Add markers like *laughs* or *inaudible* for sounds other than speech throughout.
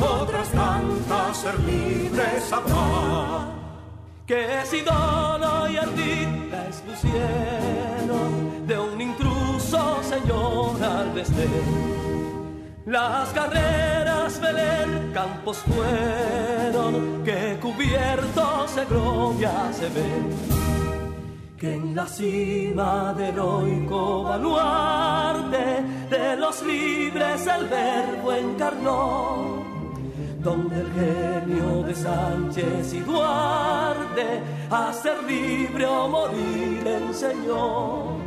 otras tantas ser libres habrá. Que Sidona y Ardita expusieron de un intruso señor al desdén. Las carreras Belén campos fueron que cubiertos de gloria se ven que en la cima del heroico baluarte de los libres el verbo encarnó, donde el genio de Sánchez y Duarte a ser libre o morir enseñó.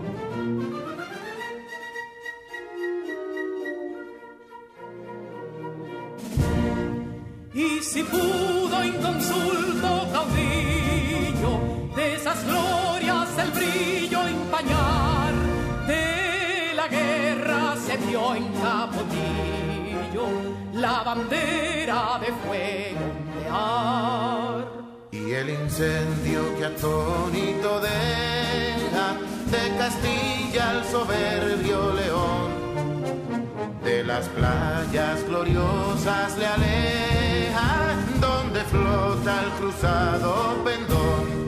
Y si pudo inconsulto caudillo de esas glorias el brillo empañar, de la guerra se dio en Capotillo la bandera de fuego ondear. Y el incendio que atónito deja de Castilla al soberbio león de las playas gloriosas le aleja donde flota el cruzado pendón.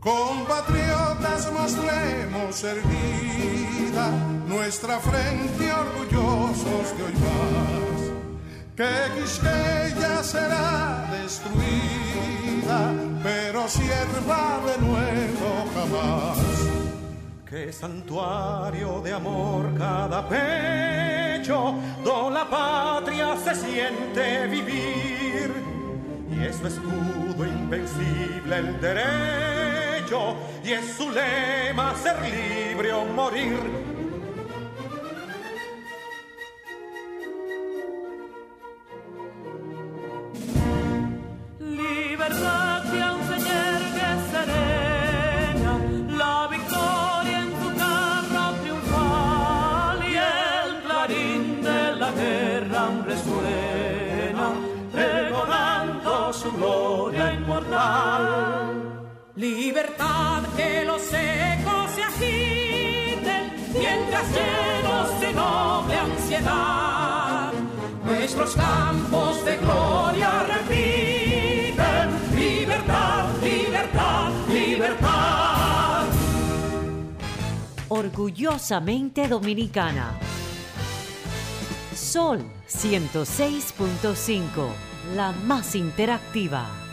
Compatriotas mostremos erguida. Nuestra frente orgullosos de hoy más, que Quisqueya será destruida, pero sierva de nuevo jamás. Que santuario de amor cada pecho, donde la patria se siente vivir, y es su escudo invencible el derecho, y es su lema ser libre o morir. Libertad Libertad que los ecos se agiten mientras llenos de noble ansiedad nuestros campos de gloria repiten libertad, libertad, libertad. Orgullosamente Dominicana. Sol 106.5, la más interactiva.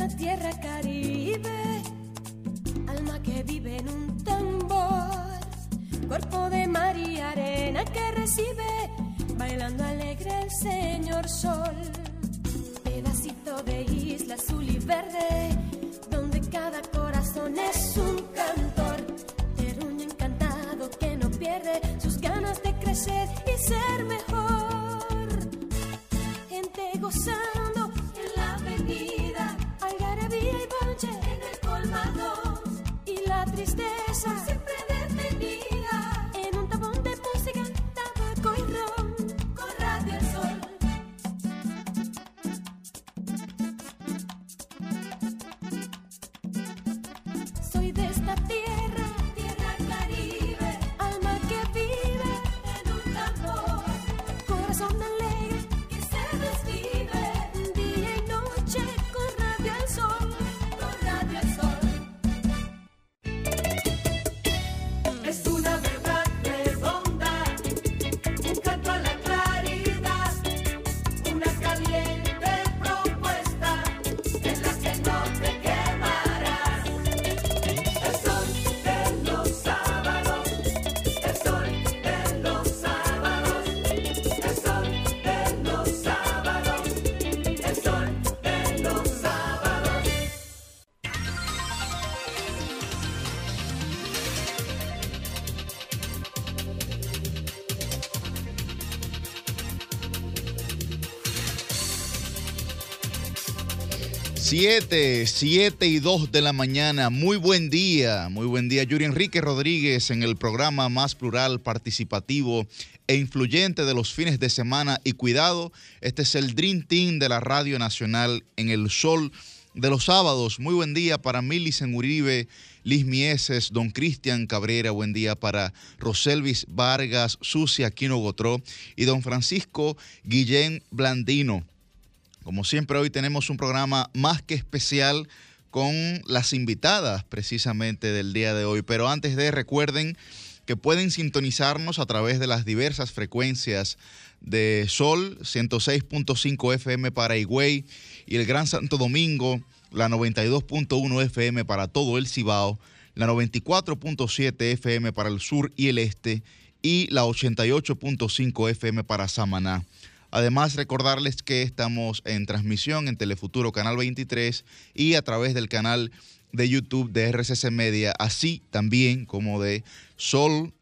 Esta tierra caribe, alma que vive en un tambor, cuerpo de mar y arena que recibe, bailando alegre el señor sol. Pedacito de isla azul y verde, donde cada corazón es un cantor, terruño encantado que no pierde sus ganas de crecer y ser mejor. Gente gozando en la avenida, 7, 7 y 2 de la mañana. Muy buen día, muy buen día. Yuri Enrique Rodríguez en el programa más plural, participativo e influyente de los fines de semana. Y cuidado, este es el Dream Team de la Radio Nacional en el Sol de los sábados. Muy buen día para Milicen Uribe, Liz Mieses, Don Cristian Cabrera. Buen día para Roselvis Vargas, Sucia Aquino Gotró y Don Francisco Guillén Blandino. Como siempre, hoy tenemos un programa más que especial con las invitadas precisamente del día de hoy. Pero antes de, recuerden que pueden sintonizarnos a través de las diversas frecuencias de Sol 106.5 FM para Higüey y el Gran Santo Domingo, la 92.1 FM para todo el Cibao, la 94.7 FM para el sur y el este y la 88.5 FM para Samaná. Además, recordarles que estamos en transmisión en Telefuturo Canal 23 y a través del canal de YouTube de RCC Media, así también como de solfm.com.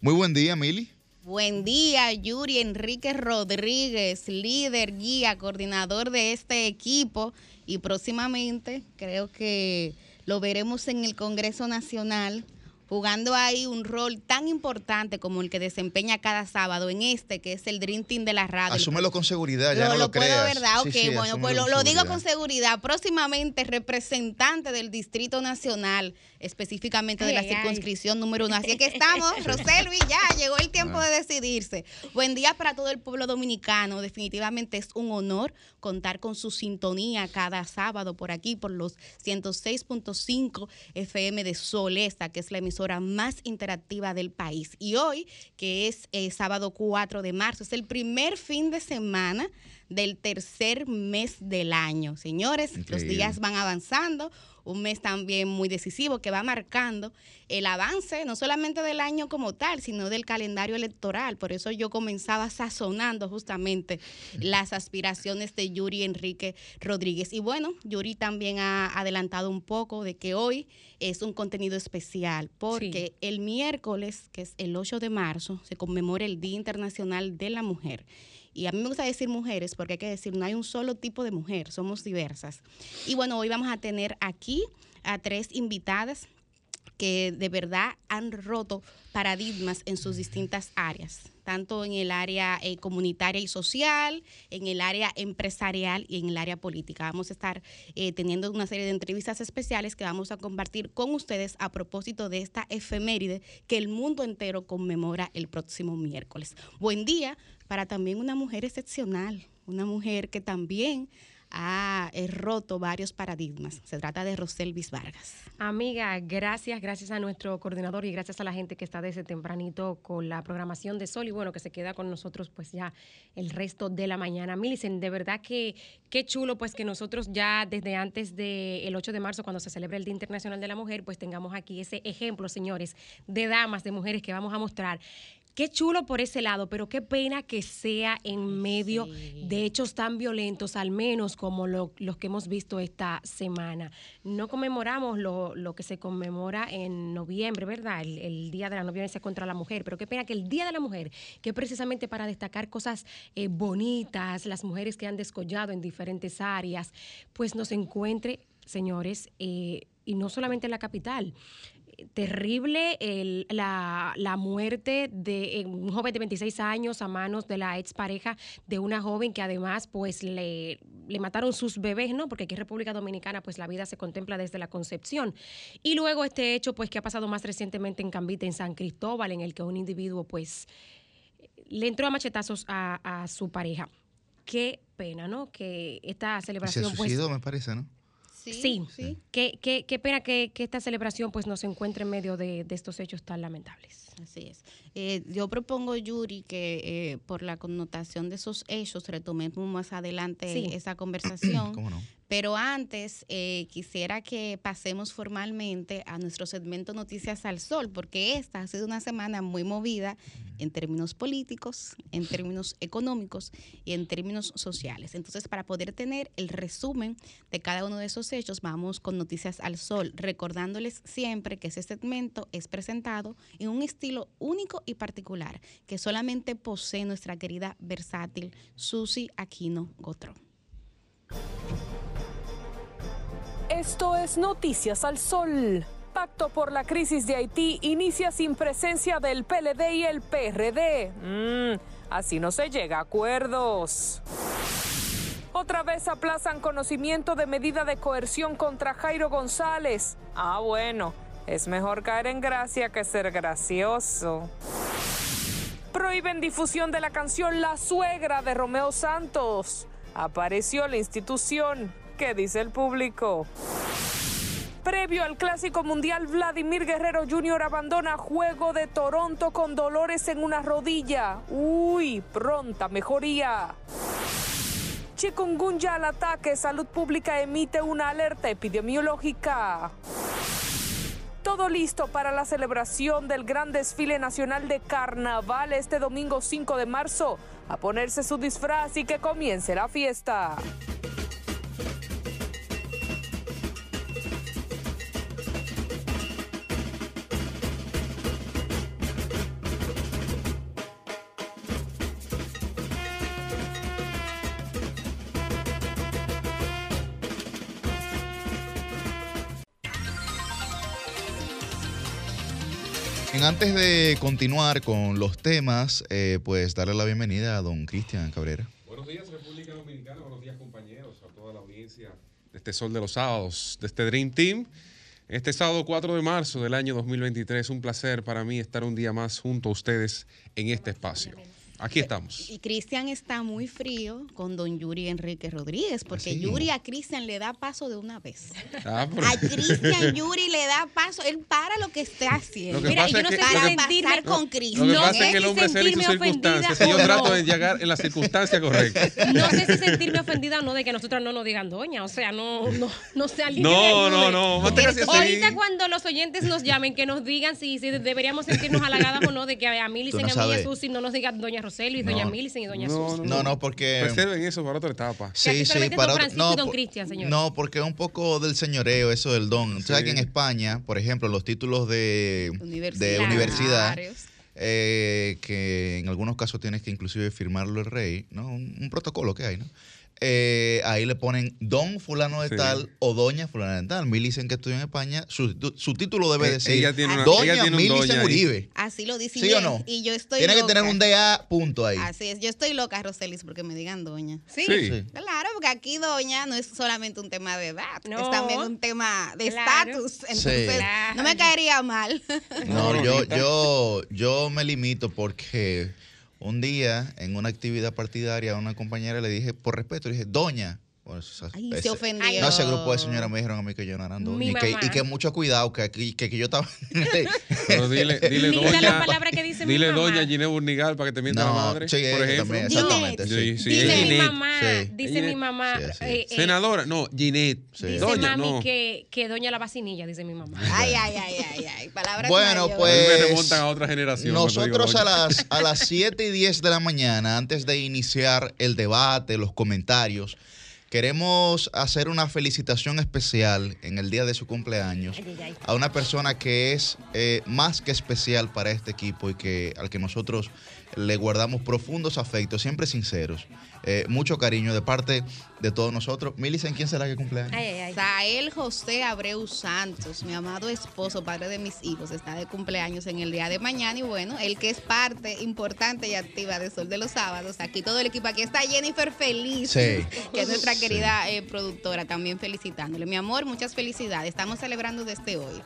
Muy buen día, Mili. Buen día, Yuri Enrique Rodríguez, líder, guía, coordinador de este equipo y próximamente creo que lo veremos en el Congreso Nacional jugando ahí un rol tan importante como el que desempeña cada sábado en este, que es el Dream Team de la radio. Asúmelo con seguridad, ya lo, no lo, lo puedo, creas. ¿verdad? Sí, ok, sí, bueno, pues lo, digo con seguridad. Próximamente, representante del Distrito Nacional, específicamente de la Ay, ay. circunscripción número uno. Así que *laughs* estamos, Roselvi, ya llegó el tiempo Ah. de decidirse. Buen día para todo el pueblo dominicano. Definitivamente es un honor contar con su sintonía cada sábado por aquí, por los 106.5 FM de Solesta, que es la emisora más interactiva del país. Y hoy, que es eh, sábado 4 de marzo, es el primer fin de semana del tercer mes del año. Señores, los Increíble. días van avanzando, un mes también muy decisivo que va marcando el avance no solamente del año como tal, sino del calendario electoral. Por eso yo comenzaba sazonando justamente las aspiraciones de Yuri Enrique Rodríguez. Y bueno, Yuri también ha adelantado un poco de que hoy es un contenido especial porque el miércoles, que es el 8 de marzo, se conmemora el Día Internacional de la Mujer. Y a mí me gusta decir mujeres porque hay que decir, no hay un solo tipo de mujer, somos diversas. Y bueno, hoy vamos a tener aquí a tres invitadas que de verdad han roto paradigmas en sus distintas áreas, tanto en el área eh, comunitaria y social, en el área empresarial y en el área política. Vamos a estar eh, teniendo una serie de entrevistas especiales que vamos a compartir con ustedes a propósito de esta efeméride que el mundo entero conmemora el próximo miércoles. Buen día para también una mujer excepcional, una mujer que también ha roto varios paradigmas. Se trata de Roselvis Vargas. Amiga, gracias, gracias a nuestro coordinador y gracias a la gente que está desde tempranito con la programación de Sol y bueno, que se queda con nosotros pues ya el resto de la mañana. Milicen, de verdad que qué chulo pues que nosotros ya desde antes del 8 de marzo, cuando se celebra el Día Internacional de la Mujer, pues tengamos aquí ese ejemplo, señores, de damas, de mujeres que vamos a mostrar. Qué chulo por ese lado, pero qué pena que sea en medio de hechos tan violentos, al menos como lo- los que hemos visto esta semana. No conmemoramos lo, lo que se conmemora en noviembre, ¿verdad? El, el Día de la No Violencia contra la Mujer, pero qué pena que el Día de la Mujer, que es precisamente para destacar cosas eh, bonitas, las mujeres que han descollado en diferentes áreas, pues nos encuentre, señores, eh, y no solamente en la capital terrible el- la, la muerte de eh, un joven de 26 años a manos de la expareja de una joven que además pues le, le mataron sus bebés, ¿no? Porque aquí en República Dominicana pues la vida se contempla desde la concepción. Y luego este hecho pues que ha pasado más recientemente en Cambite, en San Cristóbal, en el que un individuo pues le entró a machetazos a, a su pareja. Qué pena, ¿no? Que esta Y se celebración pues suicidó, me parece, ¿no? Sí, Qué, qué- qué pena que, que esta celebración pues no se encuentre en medio de, de estos hechos tan lamentables. Así es. Eh, yo propongo, Yuri, que eh, por la connotación de esos hechos retomemos más adelante Sí. esa conversación. *clears throat* ¿Cómo no? Pero antes eh, quisiera que pasemos formalmente a nuestro segmento Noticias al Sol, porque esta ha sido una semana muy movida en términos políticos, en términos económicos y en términos sociales. Entonces, para poder tener el resumen de cada uno de esos hechos, vamos con Noticias al Sol, recordándoles siempre que ese segmento es presentado en un estilo único y particular que solamente posee nuestra querida versátil Susi Aquino Gotró. Esto es Noticias al Sol. Pacto por la crisis de Haití inicia sin presencia del PLD y el PRD. Mm, así no se llega a acuerdos. Otra vez aplazan conocimiento de medida de coerción contra Jairo González. Ah, bueno, es mejor caer en gracia que ser gracioso. Prohíben difusión de la canción La Suegra de Romeo Santos. Apareció la institución. ¿Qué dice el público? Previo al Clásico Mundial, Vladimir Guerrero Jr. abandona juego de Toronto con dolores en una rodilla. Uy, pronta mejoría. Chikungunya al ataque, Salud Pública emite una alerta epidemiológica. Todo listo para la celebración del gran desfile nacional de carnaval este domingo 5 de marzo. A ponerse su disfraz y que comience la fiesta. Antes de continuar con los temas, eh, pues darle la bienvenida a don Cristian Cabrera. Buenos días, República Dominicana. Buenos días, compañeros, a toda la audiencia de este Sol de los Sábados, de este Dream Team. Este sábado 4 de marzo del año 2023, un placer para mí estar un día más junto a ustedes en este espacio. Aquí estamos. Y Cristian está muy frío con don Yuri Enrique Rodríguez, porque Así. Yuri a Cristian le da paso de una vez. Ah, pero- A Cristian Yuri le da paso, él para lo que está haciendo. Lo que Mira, yo no que- sé si para sentirme- pasar con Lo Cristian. que pasa es que el ¿eh? hombre se circunstancias. yo trato no. de llegar en la circunstancia correcta. *laughs* No sé si sentirme ofendida o no de que nosotros no nos digan doña. O sea, no, no, no sé alguien No, que- no, no, así. Ahorita cuando los oyentes nos llamen, que nos digan si, si deberíamos sentirnos halagadas o no de que a no mí y a. Susi no nos digan doña No. doña y doña No, Susi. No, no, porque... Reserven eso para otra etapa. Sí, sí, solamente para otro- y don por- Cristian, señor. No, porque es un poco del señoreo eso del don. Sí. ¿Sabes que en España, por ejemplo, los títulos de de Universitarios. universidad, eh, que en algunos casos tienes que inclusive firmarlo el rey, ¿no? Un, un protocolo que hay, ¿no? Eh, ahí le ponen don fulano de Sí. tal o doña fulana de tal. Millicent que estudió en España, su, su título debe Eh, decir ella tiene una- doña ella tiene un Millicent doña ahí. Uribe. Así lo dice. ¿Sí y o yo- no? Y yo estoy Tiene que tener un DA punto ahí. Así es, yo estoy loca, Roselis, porque me digan doña. Sí. Sí. Claro, porque aquí doña no es solamente un tema de edad, No. es también un tema de Claro. estatus. Entonces, Claro. no me caería mal. No, *laughs* yo, yo, yo me limito porque un día en una actividad partidaria a una compañera le dije, por respeto, le dije, doña. Bueno, eso- Ay, ese- se ofendió. No, ese grupo de señoras me dijeron a mí que yo no era. Mi Y que, y que mucho cuidado, que, aquí- que, que yo estaba... *laughs* Pero dile, dile doña. la palabra que dice mi Dile mamá. doña Ginés Burnigal para que te mienta No, la madre. sí, por ejemplo. también, exactamente. Sí, sí, dice mi mamá, Sí. dice Ginette. mi mamá, Sí, sí. eh, eh, Senadora, no, Ginette. Sí. dice Doña, mami no. que, que doña la vacinilla, dice mi mamá. Ay, ay, ay, ay, ay. Palabras Bueno, pues- me remontan a otra generación. Nosotros a las, a las 7 y 10 de la mañana, antes de iniciar el debate, los comentarios, queremos hacer una felicitación especial en el día de su cumpleaños a una persona que es eh, más que especial para este equipo y que al que nosotros le guardamos profundos afectos, siempre sinceros, eh, mucho cariño de parte de todos nosotros. Milicen, ¿quién será que cumpleaños? Ay, ay, ay. Sael José Abreu Santos, mi amado esposo, padre de mis hijos, está de cumpleaños en el día de mañana y bueno, él que es parte importante y activa de Sol de los Sábados, aquí todo el equipo, aquí está Jennifer Feliz, Sí. que es nuestra Sí. querida eh, productora, también felicitándole. Mi amor, muchas felicidades, estamos celebrando desde hoy,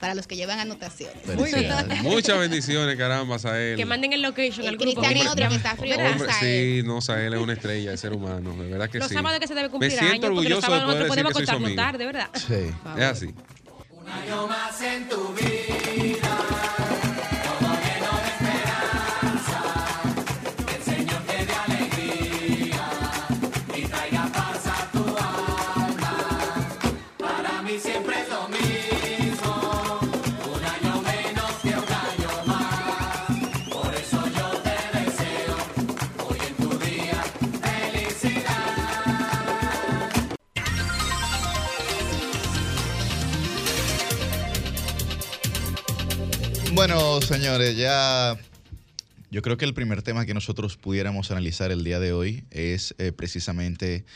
para los que llevan anotaciones. Muy bien. Felicidades. Muchas bendiciones, caramba, Sael. Que manden el location al grupo. Cristian es otro que está frío, ¿verdad? Hombre, Sael. sí, no, Sael es una estrella, es ser humano, de verdad que Los sí. sábados que se debe Me cumplir siento años, porque los orgulloso de sábados poder nosotros decir podemos que soy su acostarnos amigo. tarde, ¿verdad? Sí. Es así. Bueno, señores, ya yo creo que el primer tema que nosotros pudiéramos analizar el día de hoy es eh, precisamente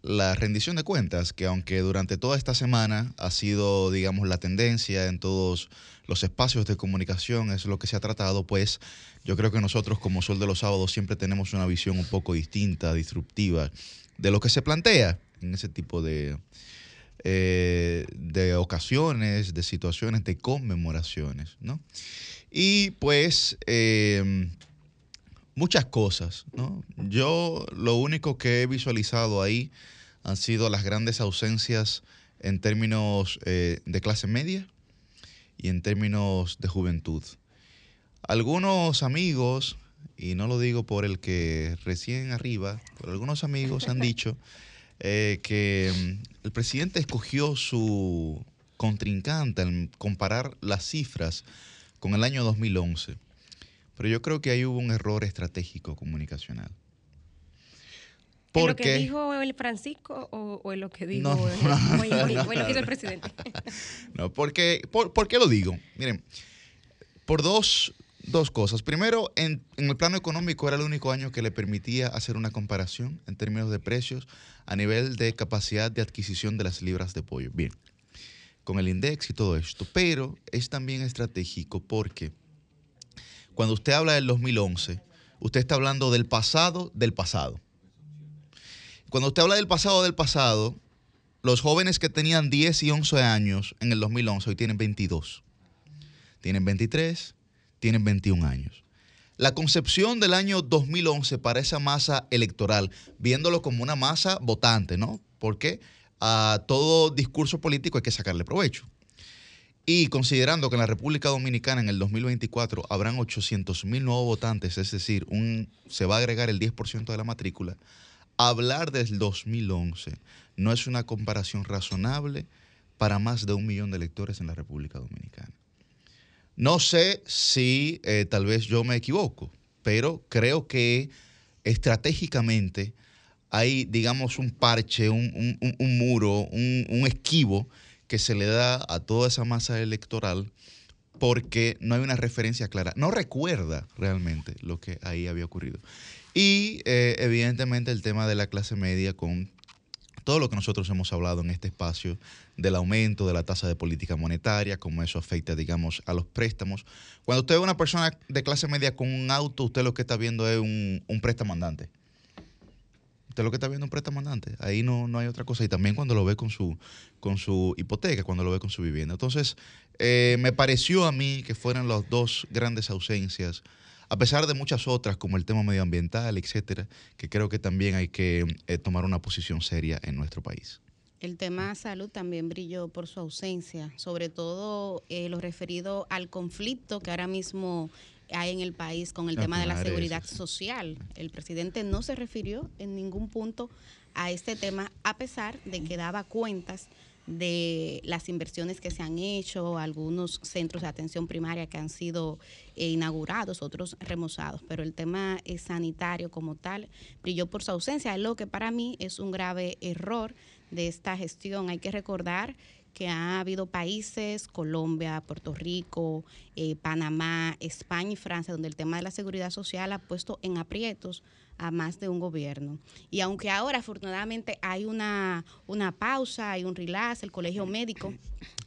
la rendición de cuentas, que aunque durante toda esta semana ha sido, digamos, la tendencia en todos los espacios de comunicación, es lo que se ha tratado, pues yo creo que nosotros como Sol de los Sábados siempre tenemos una visión un poco distinta, disruptiva, de lo que se plantea en ese tipo de, eh, de ocasiones, de situaciones, de conmemoraciones, ¿no? Y pues eh, muchas cosas, ¿no? Yo lo único que he visualizado ahí han sido las grandes ausencias en términos eh, de clase media y en términos de juventud. Algunos amigos, y no lo digo por el que recién arriba, pero algunos amigos han dicho eh, que mm, el presidente escogió su contrincante al comparar las cifras con el año 2011. Pero yo creo que ahí hubo un error estratégico comunicacional. ¿En lo que Porque dijo el Francisco o, o en lo que dijo No, el- no, no, el presidente? *laughs* No, porque, por, ¿por qué lo digo? Miren, por dos, dos cosas. Primero, en, el plano económico era el único año que le permitía hacer una comparación en términos de precios a nivel de capacidad de adquisición de las libras de pollo. Bien, con el index y todo esto. Pero es también estratégico porque cuando usted habla del 2011, usted está hablando del pasado del pasado. Cuando usted habla del pasado del pasado, los jóvenes que tenían 10 y 11 años en el 2011 hoy tienen 22. Tienen 23, tienen 21 años. La concepción del año 2011 para esa masa electoral, viéndolo como una masa votante, ¿no? Porque a todo discurso político hay que sacarle provecho. Y considerando que en la República Dominicana en el 2024 habrán 800 mil nuevos votantes, es decir, un, se va a agregar el 10% de la matrícula, hablar del 2011 no es una comparación razonable para más de un millón de electores en la República Dominicana. No sé si eh, tal vez yo me equivoco, pero creo que estratégicamente hay, digamos, un parche, un, un- un- muro, un, un esquivo que se le da a toda esa masa electoral porque no hay una referencia clara. No recuerda realmente lo que ahí había ocurrido. Y eh, evidentemente el tema de la clase media con todo lo que nosotros hemos hablado en este espacio del aumento de la tasa de política monetaria, cómo eso afecta, digamos, a los préstamos. Cuando usted ve una persona de clase media con un auto, usted lo que está viendo es un, un préstamo andante. Usted lo que está viendo es un préstamo andante. Ahí no, no hay otra cosa. Y también cuando lo ve con su, con su hipoteca, cuando lo ve con su vivienda. Entonces, eh, me pareció a mí que fueran las dos grandes ausencias, a pesar de muchas otras, como el tema medioambiental, etcétera, que creo que también hay que eh, tomar una posición seria en nuestro país. El tema salud también brilló por su ausencia, sobre todo eh, lo referido al conflicto que ahora mismo hay en el país con el Ah, tema de la seguridad social. El presidente no se refirió en ningún punto a este tema, a pesar de que daba cuentas de las inversiones que se han hecho, algunos centros de atención primaria que han sido eh, inaugurados, otros remozados, pero el tema eh, sanitario como tal brilló por su ausencia, lo que para mí es un grave error de esta gestión. Hay que recordar que ha habido países, Colombia, Puerto Rico, eh, Panamá, España y Francia, donde el tema de la seguridad social ha puesto en aprietos a más de un gobierno. Y aunque ahora afortunadamente hay una, una pausa, hay un relax, el Colegio Médico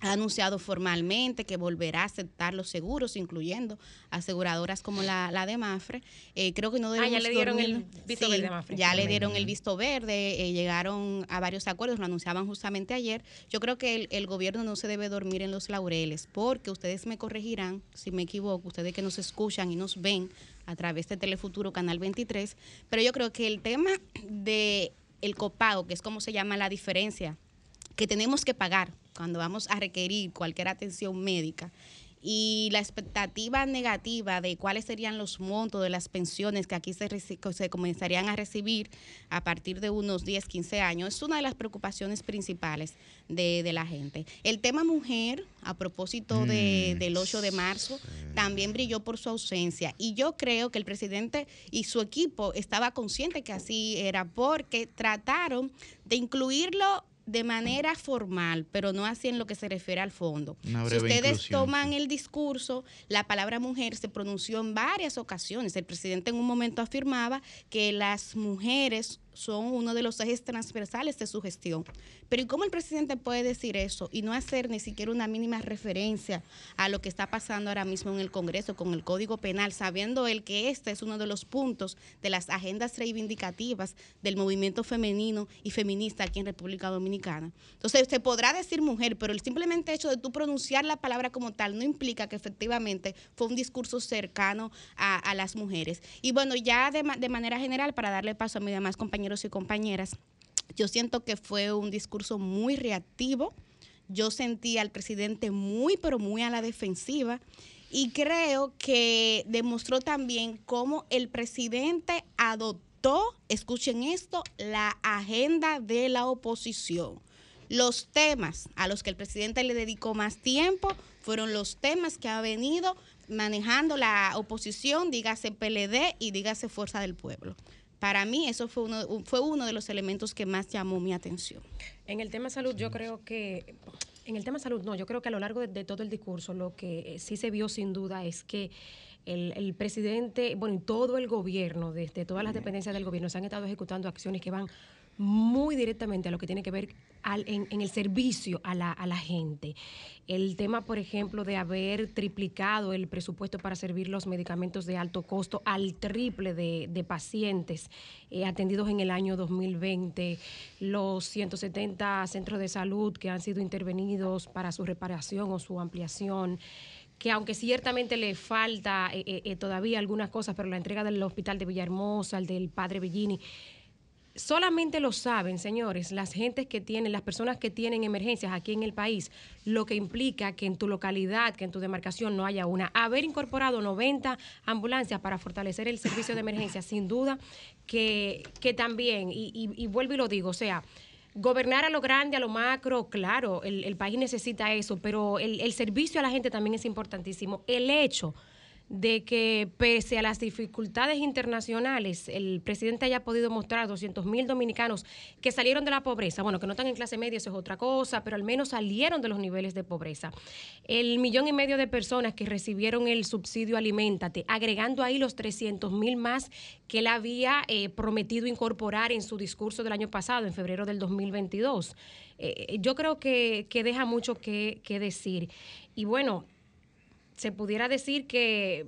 ha anunciado formalmente que volverá a aceptar los seguros, incluyendo aseguradoras como la, la de Mafre, eh, creo que no Ah, debemos ya le dieron el dormir- visto Sí, verde a Mafre. Ya le dieron el visto verde, eh, llegaron a varios acuerdos, lo anunciaban justamente ayer. Yo creo que el, el gobierno no se debe dormir en los laureles, porque ustedes me corregirán si me equivoco, ustedes que nos escuchan y nos ven a través de Telefuturo Canal 23, pero yo creo que el tema de el copago, que es como se llama la diferencia que tenemos que pagar cuando vamos a requerir cualquier atención médica y la expectativa negativa de cuáles serían los montos de las pensiones que aquí se, se comenzarían a recibir a partir de unos 10, 15 años, es una de las preocupaciones principales de, de la gente. El tema mujer, a propósito de- Mm, del 8 de marzo, también brilló por su ausencia. Y yo creo que el presidente y su equipo estaba consciente que así era porque trataron de incluirlo de manera formal, pero no así en lo que se refiere al fondo. Si ustedes inclusión, toman el discurso, la palabra mujer se pronunció en varias ocasiones. El presidente en un momento afirmaba que las mujeres son uno de los ejes transversales de su gestión. Pero ¿y cómo el presidente puede decir eso y no hacer ni siquiera una mínima referencia a lo que está pasando ahora mismo en el Congreso con el Código Penal, sabiendo él que este es uno de los puntos de las agendas reivindicativas del movimiento femenino y feminista aquí en República Dominicana? Entonces, usted podrá decir mujer, pero el simplemente hecho de tú pronunciar la palabra como tal no implica que efectivamente fue un discurso cercano a, las mujeres. Y bueno, ya de, ma- de manera general, para darle paso a mis demás compañeros y compañeras, yo siento que fue un discurso muy reactivo. Yo sentí al presidente muy, pero muy a la defensiva. Y creo que demostró también cómo el presidente adoptó, escuchen esto, la agenda de la oposición. Los temas a los que el presidente le dedicó más tiempo fueron los temas que ha venido manejando la oposición, dígase PLD y dígase Fuerza del Pueblo. Para mí eso fue uno, fue uno de los elementos que más llamó mi atención. En el tema salud, yo creo que, en el tema salud, no, yo creo que a lo largo de, de todo el discurso, lo que eh, sí se vio sin duda es que el, el presidente, bueno, y todo el gobierno, desde todas las dependencias del gobierno, se han estado ejecutando acciones que van muy directamente a lo que tiene que ver al- en, el servicio a la, a la gente. El tema, por ejemplo, de haber triplicado el presupuesto para servir los medicamentos de alto costo al triple de, de pacientes eh, atendidos en el año 2020, los 170 centros de salud que han sido intervenidos para su reparación o su ampliación que aunque ciertamente le falta eh, eh, todavía algunas cosas, pero la entrega del hospital de Villahermosa, el del Padre Bellini, solamente lo saben, señores, las gentes que tienen, las personas que tienen emergencias aquí en el país, lo que implica que en tu localidad, que en tu demarcación no haya una. Haber incorporado 90 ambulancias para fortalecer el servicio de emergencia, sin duda que, que también, y, y- y vuelvo y lo digo, o sea, Gobernar a lo grande, a lo macro, claro, el, el país necesita eso, pero el, el servicio a la gente también es importantísimo. El hecho de que pese a las dificultades internacionales, el presidente haya podido mostrar 200 mil dominicanos que salieron de la pobreza, bueno, que no están en clase media, eso es otra cosa, pero al menos salieron de los niveles de pobreza. El millón y medio de personas que recibieron el subsidio Aliméntate, agregando ahí los 300 mil más que él había eh, prometido incorporar en su discurso del año pasado, en febrero del 2022. Eh, yo creo que, que deja mucho que, que decir. Y bueno, se pudiera decir que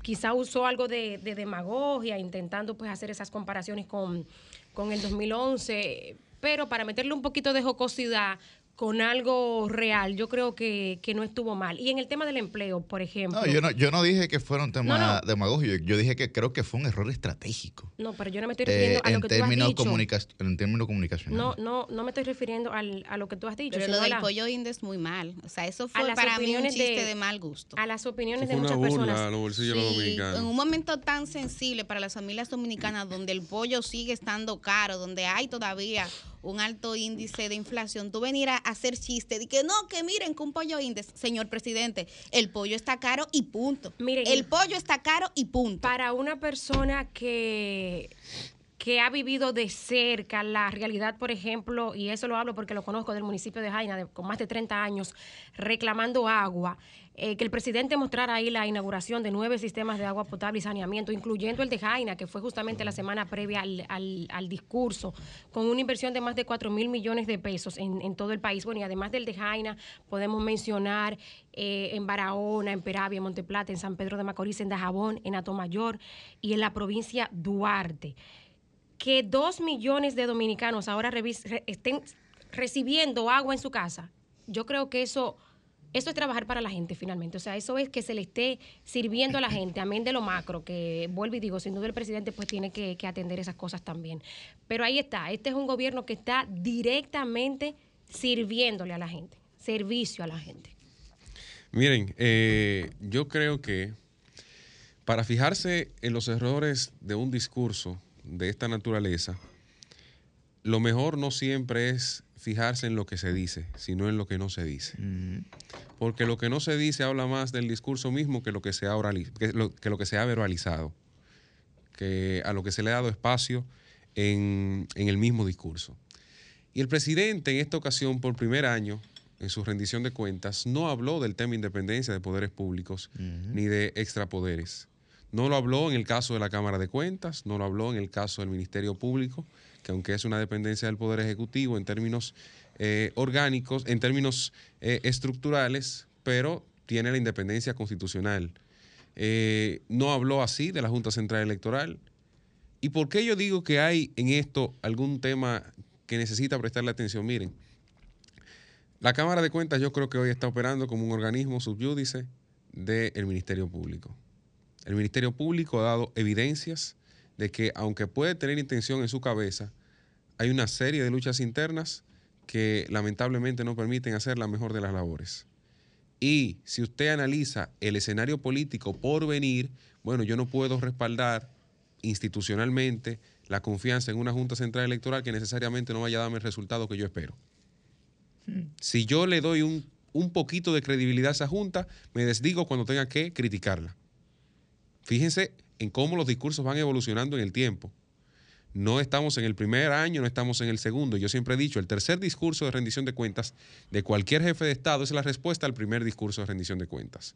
quizá usó algo de, de demagogia intentando pues hacer esas comparaciones con, con el 2011, pero para meterle un poquito de jocosidad con algo real, yo creo que, que no estuvo mal. Y en el tema del empleo, por ejemplo. No, yo no, yo no dije que fuera un tema No, no. demagógico, yo dije que creo que fue un error estratégico. No, pero yo no me estoy eh, refiriendo a lo en, que tú has dicho. en términos comunicacionales. No, no, no me estoy refiriendo al- a lo que tú has dicho. Pero lo del la- pollo inde es muy mal. O sea, eso fue para mí un chiste de, mal gusto. A las opiniones de muchas burla personas. a los bolsillos Sí, dominicanos. en un momento tan sensible para las familias dominicanas donde el pollo sigue estando caro, donde hay todavía un alto índice de inflación, tú venir a hacer chiste de que no, que miren que un pollo índice, señor presidente, el pollo está caro y punto. Miren, el pollo está caro y punto. Para una persona que que ha vivido de cerca la realidad, por ejemplo, y eso lo hablo porque lo conozco del municipio de Jaina, con más de 30 años, reclamando agua, eh, que el presidente mostrara ahí la inauguración de nueve sistemas de agua potable y saneamiento, incluyendo el de Jaina, que fue justamente la semana previa al discurso, con una inversión de más de 4 mil millones de pesos en, en todo el país. Bueno, y además del de Jaina, podemos mencionar eh, en Barahona, en Peravia, en Monteplata, en San Pedro de Macorís, en Dajabón, en Atomayor y en la provincia Duarte que dos millones de dominicanos ahora estén recibiendo agua en su casa, yo creo que eso, eso es trabajar para la gente finalmente. O sea, eso es que se le esté sirviendo a la gente, amén de lo macro, que vuelvo y digo, sin duda el presidente pues tiene que, que atender esas cosas también. Pero ahí está, este es un gobierno que está directamente sirviéndole a la gente, servicio a la gente. Miren, eh, yo creo que para fijarse en los errores de un discurso de esta naturaleza, lo mejor no siempre es fijarse en lo que se dice, sino en lo que no se dice. Porque lo que no se dice habla más del discurso mismo que lo que se ha, orali- que lo, que lo que se ha verbalizado, que a lo que se le ha dado espacio en, en el mismo discurso. Y el presidente en esta ocasión, por primer año, en su rendición de cuentas, no habló del tema independencia de poderes públicos ni de extrapoderes. No lo habló en el caso de la Cámara de Cuentas, no lo habló en el caso del Ministerio Público, que aunque es una dependencia del Poder Ejecutivo en términos eh, orgánicos, en términos eh, estructurales, pero tiene la independencia constitucional. Eh, no habló así de la Junta Central Electoral. ¿Y por qué yo digo que hay en esto algún tema que necesita prestarle atención? Miren, la Cámara de Cuentas yo creo que hoy está operando como un organismo subyúdice del Ministerio Público. El Ministerio Público ha dado evidencias de que aunque puede tener intención en su cabeza, hay una serie de luchas internas que lamentablemente no permiten hacer la mejor de las labores. Y si usted analiza el escenario político por venir, bueno, yo no puedo respaldar institucionalmente la confianza en una Junta Central Electoral que necesariamente no vaya a darme el resultado que yo espero. Si yo le doy un, un poquito de credibilidad a esa Junta, me desdigo cuando tenga que criticarla. Fíjense en cómo los discursos van evolucionando en el tiempo. No estamos en el primer año, no estamos en el segundo. Yo siempre he dicho, el tercer discurso de rendición de cuentas de cualquier jefe de Estado es la respuesta al primer discurso de rendición de cuentas.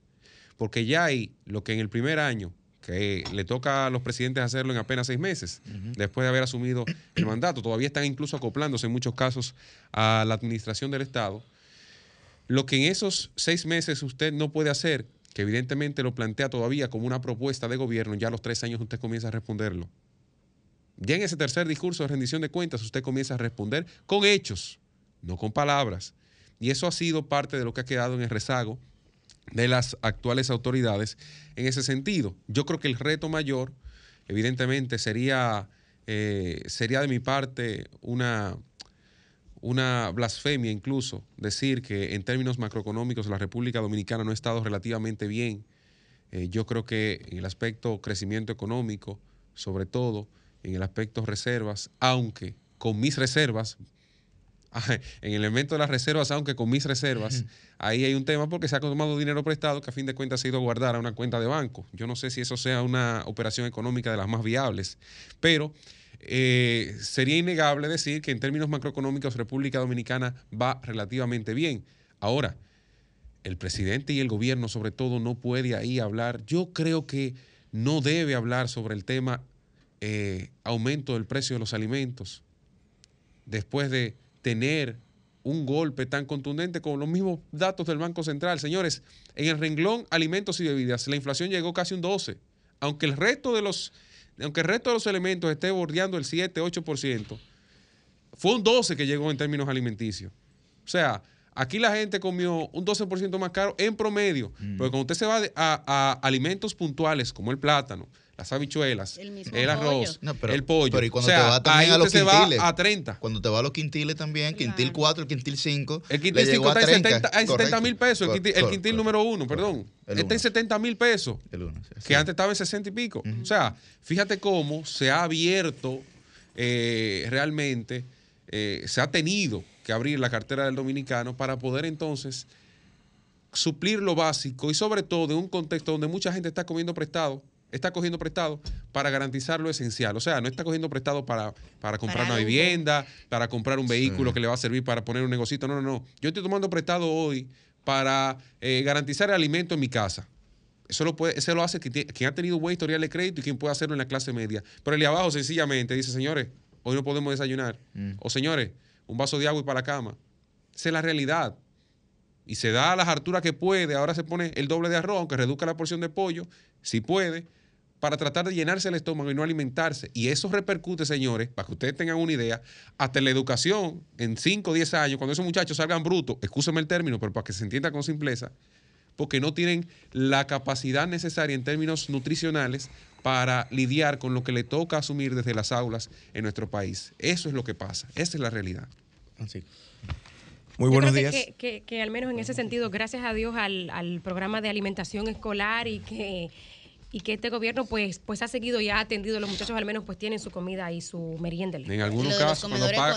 Porque ya hay lo que en el primer año, que le toca a los presidentes hacerlo en apenas seis meses, después de haber asumido el mandato, todavía están incluso acoplándose en muchos casos a la administración del Estado. Lo que en esos seis meses usted no puede hacer, que evidentemente lo plantea todavía como una propuesta de gobierno, ya a los tres años usted comienza a responderlo. Ya en ese tercer discurso de rendición de cuentas usted comienza a responder con hechos, no con palabras. Y eso ha sido parte de lo que ha quedado en el rezago de las actuales autoridades en ese sentido. Yo creo que el reto mayor, evidentemente, sería, eh, sería de mi parte una, una blasfemia incluso decir que en términos macroeconómicos la República Dominicana no ha estado relativamente bien. Eh, yo creo que en el aspecto crecimiento económico, sobre todo, en el aspecto reservas, aunque con mis reservas, *laughs* en el elemento de las reservas, aunque con mis reservas, ahí hay un tema porque se ha tomado dinero prestado que a fin de cuentas se ha ido a guardar a una cuenta de banco. Yo no sé si eso sea una operación económica de las más viables, pero eh, sería innegable decir que en términos macroeconómicos República Dominicana va relativamente bien. Ahora, el presidente y el gobierno sobre todo no puede ahí hablar. Yo creo que no debe hablar sobre el tema eh, aumento del precio de los alimentos, después de tener un golpe tan contundente con los mismos datos del Banco Central. Señores, en el renglón alimentos y bebidas, la inflación llegó casi un 12, aunque el resto de los, aunque el resto de los elementos esté bordeando el 7, 8%, fue un 12 que llegó en términos alimenticios. O sea, aquí la gente comió un 12% más caro en promedio, porque cuando usted se va a alimentos puntuales como el plátano, las habichuelas, el, mismo arroz, No, pero- el pollo. Pero y cuando o sea, te va también a los quintiles. va a 30. Cuando te va a los quintiles también, quintil 4, el quintil 5. El quintil 5 está en 70 en 70 mil pesos. El quintil, el quintil número 1, perdón. El Está en 70 mil pesos. sí, Que antes estaba en 60 y pico. O sea, fíjate cómo se ha abierto eh, realmente, eh, se ha tenido que abrir la cartera del dominicano para poder entonces suplir lo básico y sobre todo en un contexto donde mucha gente está comiendo prestado, está cogiendo prestado para garantizar lo esencial. O sea, no está cogiendo prestado para, para comprar Para una vivienda, para comprar un vehículo Sí. que le va a servir para poner un negocito. No, no, no. Yo estoy tomando prestado hoy para eh, garantizar el alimento en mi casa. Eso lo, puede, eso lo hace quien, ha tenido buen historial de crédito y quien puede hacerlo en la clase media. Pero el de abajo sencillamente dice, señores, hoy no podemos desayunar. O señores, un vaso de agua y para la cama. Esa es la realidad. Y se da las harturas que puede. Ahora se pone el doble de arroz, aunque reduzca la porción de pollo, si puede, para tratar de llenarse el estómago y no alimentarse. Y eso repercute, señores, para que ustedes tengan una idea, hasta en la educación, en 5 o 10 años, cuando esos muchachos salgan brutos, excúseme el término, pero para que se entienda con simpleza, porque no tienen la capacidad necesaria en términos nutricionales para lidiar con lo que le toca asumir desde las aulas en nuestro país. Eso es lo que pasa, esa es la realidad. Muy Yo buenos creo días. que, que- que al menos en ese sentido, gracias a Dios al, al programa de alimentación escolar y que y que este gobierno pues pues ha seguido y ha atendido los muchachos al menos pues tienen su comida y su merienda. En algunos casos, cuando, paga-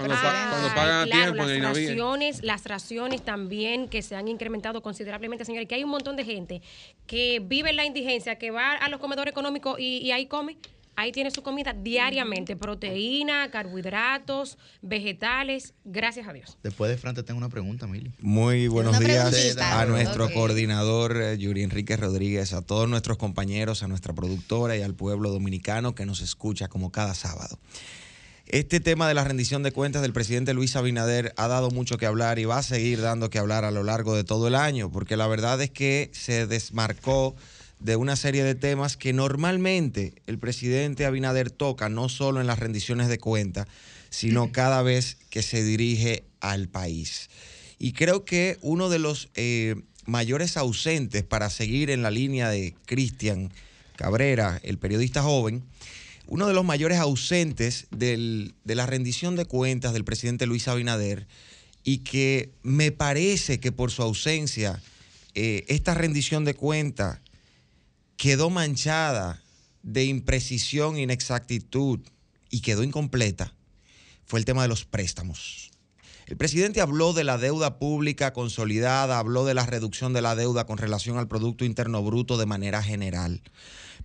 cuando, paga- pagan claro, tiempo las raciones, las raciones también que se han incrementado considerablemente, señores, que hay un montón de gente que vive en la indigencia, que va a los comedores económicos y, y ahí come. Ahí tiene su comida diariamente, proteína, carbohidratos, vegetales, gracias a Dios. Después de Fran te tengo una pregunta, Mili. Muy buenos días preguntita. a nuestro coordinador eh, Yuri Enrique Rodríguez, a todos nuestros compañeros, a nuestra productora y al pueblo dominicano que nos escucha como cada sábado. Este tema de la rendición de cuentas del presidente Luis Abinader ha dado mucho que hablar y va a seguir dando que hablar a lo largo de todo el año, porque la verdad es que se desmarcó de una serie de temas que normalmente el presidente Abinader toca, no solo en las rendiciones de cuentas, sino cada vez que se dirige al país. Y creo que uno de los eh, mayores ausentes para seguir en la línea de Cristian Cabrera, el periodista joven, uno de los mayores ausentes del- de la rendición de cuentas del presidente Luis Abinader y que me parece que por su ausencia eh, esta rendición de cuentas quedó manchada de imprecisión, inexactitud y quedó incompleta fue el tema de los préstamos. El presidente habló de la deuda pública consolidada, habló de la reducción de la deuda con relación al Producto Interno Bruto de manera general.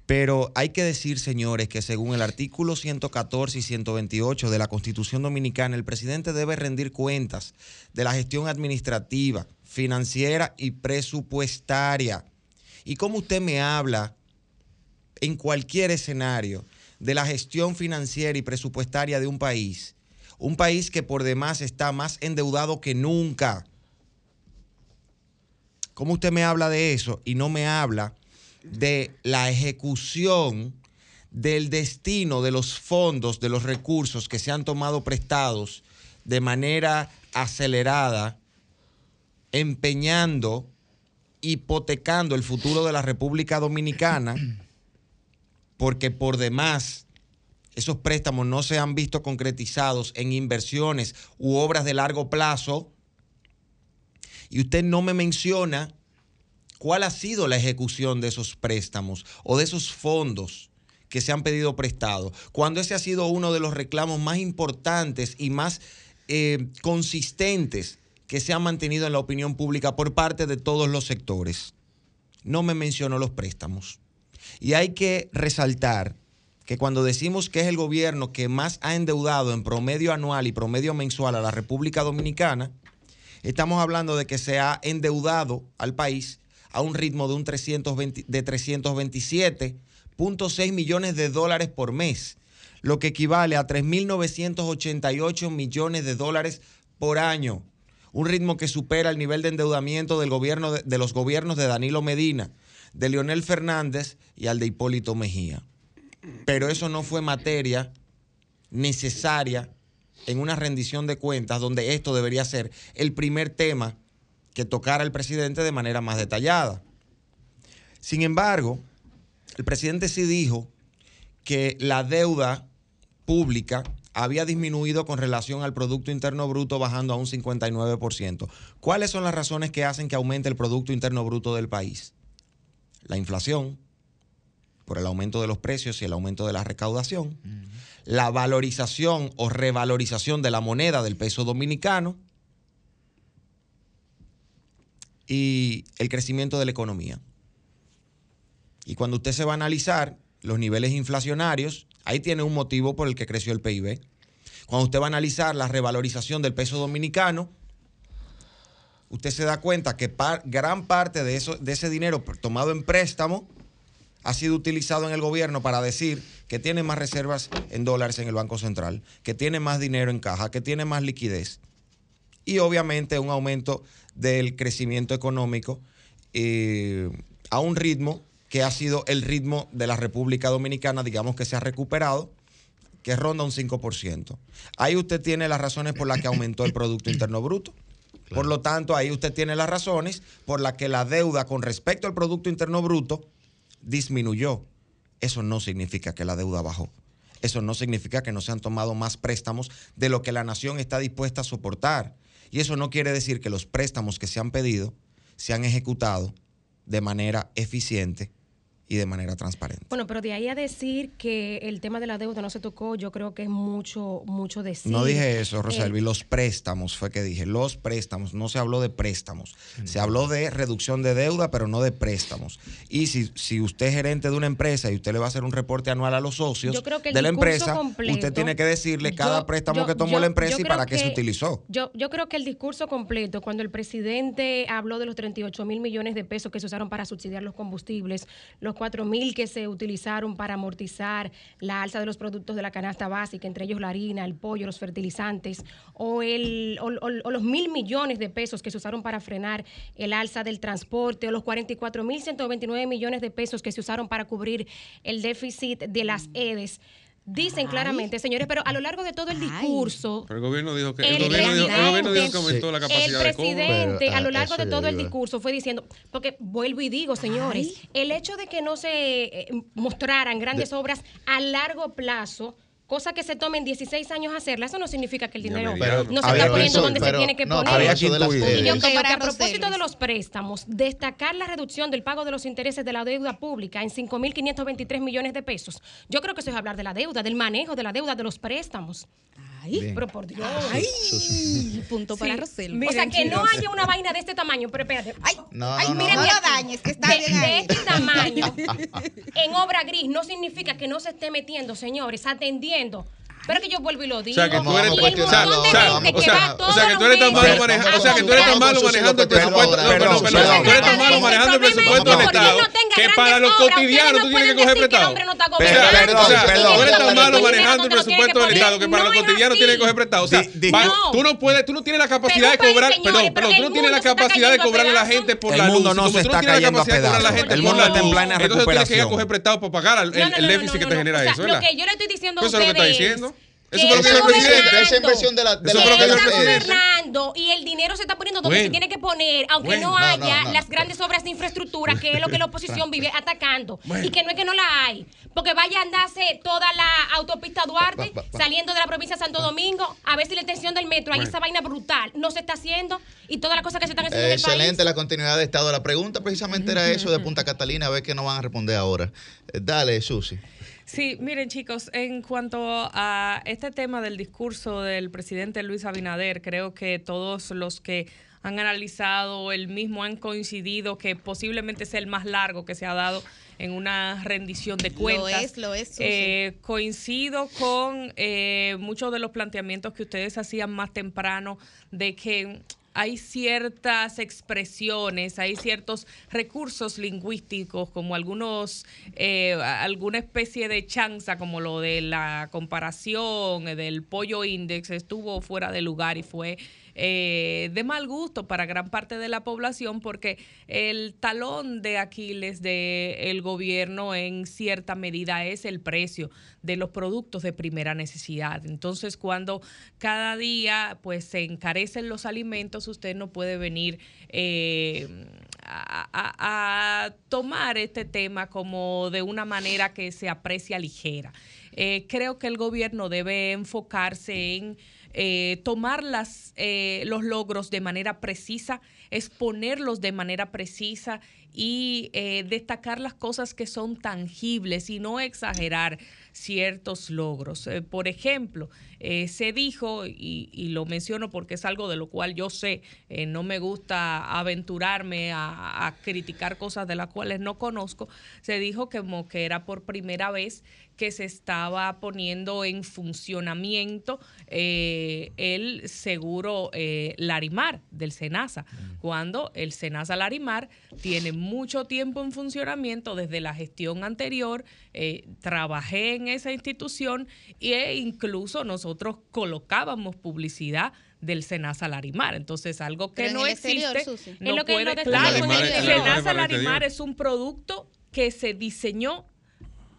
Pero hay que decir, señores, que según el artículo 114 y 128 de la Constitución Dominicana, el presidente debe rendir cuentas de la gestión administrativa, financiera y presupuestaria. Y como usted me habla en cualquier escenario de la gestión financiera y presupuestaria de un país, un país que por demás está más endeudado que nunca. ¿Cómo usted me habla de eso y no me habla de la ejecución del destino de los fondos, de los recursos que se han tomado prestados de manera acelerada, empeñando, hipotecando el futuro de la República Dominicana, porque por demás esos préstamos no se han visto concretizados en inversiones u obras de largo plazo, y usted no me menciona cuál ha sido la ejecución de esos préstamos o de esos fondos que se han pedido prestados, cuando ese ha sido uno de los reclamos más importantes y más eh, consistentes que se han mantenido en la opinión pública por parte de todos los sectores. No me mencionó los préstamos. Y hay que resaltar que cuando decimos que es el gobierno que más ha endeudado en promedio anual y promedio mensual a la República Dominicana, estamos hablando de que se ha endeudado al país a un ritmo de, un 320 de 327.6 millones de dólares por mes, lo que equivale a 3.988 millones de dólares por año, un ritmo que supera el nivel de endeudamiento del gobierno de, de los gobiernos de Danilo Medina, de Leonel Fernández y al de Hipólito Mejía. Pero eso no fue materia necesaria en una rendición de cuentas donde esto debería ser el primer tema que tocara el presidente de manera más detallada. Sin embargo, el presidente sí dijo que la deuda pública había disminuido con relación al Producto Interno Bruto bajando a un 59%. ¿Cuáles son las razones que hacen que aumente el Producto Interno Bruto del país? La inflación, por el aumento de los precios y el aumento de la recaudación, la valorización o revalorización de la moneda del peso dominicano y el crecimiento de la economía. Y cuando usted se va a analizar los niveles inflacionarios, ahí tiene un motivo por el que creció el PIB. Cuando usted va a analizar la revalorización del peso dominicano, usted se da cuenta que gran parte de ese dinero tomado en préstamo ha sido utilizado en el gobierno para decir que tiene más reservas en dólares en el Banco Central, que tiene más dinero en caja, que tiene más liquidez. Y obviamente un aumento del crecimiento económico eh, a un ritmo que ha sido el ritmo de la República Dominicana, digamos que se ha recuperado, que ronda un 5%. Ahí usted tiene las razones por las que aumentó el Producto Interno Bruto. Por lo tanto, ahí usted tiene las razones por las que la deuda con respecto al Producto Interno Bruto disminuyó. Eso no significa que la deuda bajó. Eso no significa que no se han tomado más préstamos de lo que la nación está dispuesta a soportar. Y eso no quiere decir que los préstamos que se han pedido se han ejecutado de manera eficiente y de manera transparente. Bueno, pero de ahí a decir que el tema de la deuda no se tocó, yo creo que es mucho, mucho decir. No dije eso, Eh, Roselvi. Los préstamos fue que dije. Los préstamos. No se habló de préstamos. Se habló de reducción de deuda, pero no de préstamos. Y si, si usted es gerente de una empresa y usted le va a hacer un reporte anual a los socios Yo creo que el de la discurso empresa, completo- usted tiene que decirle cada Yo- préstamo yo- que tomó yo- la empresa y para qué se utilizó. Yo, yo creo que el discurso completo, cuando el presidente habló de los 38 mil millones de pesos que se usaron para subsidiar los combustibles, los 44 mil que se utilizaron para amortizar la alza de los productos de la canasta básica, entre ellos la harina, el pollo, los fertilizantes, o, el, o, o- o los mil millones de pesos que se usaron para frenar el alza del transporte, o los 44 mil 129 millones de pesos que se usaron para cubrir el déficit de las EDES. Dicen claramente, señores, pero a lo largo de todo el discurso, Pero el gobierno dijo que, el El gobierno dijo, el gobierno dijo que presidente- aumentó la el capacidad de cobro. presidente Pero, a lo ah, largo de todo el discurso fue diciendo, porque vuelvo y digo, señores, el hecho de que no se eh, mostraran grandes obras a largo plazo, cosa que se tomen 16 años hacerla, eso no significa que el dinero Pero no se está poniendo eso, donde se tiene que no, poner. eso de las Y yo Y yo EDES. creo que a propósito de los préstamos, destacar la reducción del pago de los intereses de la deuda pública en 5.523 millones de pesos. Yo creo que eso es hablar de la deuda, del manejo de la deuda, de los préstamos. Ay, Pero por Dios. ay, punto para Sí. Roselva. O sea, Miren, que no haya una vaina de este tamaño, pero espérate. Ay, No, Ay, no, no, mira, no. no lo dañes, que está de, bien de ahí. este tamaño *laughs* en obra gris no significa que no se esté metiendo, señores, atendiendo tremendo. Pero que yo vuelvo y lo digo. O sea, que tú eres, el o sea, o o que sea, tú eres tan malo meses maneja- a o sea, que tú eres tan malo manejando el presupuesto, perdón, no, perdón, perdón, tú eres tan malo El manejando el presupuesto del Estado que para los cotidianos no tú tienes que coger el prestado. Perdón, o sea, perdón. tú eres tan malo manejando el presupuesto del Estado que para los cotidianos tienes que coger prestado. O sea, tú no puedes, tú no tienes la capacidad de cobrar, perdón, pero perdón, tú no el tienes la mundo capacidad de cobrarle a la gente por El la luz. mundo Y no se está tienes la cayendo a capacidad de cobrarle a la pedazos. gente El mundo está en luz, plena entonces tú tienes que ir a recuperación. coger prestado para pagar el, el déficit no, que no, te no. genera eso, Lo que yo le estoy diciendo a Eso es lo que está ustedes Eso fue lo que está dijo el presidente. gobernando. Esa inversión de la, de Eso la- que está gobernando y el dinero se está poniendo donde Bueno. se tiene que poner, aunque Bueno. no No, haya no, no. las grandes obras de infraestructura, que es lo que la oposición *laughs* vive atacando. Bueno. Y que no es que no la hay. Porque vaya a andarse toda la autopista Duarte, Pa, pa, pa. saliendo de la provincia de Santo Domingo, a ver si la extensión del metro, ahí Bueno. esa vaina brutal, no se está haciendo y todas las cosas que se están haciendo en el país. Excelente la continuidad de Estado. La pregunta precisamente era eso de Punta Catalina, a ver qué nos van a responder ahora. Eh, Dale, Susi. Sí, miren chicos, en cuanto a este tema del discurso del presidente Luis Abinader, creo que todos los que han analizado el mismo han coincidido que posiblemente sea el más largo que se ha dado en una rendición de cuentas. es, lo es. Eh, coincido con eh, muchos de los planteamientos que ustedes hacían más temprano de que hay ciertas expresiones, hay ciertos recursos lingüísticos, como algunos, eh, alguna especie de chanza, como lo de la comparación eh, del pollo index, estuvo fuera de lugar y fue eh, de mal gusto para gran parte de la población porque el talón de Aquiles del gobierno en cierta medida es el precio de los productos de primera necesidad. Entonces, cuando cada día pues se encarecen los alimentos, usted no puede venir eh, a, tomar este tema como de una manera que se aprecia ligera. Eh, creo que el gobierno debe enfocarse en eh, tomar las, eh, los logros de manera precisa, exponerlos de manera precisa y eh, destacar las cosas que son tangibles y no exagerar ciertos logros. Eh, por ejemplo, eh, se dijo, y, y lo menciono porque es algo de lo cual yo sé, no me gusta aventurarme a, a criticar cosas de las cuales no conozco, se dijo que como que era por primera vez que se estaba poniendo en funcionamiento eh, el seguro eh, Larimar del SENASA, cuando el SENASA Larimar tiene mucho tiempo en funcionamiento desde la gestión anterior, eh, trabajé en esa institución e incluso nosotros colocábamos publicidad del Senasa Larimar. Entonces, algo que Pero en no exterior, existe, Susi. no Es lo que puede, de- claro, es un producto que se diseñó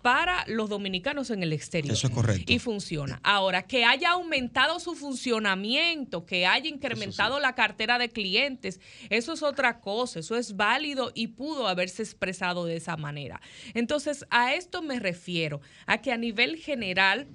para los dominicanos en el exterior. Eso es correcto. Y funciona. Ahora, que haya aumentado su funcionamiento, que haya incrementado la cartera de clientes, eso es otra cosa, eso es válido y pudo haberse expresado de esa manera. Entonces, a esto me refiero, a que a nivel general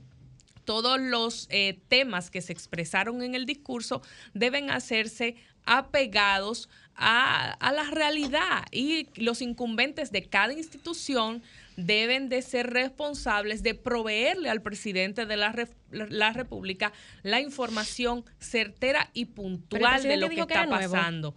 todos los eh, temas que se expresaron en el discurso deben hacerse apegados a, a la realidad y los incumbentes de cada institución deben de ser responsables de proveerle al presidente de la, ref- la República la información certera y puntual de lo que está nuevo. pasando.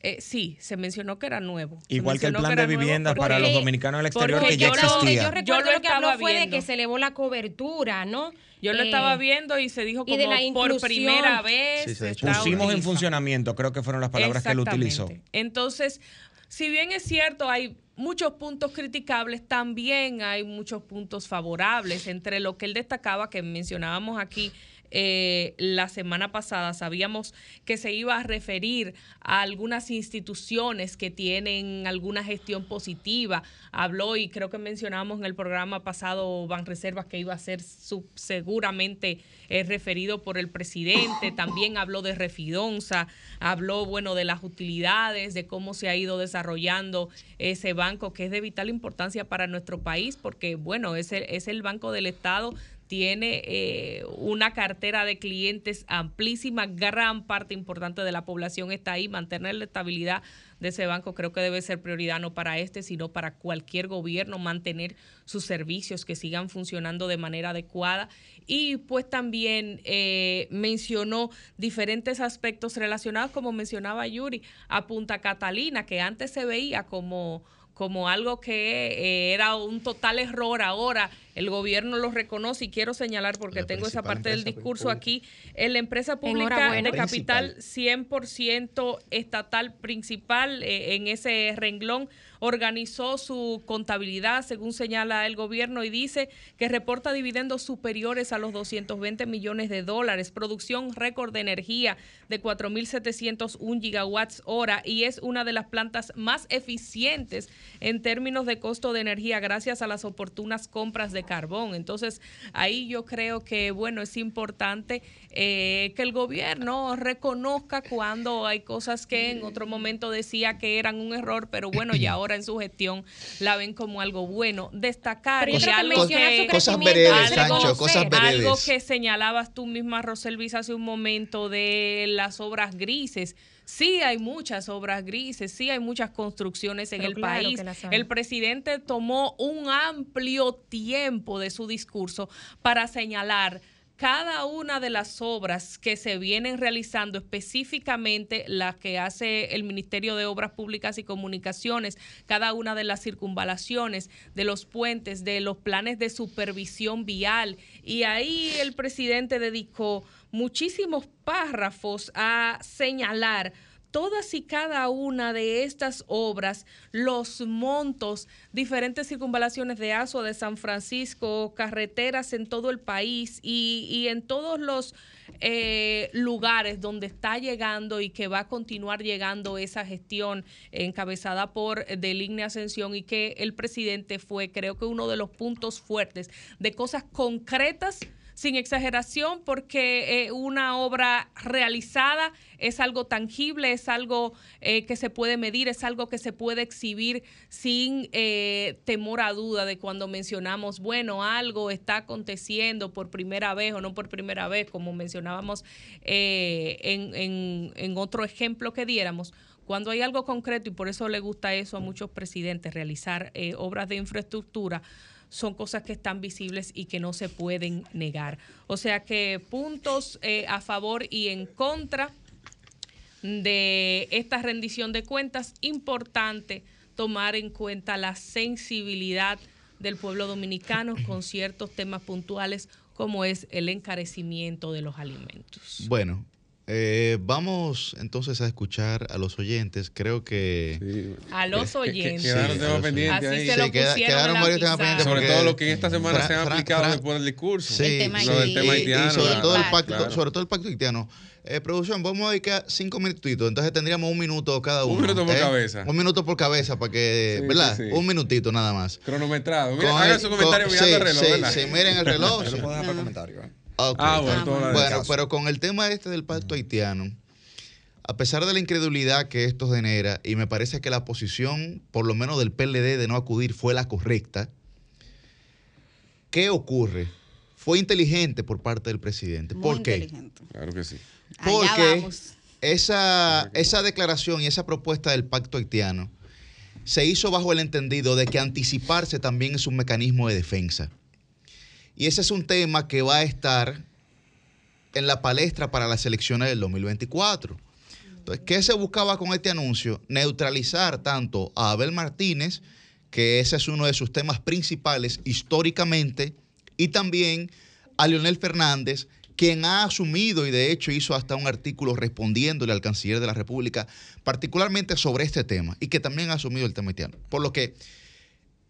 Eh, sí, se mencionó que era nuevo. Igual que el plan de nuevo vivienda porque- para los dominicanos del exterior que ya yo lo- existía. Yo recuerdo lo lo que habló estaba fue de viendo. que se elevó la cobertura, ¿no? Yo lo Eh, estaba viendo y se dijo como de la por primera vez. Sí, se está Pusimos en funcionamiento, creo que fueron las palabras que él utilizó. Entonces, si bien es cierto, hay muchos puntos criticables, también hay muchos puntos favorables. Entre lo que él destacaba, que mencionábamos aquí eh, la semana pasada, sabíamos que se iba a referir a algunas instituciones que tienen alguna gestión positiva. Habló y creo que mencionábamos en el programa pasado Banreservas que iba a ser seguramente eh, referido por el presidente. También habló de Refidonza, habló, bueno, de las utilidades, de cómo se ha ido desarrollando ese banco que es de vital importancia para nuestro país, porque, bueno, es el, es el Banco del Estado tiene eh, una cartera de clientes amplísima, gran parte importante de la población está ahí, mantener la estabilidad de ese banco creo que debe ser prioridad no para este, sino para cualquier gobierno, mantener sus servicios que sigan funcionando de manera adecuada. Y pues también eh, mencionó diferentes aspectos relacionados, como mencionaba Yuri, a Punta Catalina, que antes se veía como como algo que eh, era un total error. Ahora el gobierno lo reconoce y quiero señalar porque La tengo esa parte del discurso pública. aquí. En la empresa pública de capital 100% estatal principal eh, en ese renglón organizó su contabilidad según señala el gobierno y dice que reporta dividendos superiores a los 220 millones de dólares, producción récord de energía de 4.701 gigawatts hora y es una de las plantas más eficientes en términos de costo de energía gracias a las oportunas compras de carbón. Entonces ahí yo creo que bueno es importante eh, que el gobierno reconozca cuando hay cosas que en otro momento decía que eran un error, pero bueno, y *clears throat* ahora en su gestión la ven como algo bueno. Destacar y algo que- Cosas crecimiento veredes, es Sancho, reconocer. cosas veredes. algo que señalabas tú misma, Roselvis, hace un momento de las obras grises. Sí hay muchas obras grises, sí hay muchas construcciones en Pero el claro país. El presidente tomó un amplio tiempo de su discurso para señalar cada una de las obras que se vienen realizando, específicamente las que hace el Ministerio de Obras Públicas y Comunicaciones, cada una de las circunvalaciones, de los puentes, de los planes de supervisión vial. Y ahí el presidente dedicó muchísimos párrafos a señalar todas y cada una de estas obras, los montos, diferentes circunvalaciones de Aso, de San Francisco, carreteras en todo el país y, en todos los eh, lugares donde está llegando y que va a continuar llegando esa gestión encabezada por Deligne Ascensión y que el presidente fue, creo que uno de los puntos fuertes de cosas concretas sin exageración, porque eh, una obra realizada es algo tangible, es algo eh, que se puede medir, es algo que se puede exhibir sin eh, temor a duda de cuando mencionamos, bueno, algo está aconteciendo por primera vez o no por primera vez, como mencionábamos en, en- en otro ejemplo que diéramos. Cuando hay algo concreto, y por eso le gusta eso a muchos presidentes, realizar eh, obras de infraestructura, son cosas que están visibles y que no se pueden negar. O sea que puntos eh, a favor y en contra de esta rendición de cuentas, importante tomar en cuenta la sensibilidad del pueblo dominicano *clears throat* con ciertos temas puntuales como es el encarecimiento de los alimentos. Bueno, eh, vamos entonces a escuchar a los oyentes. Creo que... A los Que- que- oyentes. quedaron Sí, temas pendientes Así ahí. se lo Sí, queda- pusieron quedaron varios temas pendientes Sobre todo lo que en esta semana Fra- se ha aplicado Fra- después del discurso. Sí, El tema Lo del tema y- y haitiano. sobre todo el pacto, Claro. sobre todo el pacto haitiano. Eh, producción, vamos a dedicar cinco minutitos, entonces tendríamos un minuto cada Un uno. minuto por ¿eh? cabeza. Un minuto por cabeza para que, Sí, ¿verdad? sí, sí. Un minutito nada más. Cronometrado. Mira, Con hagan su comentario con- mirando sí, el reloj, sí, ¿verdad? sí, miren el *laughs* reloj. Yo lo puedo dejar para comentario. ¿eh? Ah, bueno, del Bueno, pero con el tema este del pacto haitiano, a pesar de la incredulidad que esto genera, y me parece que la posición, por lo menos del PLD, de no acudir fue la correcta, ¿qué ocurre? Fue inteligente por parte del presidente. Muy ¿Por qué? inteligente. Claro que sí. Porque esa, esa declaración y esa propuesta del pacto haitiano se hizo bajo el entendido de que anticiparse también es un mecanismo de defensa. Y ese es un tema que va a estar en la palestra para las elecciones del 2024. Entonces, ¿qué se buscaba con este anuncio? Neutralizar tanto a Abel Martínez, que ese es uno de sus temas principales históricamente, y también a Leonel Fernández, quien ha asumido y de hecho hizo hasta un artículo respondiéndole al canciller de la República, particularmente sobre este tema, y que también ha asumido el tema haitiano. Por lo que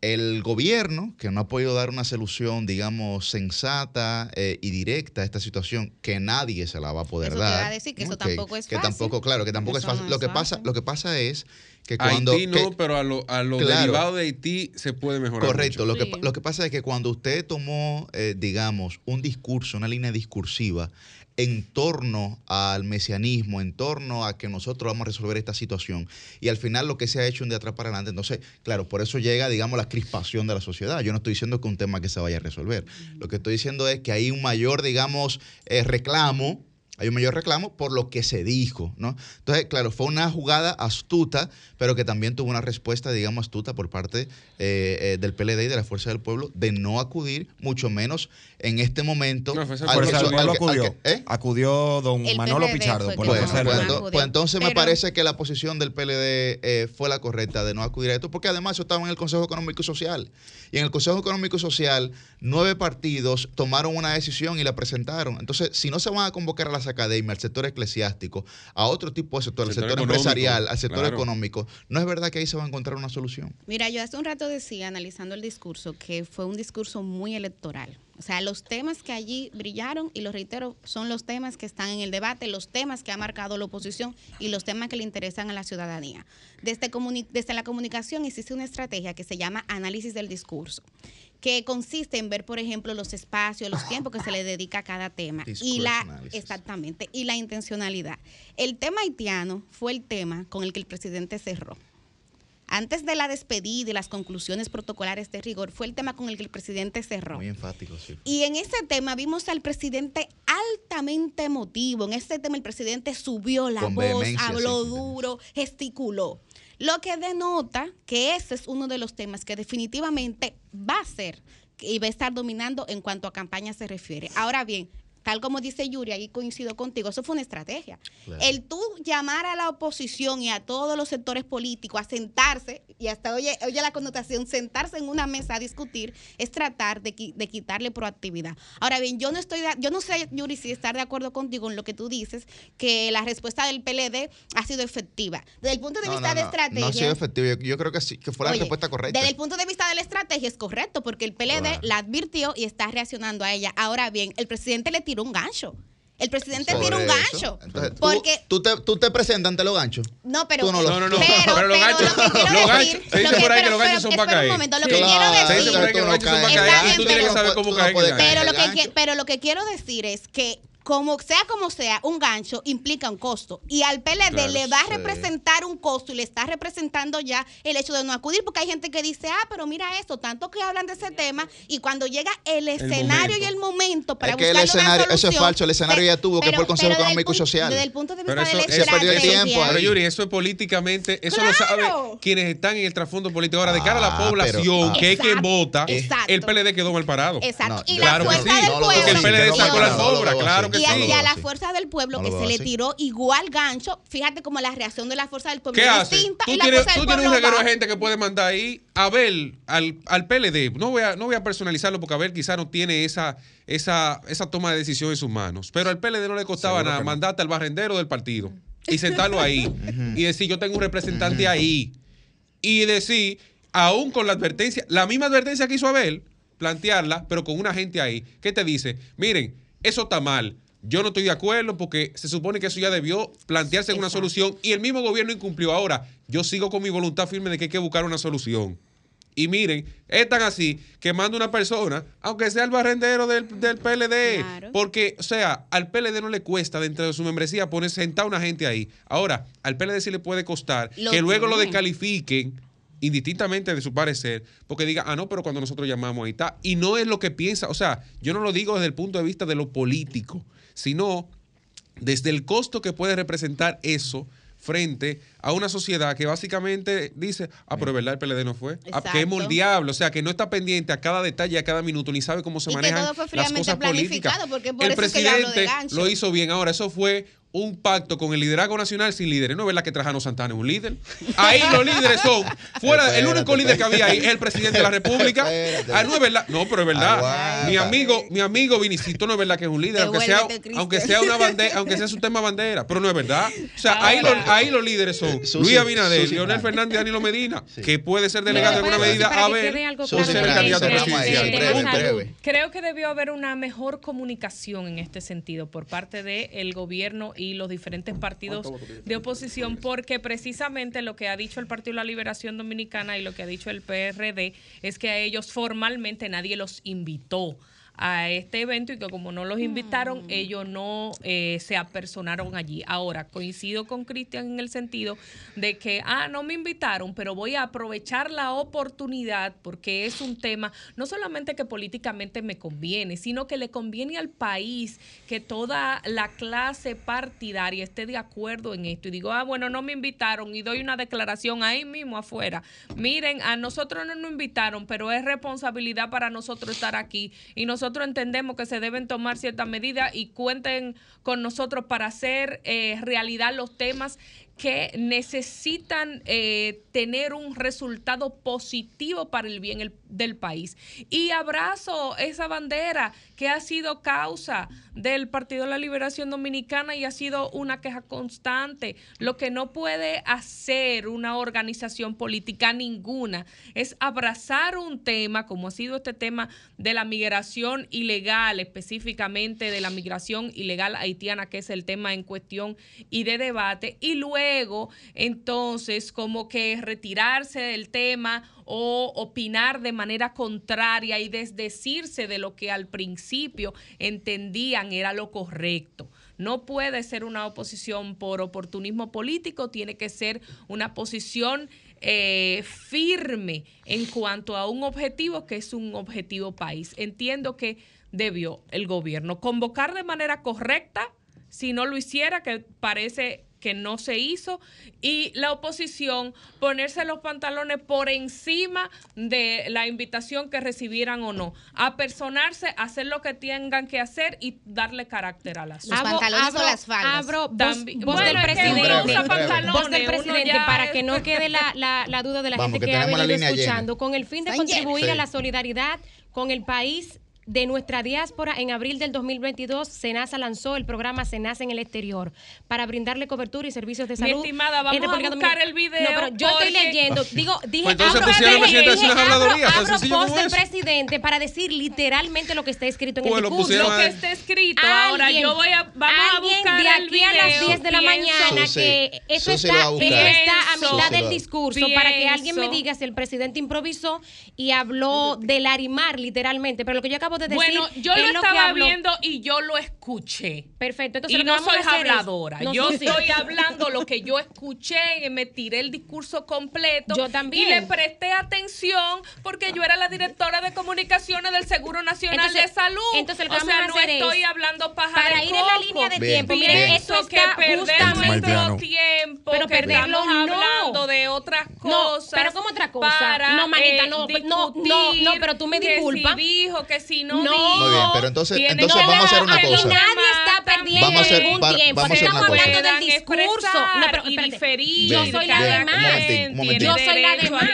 el gobierno, que no ha podido dar una solución, digamos, sensata eh, y directa a esta situación, que nadie se la va a poder Eso te iba dar. a decir que tampoco es que fácil. tampoco, claro, que tampoco Eso es fácil. no lo que pasa, lo que pasa es que cuando Haití no, que- pero a lo, a lo Claro. derivado de Haití se puede mejorar. Correcto. mucho. Lo, que, lo que pasa es que cuando usted tomó, eh, digamos, un discurso, una línea discursiva en torno al mesianismo, en torno a que nosotros vamos a resolver esta situación, y al final lo que se ha hecho un de atrás para adelante, entonces, claro, por eso llega, digamos, la crispación de la sociedad. Yo no estoy diciendo que un tema que se vaya a resolver. Lo que estoy diciendo es que hay un mayor, digamos, eh, reclamo hay un mayor reclamo por lo que se dijo, ¿no? Entonces, claro, fue una jugada astuta, pero que también tuvo una respuesta, digamos, astuta por parte eh, eh, del PLD y de la Fuerza del Pueblo de no acudir, mucho menos en este momento. al Fuerza del Pueblo al acudió. que- ¿eh? Acudió don El Manolo Pichardo por la Pues, pues, ento- pues entonces me parece que la posición del PLD eh, fue la correcta de no acudir a esto, porque además eso estaba en el Consejo Económico y Social. Y en el Consejo Económico y Social, nueve partidos tomaron una decisión y la presentaron. Entonces, si no se van a convocar a las academias, al sector eclesiástico, a otro tipo de sector, al Sector empresarial, al sector claro. económico, no es verdad que ahí se va a encontrar una solución. Mira, yo hace un rato decía, analizando el discurso, que fue un discurso muy electoral. O sea, los temas que allí brillaron, y lo reitero, son los temas que están en el debate, los temas que ha marcado la oposición y los temas que le interesan a la ciudadanía. Desde, comuni- desde la comunicación existe una estrategia que se llama análisis del discurso que consiste en ver, por ejemplo, los espacios, los tiempos que se le dedica a cada tema y la exactamente y la intencionalidad. El tema haitiano fue el tema con el que el presidente cerró. Antes de la despedida y las conclusiones protocolares de rigor, fue el tema con el que el presidente cerró. Muy enfático, sí. Y en ese tema vimos al presidente altamente emotivo. En este tema el presidente subió la Con voz, habló sí, duro, gesticuló. Lo que denota que ese es uno de los temas que definitivamente va a ser y va a estar dominando en cuanto a campaña se refiere. Ahora bien, tal como dice Yuri, ahí coincido contigo, eso fue una estrategia. Claro. El tú llamar a la oposición y a todos los sectores políticos a sentarse, y hasta oye, oye la connotación, sentarse en una mesa a discutir, es tratar de, qui- de quitarle proactividad. Ahora bien, yo no estoy, de- yo no sé, Yuri, si estar de acuerdo contigo en lo que tú dices, que la respuesta del PLD ha sido efectiva. Desde el punto de No, vista no, de no, estrategia. no ha sido efectivo. Yo, yo creo que sí, que fue la Oye, respuesta correcta. Desde el punto de vista de la estrategia es correcto, porque el PLD Claro. la advirtió y está reaccionando a ella. Ahora bien, el presidente le tiró un gancho. El presidente tiró un eso. gancho. Entonces, porque tú te, tú te presentas ante los ganchos. no, pero no No, no, no. Pero, Pero los ganchos- lo que quiero los ganchos- decir, se dice lo que- por ahí que los ganchos son espera para un caer. momento, lo que Claro, quiero Se dice decir por ahí que los ganchos son para Está caer y bien, tú tienes que pero- saber cómo tú no caer. en puedes el caer. Pero lo, gancho. que, qui- pero lo que quiero decir es que como sea como sea, un gancho implica un costo. Y al PLD Claro, le va a sí. representar un costo y le está representando ya el hecho de no acudir, porque hay gente que dice, ah, pero mira esto, tanto que hablan de ese tema, y cuando llega el escenario momento. y el momento para Es que el buscar una escenario, eso es solución, falso, el escenario ya tuvo, que pero- fue el Consejo pero el Económico y punto- Social. Desde el punto de vista Pero de eso, la eso- perdió el tiempo ahí. Pero Yuri, eso es políticamente, eso lo sabe quienes están en el trasfondo político. Ahora, de cara a la Ah, población, pero- ah. que es quien Exacto, vota, exacto. el PLD quedó mal parado. Exacto. y claro la que fuerza sí. del No lo pueblo. Porque el PLD sacó la No lo sobra, veo claro así. Que y, a, sí. y a la fuerza del pueblo No que se le tiró igual gancho, fíjate como la reacción de la fuerza del pueblo ¿Qué es hace? distinta Tú y la tienes, fuerza del tú tienes un reguero de gente que puede mandar ahí a Abel al, al PLD. No voy, a, no voy a personalizarlo porque Abel quizá no tiene esa, esa, esa toma de decisión en sus manos. Pero al PLD no le costaba Seguro nada no. mandarte al barrendero del partido y sentarlo ahí *laughs* y decir, yo tengo un representante ahí. Y decir, aún con la advertencia, la misma advertencia que hizo Abel, plantearla, pero con una gente ahí, que te dice, miren, eso está mal. Yo no estoy de acuerdo porque se supone que eso ya debió plantearse en una solución y el mismo gobierno incumplió. Ahora, yo sigo con mi voluntad firme de que hay que buscar una solución. Y miren, es tan así que manda una persona, aunque sea el barrendero del, del PLD, Claro. porque, o sea, al PLD no le cuesta dentro de su membresía poner sentar a una gente ahí. Ahora, al PLD sí le puede costar Lo que luego lo descalifiquen indistintamente de su parecer, porque diga, ah, no, pero cuando nosotros llamamos ahí está. Y no es lo que piensa, o sea, yo no lo digo desde el punto de vista de lo político, sino desde el costo que puede representar eso frente a una sociedad que básicamente dice, ah, pero verdad, el PLD no fue. Ah, que es Exacto. moldeable, o sea, que no está pendiente a cada detalle, a cada minuto, ni sabe cómo se Y que manejan todo fue las cosas políticas. planificado, porque por el eso que de presidente gancho. lo hizo bien. Ahora, eso fue un pacto con el liderazgo nacional sin líderes. No es verdad que Trajano Santana es un líder. Ahí los líderes son, fuera, el único líder que había ahí es el presidente de la República. Espérate. Ah, no es verdad. No, pero es verdad. Aguanta. Mi amigo, mi amigo Vinicito no es verdad que es un líder, aunque sea, aunque sea una bandera, aunque sea su tema bandera, pero no es verdad. O sea, ahí, los, ahí los líderes son Susi- Luis Abinader, Susi Leonel. Fernández y Danilo Medina, que puede ser delegado en alguna medida para a ver. ser candidato presidencial. Creo que debió haber una mejor comunicación en este sentido por parte del gobierno y los diferentes partidos de oposición, porque precisamente lo que ha dicho el Partido de la Liberación Dominicana y lo que ha dicho el PRD es que a ellos formalmente nadie los invitó a este evento y que como no los invitaron, ellos no eh, se apersonaron allí. Ahora, coincido con Cristian en el sentido de que, ah, no me invitaron, pero voy a aprovechar la oportunidad porque es un tema no solamente que políticamente me conviene, sino que le conviene al país que toda la clase partidaria esté de acuerdo en esto. Y digo, ah, bueno, no me invitaron y doy una declaración ahí mismo afuera. Miren, a nosotros no nos invitaron, pero es responsabilidad para nosotros estar aquí y nosotros entendemos que se deben tomar ciertas medidas y cuenten con nosotros para hacer eh, realidad los temas que necesitan eh, tener un resultado positivo para el bien el- del país. Y abrazo esa bandera que ha sido causa del Partido de la Liberación Dominicana y ha sido una queja constante. Lo que no puede hacer una organización política ninguna es abrazar un tema, como ha sido este tema de la migración ilegal, específicamente de la migración ilegal haitiana, que es el tema en cuestión y de debate, y luego entonces como que retirarse del tema o opinar de manera contraria y desdecirse de lo que al principio entendían era lo correcto. No puede ser una oposición por oportunismo político, tiene que ser una posición eh, firme en cuanto a un objetivo que es un objetivo país. Entiendo que debió el gobierno convocar de manera correcta, si no lo hiciera, que parece que no se hizo, y la oposición ponerse los pantalones por encima de la invitación que recibieran o no, apersonarse, hacer lo que tengan que hacer y darle carácter a las Los pantalones o las faldas. Abro voz, del presidente. pantalones, voz del para es- que no quede la, la- la duda de la Vamos, gente que que, ha venido llena. escuchando. Con el fin de Están contribuir llenas. a la solidaridad con el país de nuestra diáspora, en abril del 2022, SENASA lanzó el programa SENASA en el exterior para brindarle cobertura y servicios de Mi salud. estimada, vamos a buscar Dominicana. el video No, pero yo estoy leyendo, *laughs* digo, dije, Pues entonces abro, pusieron dije- abro- abro post del presidente para decir literalmente lo que está escrito en Pues el lo discurso. lo que está escrito. Ahora yo voy a vamos a buscar de el aquí a las video, 10 de la mañana que eso está, a eso está a Pienso- mitad del discurso para que alguien me diga si el presidente improvisó y habló del arimar literalmente, pero lo que yo acabo de decir Bueno, yo lo que estaba viendo y yo lo escuché. Perfecto, entonces y lo que no soy es- habladora. No, yo estoy *laughs* hablando lo que yo escuché y me tiré el discurso completo. Yo también. Y le presté atención porque yo era la directora de comunicaciones del Seguro Nacional Entonces- de Salud. entonces lo que o sea, no hacer estoy es, hablando paja para ir en la línea de Bien, tiempo, miren, bien. Pienso que justamente nuestro tiempo, Pero que perderlo estamos no. hablando de otras No, cosas. pero ¿cómo otra cosa? Para, No, manita, eh, no, no, no, no, pero tú me que disculpas. si dijo, que si no, No. Muy bien, pero entonces- Tiene entonces que vamos a hacer una cosa. Nadie está perdiendo Vamos a hacer- ningún para- tiempo. vamos Estamos hablando del discurso. No, pero y diferir. Yo soy la demás. Yo soy la demás.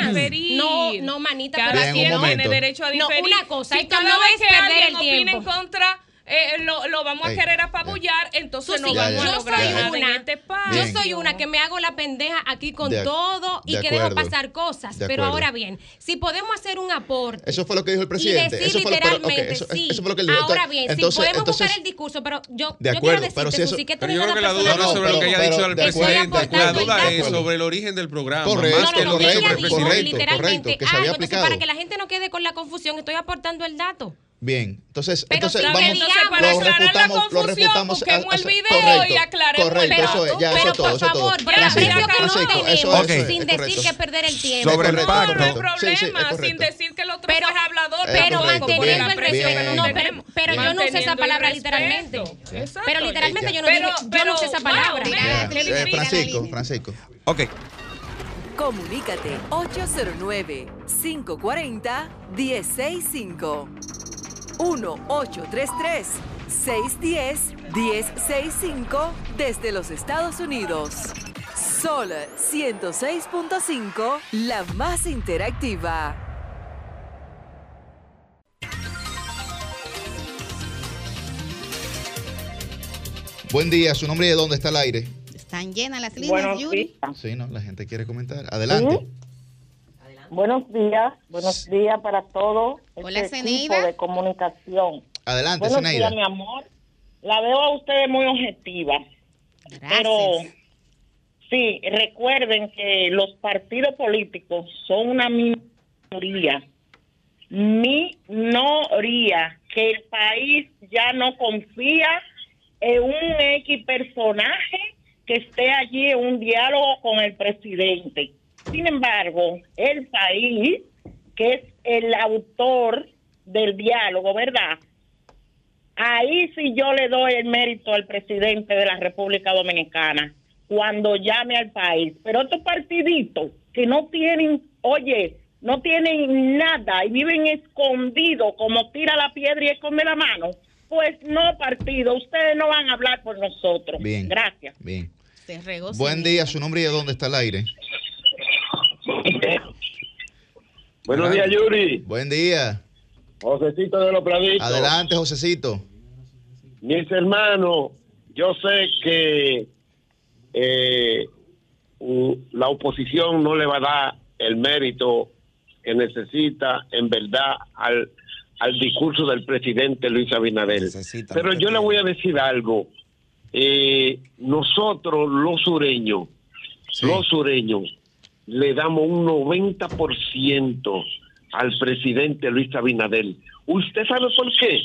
No, no, manita, Cada pero tiene derecho a No, diferir. una cosa, si esto no es perder el opina en tiempo. contra, eh, lo, lo vamos a Ey, querer apabullar, entonces Susi, no vamos ya. a yo lograr soy nada en este yo soy una que me hago la pendeja aquí con De todo y de que dejo pasar cosas. De Pero ahora bien, si podemos hacer un aporte. Eso fue lo que dijo el Y presidente. decir eso fue lo, pero, ok, literalmente, eso, sí. eso fue lo que él dijo. Ahora Entonces- bien, entonces, sí, podemos entonces, buscar el discurso, pero yo, De yo acuerdo, quiero pero decirte, si eso- Susi, que tú Pero yo creo que la duda no es sobre lo que pero- haya dicho pero- el presidente. de La duda es sobre el origen del programa. Correcto, más que no, lo que ella dijo el presidente. literalmente que se había algo. Entonces, aplicado. para que la gente no quede con la confusión, estoy aportando el dato. Bien, entonces, Pero entonces vamos, entonces, para lo aclarar la refutamos, lo refutamos. busquemos el video correcto, y aclaremos el Correcto, eso es, dato. ya, eso pero es todo, por eso es todo. el Francisco, precio que no Francisco, tenemos, eso es, Ok. eso es, sin es decir correcto. que perder el tiempo. Sobre el pacto. No hay correcto. Sí, sí, es problema, sin decir que el otro Pero- fue hablador, Es pero manteniendo el el respeto. que. No, pero, tenemos. pero Pero yo no usé esa el palabra literalmente. Exacto. Pero literalmente yo no Pero- dije, yo pero, no usé esa palabra. Eh, Francisco, Francisco. Ok. Comunícate 809-540-1065. 1-833-610-1065 desde los Estados Unidos. Sol 106.5, la más interactiva. Buen día, su nombre y de dónde está el aire. Están llenas las líneas, Yuri. Sí, no, la gente quiere comentar. Adelante. Buenos días, buenos días para todos. Hola, este equipo de comunicación. Adelante, buenos Zeneida. días, mi amor. La veo a ustedes muy objetiva. Pero sí, recuerden que los partidos políticos son una minoría. Minoría. Que el país ya no confía en un X personaje que esté allí en un diálogo con el presidente. Sin embargo, el país, que es el autor del diálogo, ¿verdad? Ahí sí yo le doy el mérito al presidente de la República Dominicana cuando llame al país. Pero estos partiditos que no tienen, oye, no tienen nada y viven escondidos como tira la piedra y esconde la mano, pues no partido, ustedes no van a hablar por nosotros. Bien. Gracias. Bien. Buen día, su nombre y de dónde está el aire. Buenos días, Yuri. Buen día. Josecito de los Praditos. Adelante, Josecito. Mis hermanos, yo sé que eh, la oposición no le va a dar el mérito que necesita en verdad al, al discurso del presidente Luis Abinader. Pero yo le voy a decir algo. Eh, nosotros, los sureños, los sureños, le damos un 90% al presidente Luis Abinader. ¿Usted sabe por qué?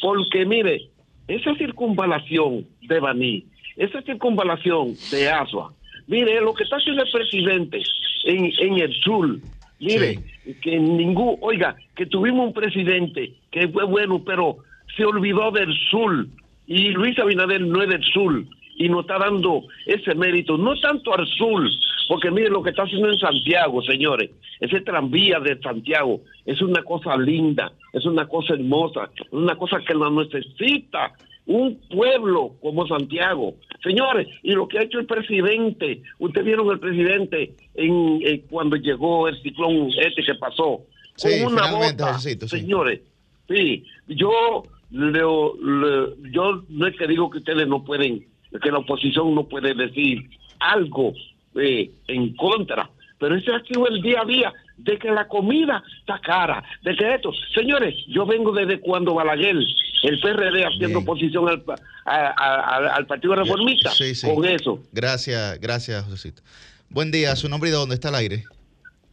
Porque, mire, esa circunvalación de Baní, esa circunvalación de Asua, mire, lo que está haciendo el presidente en, en el sur, mire, que ningún, oiga, que tuvimos un presidente que fue bueno, pero se olvidó del sur, y Luis Abinader no es del sur, y nos está dando ese mérito, no tanto al sur, porque mire lo que está haciendo en Santiago, señores, ese tranvía de Santiago es una cosa linda, es una cosa hermosa, es una cosa que la necesita un pueblo como Santiago. Señores, y lo que ha hecho el presidente, ustedes vieron el presidente en, eh, cuando llegó el ciclón este que pasó, Sí, con una bota, sí. señores, sí, yo leo- le- yo no es que digo que ustedes no pueden, que la oposición no puede decir algo eh, en contra, pero ese ha sido el día a día de que la comida está cara, de que esto, señores, yo vengo desde cuando Balaguer, el PRD haciendo oposición al, pa- a- a- a- al Partido Reformista, Sí, sí. con eso. Gracias, gracias, Josecito. Buen día, su nombre y de dónde está el aire.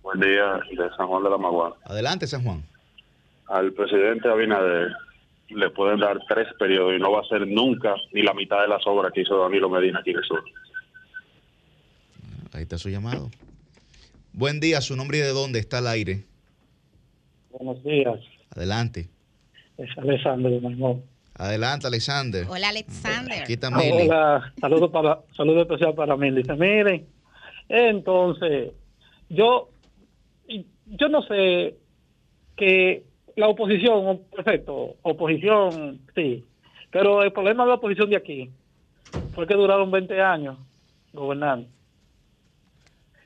Buen día, de San Juan de la Maguana. Adelante, San Juan. Al presidente Abinader le pueden dar tres periodos y no va a ser nunca ni la mitad de las obras que hizo Danilo Medina aquí en el sur. Ahí está su llamado. Buen día, su nombre y de dónde está el aire. Buenos días, Adelante. es Alessandro de Maimón. Adelante, Alexander. Hola, Alexander. Aquí está Mili. Hola, saludo para saludo especial para mí. Dice, miren, entonces, yo yo no sé que la oposición, perfecto, oposición, sí, pero el problema de la oposición de aquí fue que duraron 20 años gobernando.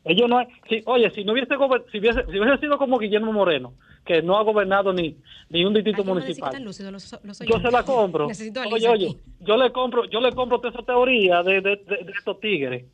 Ellos no, si, oye, si no hubiese, si hubiese, si hubiese sido como Guillermo Moreno, que no ha gobernado ni, ni un distrito municipal. los- los yo se la compro. *laughs* Necesito Oye, oye, aquí. yo le compro, yo le compro toda esa teoría de, de, de- de estos tigres.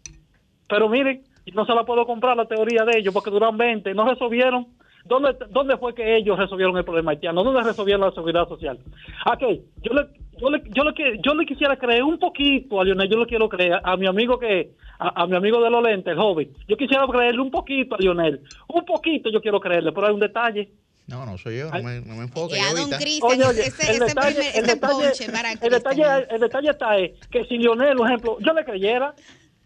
Pero miren, no se la puedo comprar la teoría de ellos porque duran 20, no resolvieron. ¿Dónde, ¿Dónde fue que ellos resolvieron el problema haitiano? ¿Dónde resolvieron la seguridad social? Ok, yo le, yo le, yo le, yo le quisiera creer un poquito a Lionel, yo le quiero creer a mi amigo que, a, a mi amigo de los lentes, el joven. Yo quisiera creerle un poquito a Lionel, un poquito yo quiero creerle, pero hay un detalle. No, no soy yo, no me, no me enfoque. Y a yo don ahorita. Cristian, ese, el ese detalle- primer- el ese detalle- ponche para el detalle, el detalle está es que si Lionel, por ejemplo, yo le creyera,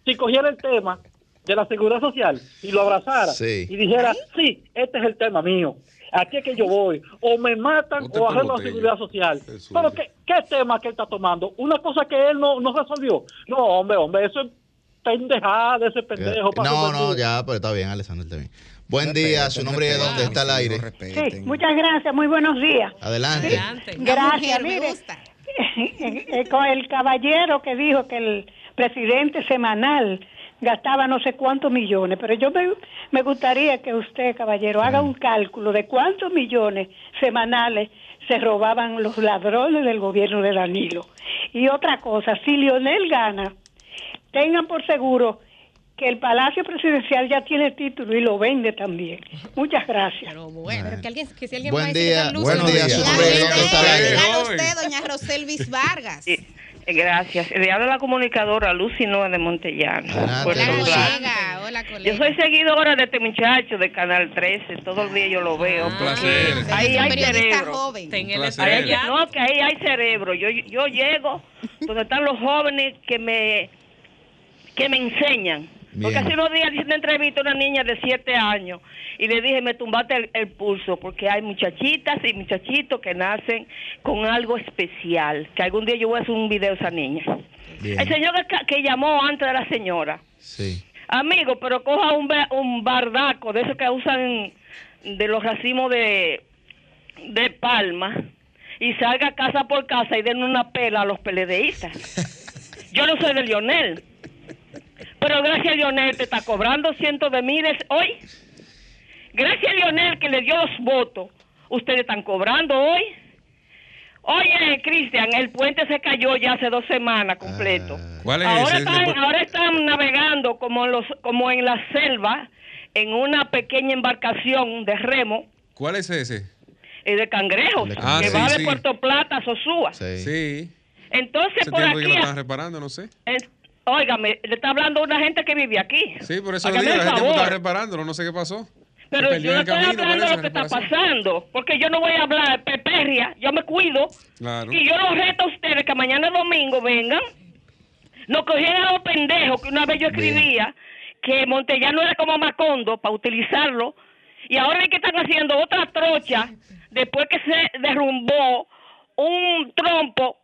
si cogiera el tema de la seguridad social y lo abrazara Sí. y dijera, sí, este es el tema mío, aquí es que yo voy, o me matan o arreglo la seguridad social. Jesús. Pero ¿qué, ¿qué tema que él está tomando? Una cosa que él no, no resolvió. No, hombre, hombre, eso es pendejada de ese pendejo. para No, no, ya, pero está bien, Alessandro, está bien. Buen día, su nombre es dónde está al aire. Sí, muchas gracias, muy buenos días. Adelante. Gracias, mire, *laughs* eh, con el caballero que dijo que el presidente semanal gastaba no sé cuántos millones, pero yo me, me gustaría que usted, caballero, haga un cálculo de cuántos millones semanales se robaban los ladrones del gobierno de Danilo. Y otra cosa, si Lionel gana, tengan por seguro que el Palacio Presidencial ya tiene título y lo vende también. Muchas gracias. Bueno, que, alguien, que si alguien Buen va a día, usted, doña Roselvis Vargas. Gracias. Le habla la comunicadora Lucy Noa de Montellano. Puerto Hola. Hola, colega. Yo soy seguidora de este muchacho de Canal 13. Todo el día yo lo veo. Un placer. Ahí hay cerebro. joven. Ahí hay- estrella. no, que ahí hay cerebro. Yo, yo llego donde están los jóvenes que me que me enseñan. Porque hace unos días hice una entrevista a una niña de 7 años y le dije, me tumbaste el, el pulso, porque hay muchachitas y muchachitos que nacen con algo especial, que algún día yo voy a hacer un video a esa niña. Bien. El señor que, que llamó antes de la señora, Sí. amigo, pero coja un, un bardaco de esos que usan de los racimos de, de palma y salga casa por casa y den una pela a los peledeístas. *laughs* Yo no soy de Lionel, pero gracias a Lionel te está cobrando cientos de miles hoy. Gracias a Lionel que le dio los votos, ustedes están cobrando hoy. Oye, Cristian, el puente se cayó ya hace dos semanas completo. ¿Cuál es Ahora ese? están, ahora están navegando como en, los, como en la selva, en una pequeña embarcación de remo ¿Cuál es ese? eh, de cangrejo, Ah, que sí, va de sí. Puerto Plata a Sosúa. Sí. Entonces, Hace por tiempo que lo aquí, están reparando, no sé. Óigame, le está hablando una gente que vive aquí. Sí, por eso lo Hágame digo, la gente está reparándolo, no sé qué pasó. Pero yo no estoy camino, hablando de lo que está pasando, porque yo no voy a hablar de peperria, yo me cuido. Claro. Y yo los reto a ustedes que mañana domingo vengan. No cogieran a los pendejos que una vez yo escribía que Montellano era como Macondo para utilizarlo. Y ahora es que están haciendo otra trocha después que se derrumbó un trompo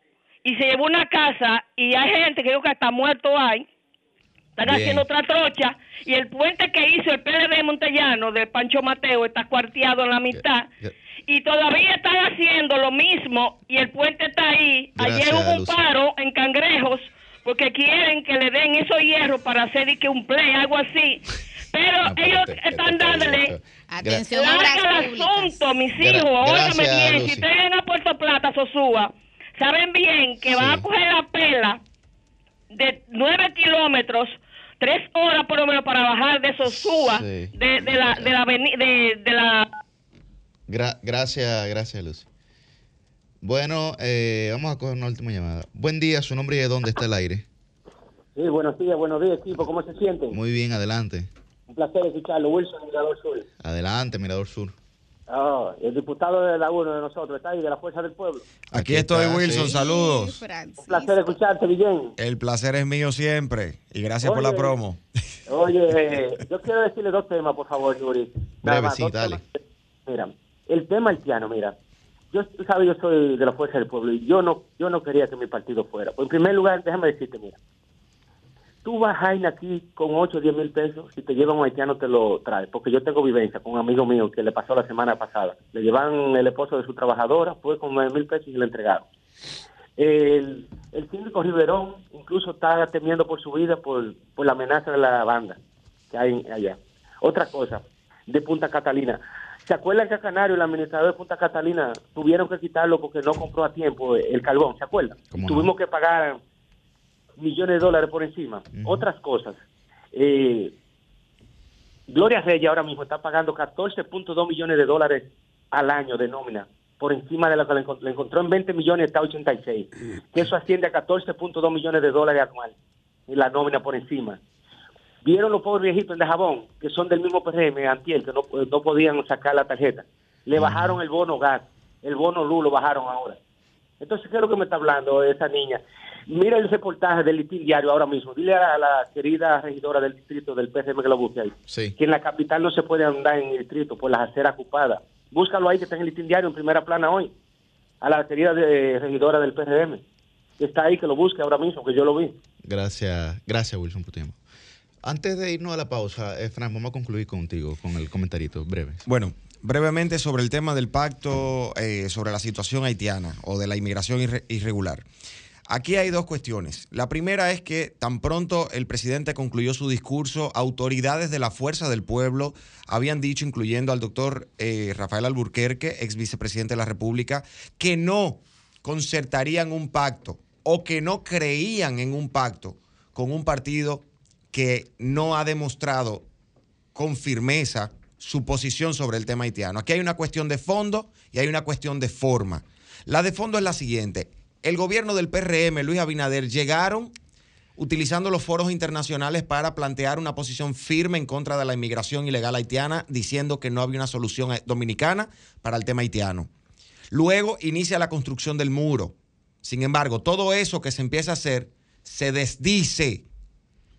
y se llevó una casa y hay gente que digo que hasta muerto hay. Están Bien. haciendo otra trocha y el puente que hizo el PLD de Montellano de Pancho Mateo está cuarteado en la mitad y todavía están haciendo lo mismo y el puente está ahí. Gracias, Ayer hubo un paro en Cangrejos porque quieren que le den esos hierros para hacer y que un play, algo así. Pero ellos están dándole Atención, larga obras el públicas. asunto, mis hijos. Óigame gracias, bien, si ustedes vienen a Puerto Plata, Sosúa, saben bien que van a coger la pela de nueve kilómetros, tres horas por lo menos para bajar de Sosúa, Sí. de, de la, de la, aveni- de, de la Gra- gracias, gracias, Luz. Bueno, eh, vamos a coger una última llamada. Buen día, su nombre y de dónde está el aire. Sí, buenos días, buenos días, equipo. ¿Cómo se siente? Muy bien, adelante. Un placer escucharlo. Wilson, Mirador Sur. Adelante, Mirador Sur. Ah, el diputado de la UNO de nosotros está ahí, de la Fuerza del Pueblo. Aquí estoy, Wilson. sí. Saludos. Un placer escucharte, Guillén. El placer es mío siempre. Y gracias por la promo. Oye, *laughs* eh, yo quiero decirle dos temas, por favor, Yuri. Nada Breve, más, sí, dale. temas. Mira, el tema haitiano, mira. Yo, tú sabes, yo soy de la Fuerza del Pueblo y yo no, yo no quería que mi partido fuera. Pues, en primer lugar, déjame decirte, mira. Tú vas Jaina aquí con 8 o 10 mil pesos, si te llevan un haitiano te lo trae. Porque yo tengo vivencia con un amigo mío que le pasó la semana pasada. Le llevan el esposo de su trabajadora, fue con 9 mil pesos y le entregaron. El, el síndico Riverón incluso está temiendo por su vida por, por la amenaza de la banda que hay allá. Otra cosa, de Punta Catalina. ¿Se acuerdan que a Canario, el administrador de Punta Catalina, tuvieron que quitarlo porque no compró a tiempo el carbón? ¿Se acuerdan? Tuvimos que pagar millones de dólares por encima. Otras cosas. Eh, Gloria Reyes ahora mismo está pagando 14.2 millones de dólares al año de nómina, por encima de lo que le, encont- le encontró en 20 millones, está 86. Que eso asciende a 14.2 millones de dólares anual. Y la nómina por encima. Vieron los pobres viejitos en de jabón, que son del mismo PRM, Antiel, que no, no podían sacar la tarjeta. Le bajaron el bono gas, el bono luz lo bajaron ahora. Entonces, ¿qué es lo que me está hablando esa niña? Mira el reportaje del Listín Diario ahora mismo. Dile a la querida regidora del distrito del PRM que lo busque ahí. Sí. Que en la capital no se puede andar en el distrito por las aceras ocupadas. Búscalo ahí que está en el listín diario en primera plana hoy. A la querida de- regidora del PRM. Que está ahí, que lo busque ahora mismo, que yo lo vi. Gracias, gracias Wilson por tu tiempo. Antes de irnos a la pausa, eh, Fran, vamos a concluir contigo con el comentarito breve. Bueno, brevemente sobre el tema del pacto eh, sobre la situación haitiana o de la inmigración irre- irregular. Aquí hay dos cuestiones. La primera es que tan pronto el presidente concluyó su discurso, autoridades de la Fuerza del Pueblo habían dicho, incluyendo al doctor eh, Rafael Alburquerque, ex vicepresidente de la República, que no concertarían un pacto o que no creían en un pacto con un partido que no ha demostrado con firmeza su posición sobre el tema haitiano. Aquí hay una cuestión de fondo y hay una cuestión de forma. La de fondo es la siguiente. El gobierno del PRM, Luis Abinader, llegaron utilizando los foros internacionales para plantear una posición firme en contra de la inmigración ilegal haitiana, diciendo que no había una solución eh, dominicana para el tema haitiano. Luego inicia la construcción del muro. Sin embargo, todo eso que se empieza a hacer se desdice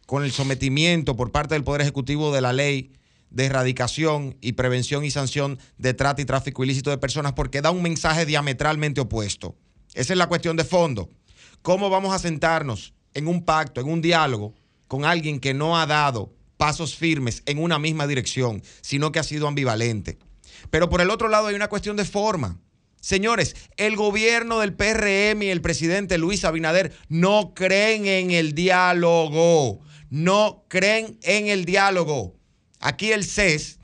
con el sometimiento por parte del Poder Ejecutivo de la ley de erradicación y prevención y sanción de trata y tráfico ilícito de personas porque da un mensaje diametralmente opuesto. Esa es la cuestión de fondo. ¿Cómo vamos a sentarnos en un pacto, en un diálogo con alguien que no ha dado pasos firmes en una misma dirección, sino que ha sido ambivalente? Pero por el otro lado hay una cuestión de forma. Señores, el gobierno del PRM y el presidente Luis Abinader no creen en el diálogo. No creen en el diálogo. Aquí el CES,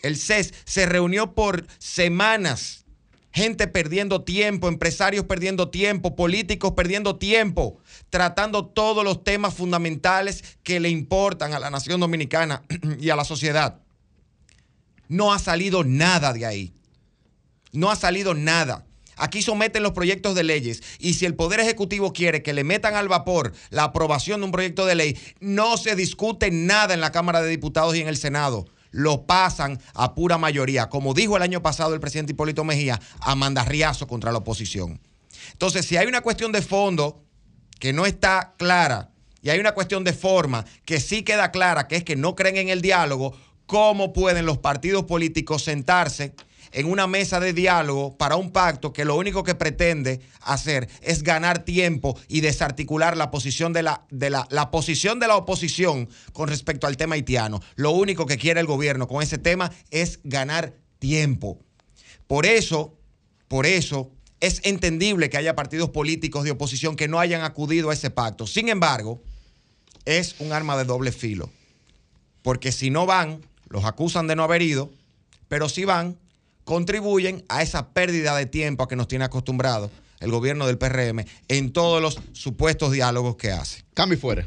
el CES se reunió por semanas. Gente perdiendo tiempo, empresarios perdiendo tiempo, políticos perdiendo tiempo, tratando todos los temas fundamentales que le importan a la nación dominicana *clears throat* y a la sociedad. No ha salido nada de ahí. No ha salido nada. Aquí someten los proyectos de leyes y si el Poder Ejecutivo quiere que le metan al vapor la aprobación de un proyecto de ley, no se discute nada en la Cámara de Diputados y en el Senado. Lo pasan a pura mayoría, como dijo el año pasado el presidente Hipólito Mejía, a mandarriazo contra la oposición. Entonces, si hay una cuestión de fondo que no está clara y hay una cuestión de forma que sí queda clara, que es que no creen en el diálogo, ¿cómo pueden los partidos políticos sentarse en una mesa de diálogo para un pacto que lo único que pretende hacer es ganar tiempo y desarticular la posición de la, de la, la posición de la oposición con respecto al tema haitiano? Lo único que quiere el gobierno con ese tema es ganar tiempo. Por eso, por eso es entendible que haya partidos políticos de oposición que no hayan acudido a ese pacto. Sin embargo, es un arma de doble filo. Porque si no van, los acusan de no haber ido, pero si van, contribuyen a esa pérdida de tiempo a que nos tiene acostumbrados el gobierno del PRM en todos los supuestos diálogos que hace. Cambio fuera.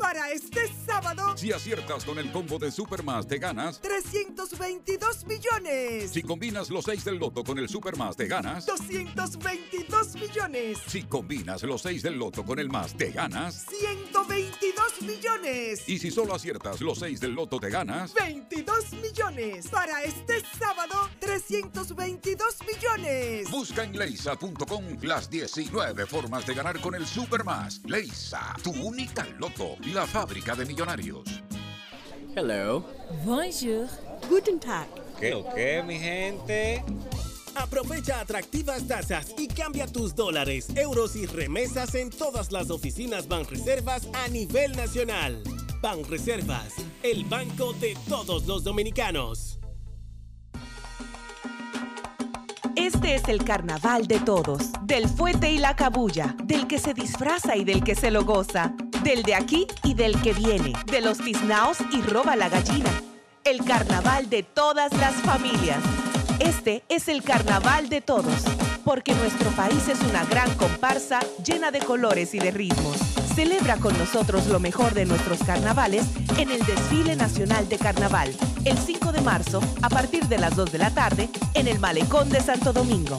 Para este sábado, Si aciertas con el combo de Supermas, te ganas. 322 millones. Si combinas los 6 del loto con el Supermas, te ganas. 222 millones. Si combinas los 6 del loto con el más, te ganas. 122 millones. Y si solo aciertas los 6 del loto, te ganas. 22 millones. Para este sábado, 322 millones. Busca en leisa.com las 19 formas de ganar con el Supermas. Leisa, tu única loto, la fábrica de millonarios. Hello. Bonjour. Guten Tag. ¿Qué o qué, mi gente? Aprovecha atractivas tasas y cambia tus dólares, euros y remesas en todas las oficinas Banreservas a nivel nacional. Banreservas, el banco de todos los dominicanos. Este es el carnaval de todos, del fuete y la cabulla, del que se disfraza y del que se lo goza, del de aquí y del que viene, de los tiznaos y roba la gallina. El carnaval de todas las familias. Este es el carnaval de todos, porque nuestro país es una gran comparsa llena de colores y de ritmos. Celebra con nosotros lo mejor de nuestros carnavales en el Desfile Nacional de Carnaval, el 5 de marzo, a partir de las 2 de la tarde, en el Malecón de Santo Domingo.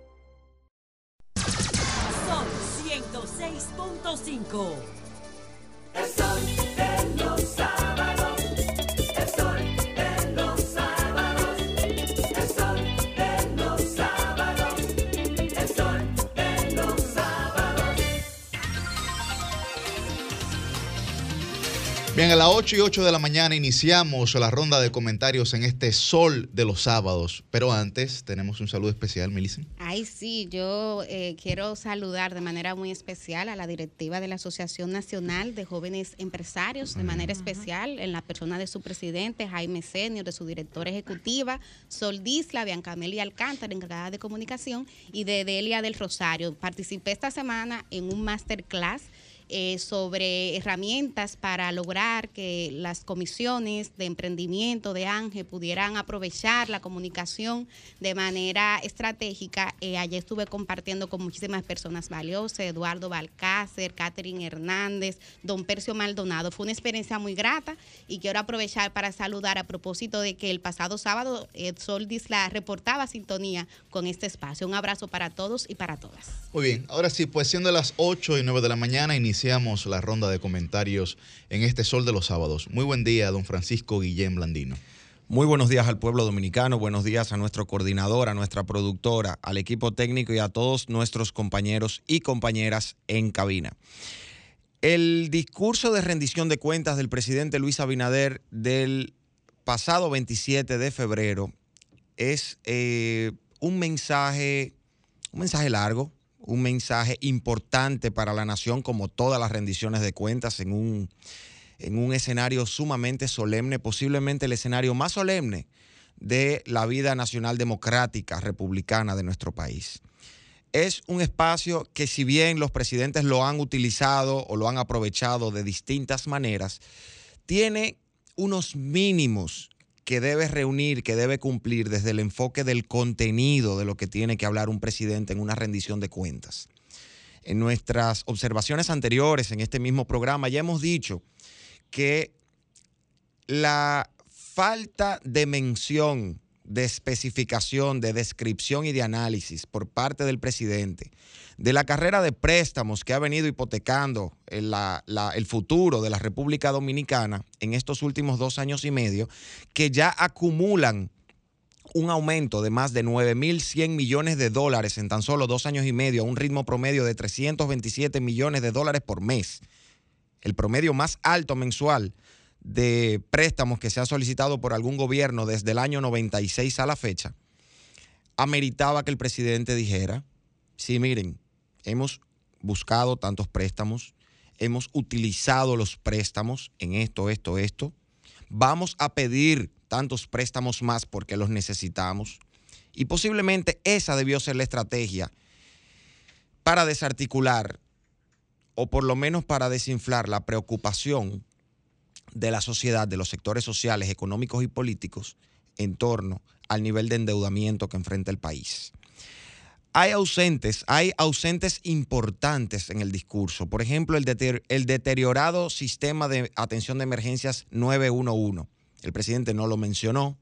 Sol 106.5. El sol de los sábados. Bien, a las 8 y 8 de la mañana iniciamos la ronda de comentarios en este sol de los sábados. Pero antes tenemos un saludo especial, Melissa. Ay, sí, yo eh, quiero saludar de manera muy especial a la directiva de la Asociación Nacional de Jóvenes Empresarios, de manera especial en la persona de su presidente, Jaime Senior, de su directora ejecutiva, Sol Disla, Bianca Amelia Alcántara, encargada de comunicación, y de Delia del Rosario. Participé esta semana en un masterclass eh, sobre herramientas para lograr que las comisiones de emprendimiento de Ángel pudieran aprovechar la comunicación de manera estratégica. Eh, ayer estuve compartiendo con muchísimas personas valiosas, Eduardo Balcácer, Catherine Hernández, don Percio Maldonado. Fue una experiencia muy grata y quiero aprovechar para saludar a propósito de que el pasado sábado eh, Sol Disla reportaba sintonía con este espacio. Un abrazo para todos y para todas. Muy bien, ahora sí, pues siendo las 8 y 9 de la mañana, iniciamos la ronda de comentarios en este sol de los sábados. Muy buen día, don Francisco Guillén Blandino. Muy buenos días al pueblo dominicano, buenos días a nuestro coordinador, a nuestra productora, al equipo técnico y a todos nuestros compañeros y compañeras en cabina. El discurso de rendición de cuentas del presidente Luis Abinader del pasado 27 de febrero es eh, un mensaje, un mensaje largo, un mensaje importante para la nación, como todas las rendiciones de cuentas, en un, en un escenario sumamente solemne, posiblemente el escenario más solemne de la vida nacional democrática republicana de nuestro país. Es un espacio que si bien los presidentes lo han utilizado o lo han aprovechado de distintas maneras, tiene unos mínimos que debe reunir, que debe cumplir desde el enfoque del contenido de lo que tiene que hablar un presidente en una rendición de cuentas. En nuestras observaciones anteriores en este mismo programa ya hemos dicho que la falta de mención de especificación, de descripción y de análisis por parte del presidente de la carrera de préstamos que ha venido hipotecando el, el futuro de la República Dominicana en estos últimos dos años y medio, que ya acumulan un aumento de más de 9.100 millones de dólares en tan solo dos años y medio, a un ritmo promedio de 327 millones de dólares por mes. El promedio más alto mensual de préstamos que se ha solicitado por algún gobierno desde el año 96 a la fecha, ameritaba que el presidente dijera, sí, miren, hemos buscado tantos préstamos, hemos utilizado los préstamos en esto, esto, esto, vamos a pedir tantos préstamos más porque los necesitamos. Y posiblemente esa debió ser la estrategia para desarticular o por lo menos para desinflar la preocupación de la sociedad, de los sectores sociales, económicos y políticos en torno al nivel de endeudamiento que enfrenta el país. Hay ausentes, hay ausentes importantes en el discurso. Por ejemplo, el, deter- el deteriorado sistema de atención de emergencias 911. El presidente no lo mencionó.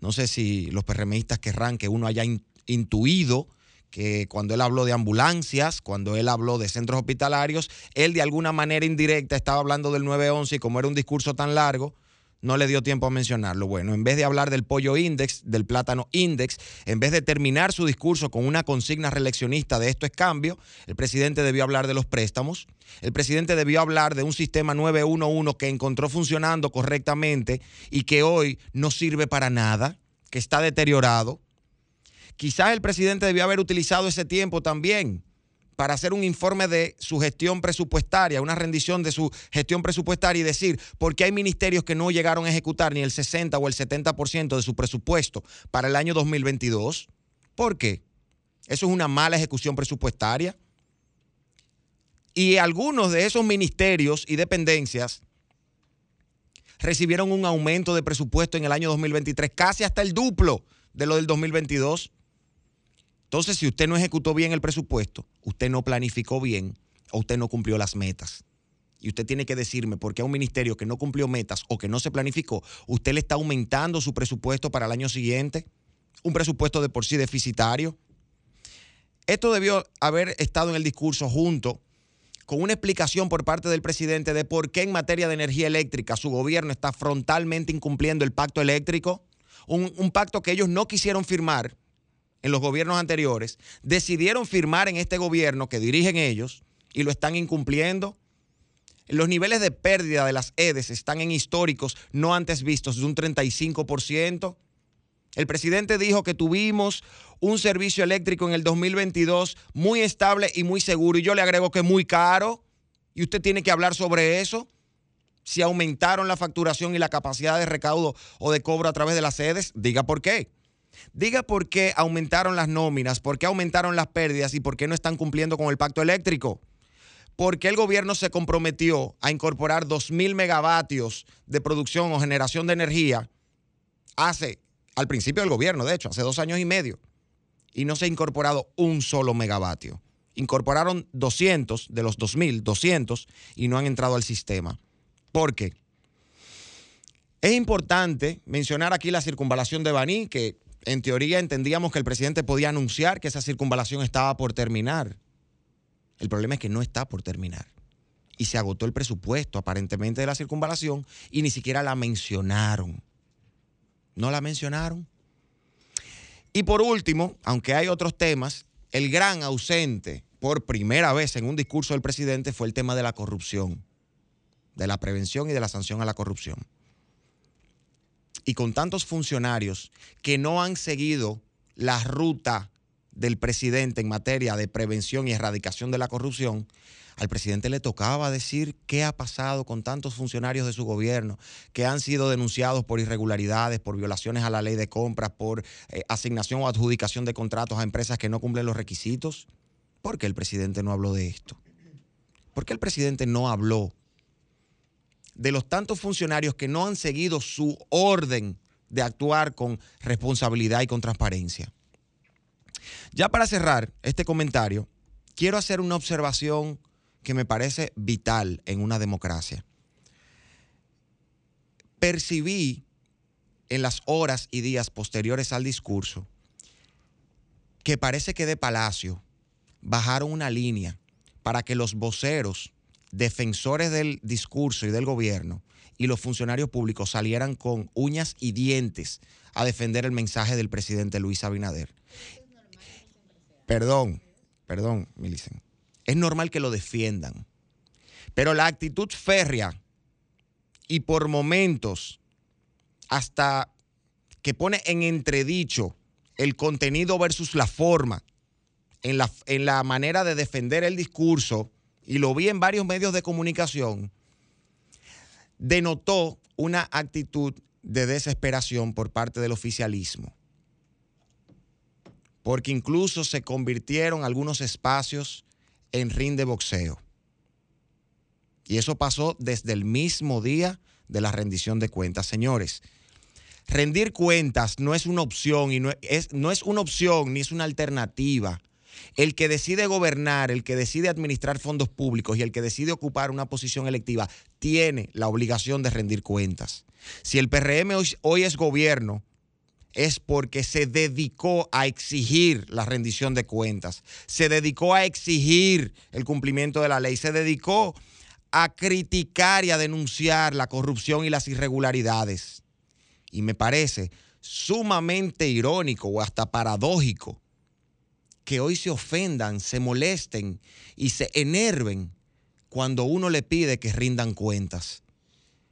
No sé si los PRMistas querrán que uno haya in- intuido que cuando él habló de ambulancias, cuando él habló de centros hospitalarios, él de alguna manera indirecta estaba hablando del 911 y como era un discurso tan largo, no le dio tiempo a mencionarlo. Bueno, en vez de hablar del pollo index, del plátano index, en vez de terminar su discurso con una consigna reeleccionista de esto es cambio, el presidente debió hablar de los préstamos. El presidente debió hablar de un sistema 911 que encontró funcionando correctamente y que hoy no sirve para nada, que está deteriorado. Quizás el presidente debió haber utilizado ese tiempo también para hacer un informe de su gestión presupuestaria, una rendición de su gestión presupuestaria y decir por qué hay ministerios que no llegaron a ejecutar ni el 60 o el 70% de su presupuesto para el año 2022. ¿Por qué? Eso es una mala ejecución presupuestaria. Y algunos de esos ministerios y dependencias recibieron un aumento de presupuesto en el año 2023, casi hasta el duplo de lo del 2022. Entonces, si usted no ejecutó bien el presupuesto, usted no planificó bien o usted no cumplió las metas. Y usted tiene que decirme por qué a un ministerio que no cumplió metas o que no se planificó, usted le está aumentando su presupuesto para el año siguiente, un presupuesto de por sí deficitario. Esto debió haber estado en el discurso junto con una explicación por parte del presidente de por qué en materia de energía eléctrica su gobierno está frontalmente incumpliendo el pacto eléctrico, un, un pacto que ellos no quisieron firmar en los gobiernos anteriores, decidieron firmar en este gobierno que dirigen ellos y lo están incumpliendo. Los niveles de pérdida de las EDES están en históricos no antes vistos de un 35%. El presidente dijo que tuvimos un servicio eléctrico en el 2022 muy estable y muy seguro. Y yo le agrego que muy caro. Y usted tiene que hablar sobre eso. Si aumentaron la facturación y la capacidad de recaudo o de cobro a través de las sedes, diga por qué. Diga por qué aumentaron las nóminas, por qué aumentaron las pérdidas y por qué no están cumpliendo con el pacto eléctrico. ¿Por qué el gobierno se comprometió a incorporar 2.000 megavatios de producción o generación de energía hace, al principio del gobierno, de hecho, hace dos años y medio, y no se ha incorporado un solo megavatio? Incorporaron 200 de los 2.000, 200, y no han entrado al sistema. ¿Por qué? Es importante mencionar aquí la circunvalación de Baní, que en teoría entendíamos que el presidente podía anunciar que esa circunvalación estaba por terminar. El problema es que no está por terminar. Y se agotó el presupuesto aparentemente de la circunvalación y ni siquiera la mencionaron. No la mencionaron. Y por último, aunque hay otros temas, el gran ausente por primera vez en un discurso del presidente fue el tema de la corrupción, de la prevención y de la sanción a la corrupción y con tantos funcionarios que no han seguido la ruta del presidente en materia de prevención y erradicación de la corrupción, al presidente le tocaba decir qué ha pasado con tantos funcionarios de su gobierno que han sido denunciados por irregularidades, por violaciones a la ley de compras, por eh, asignación o adjudicación de contratos a empresas que no cumplen los requisitos. ¿Por qué el presidente no habló de esto? ¿Por qué el presidente no habló de los tantos funcionarios que no han seguido su orden de actuar con responsabilidad y con transparencia. Ya para cerrar este comentario, quiero hacer una observación que me parece vital en una democracia. Percibí en las horas y días posteriores al discurso que parece que de Palacio bajaron una línea para que los voceros, defensores del discurso y del gobierno y los funcionarios públicos salieran con uñas y dientes a defender el mensaje del presidente Luis Abinader. Perdón, perdón, Milicen. Es normal que lo defiendan. Pero la actitud férrea y por momentos hasta que pone en entredicho el contenido versus la forma en la, en la manera de defender el discurso, y lo vi en varios medios de comunicación, denotó una actitud de desesperación por parte del oficialismo. Porque incluso se convirtieron algunos espacios en ring de boxeo. Y eso pasó desde el mismo día de la rendición de cuentas. Señores, rendir cuentas no es una opción y no es, no es una opción ni es una alternativa. El que decide gobernar, el que decide administrar fondos públicos y el que decide ocupar una posición electiva tiene la obligación de rendir cuentas. Si el PRM hoy, hoy es gobierno, es porque se dedicó a exigir la rendición de cuentas, se dedicó a exigir el cumplimiento de la ley, se dedicó a criticar y a denunciar la corrupción y las irregularidades. Y me parece sumamente irónico o hasta paradójico que hoy se ofendan, se molesten y se enerven cuando uno le pide que rindan cuentas.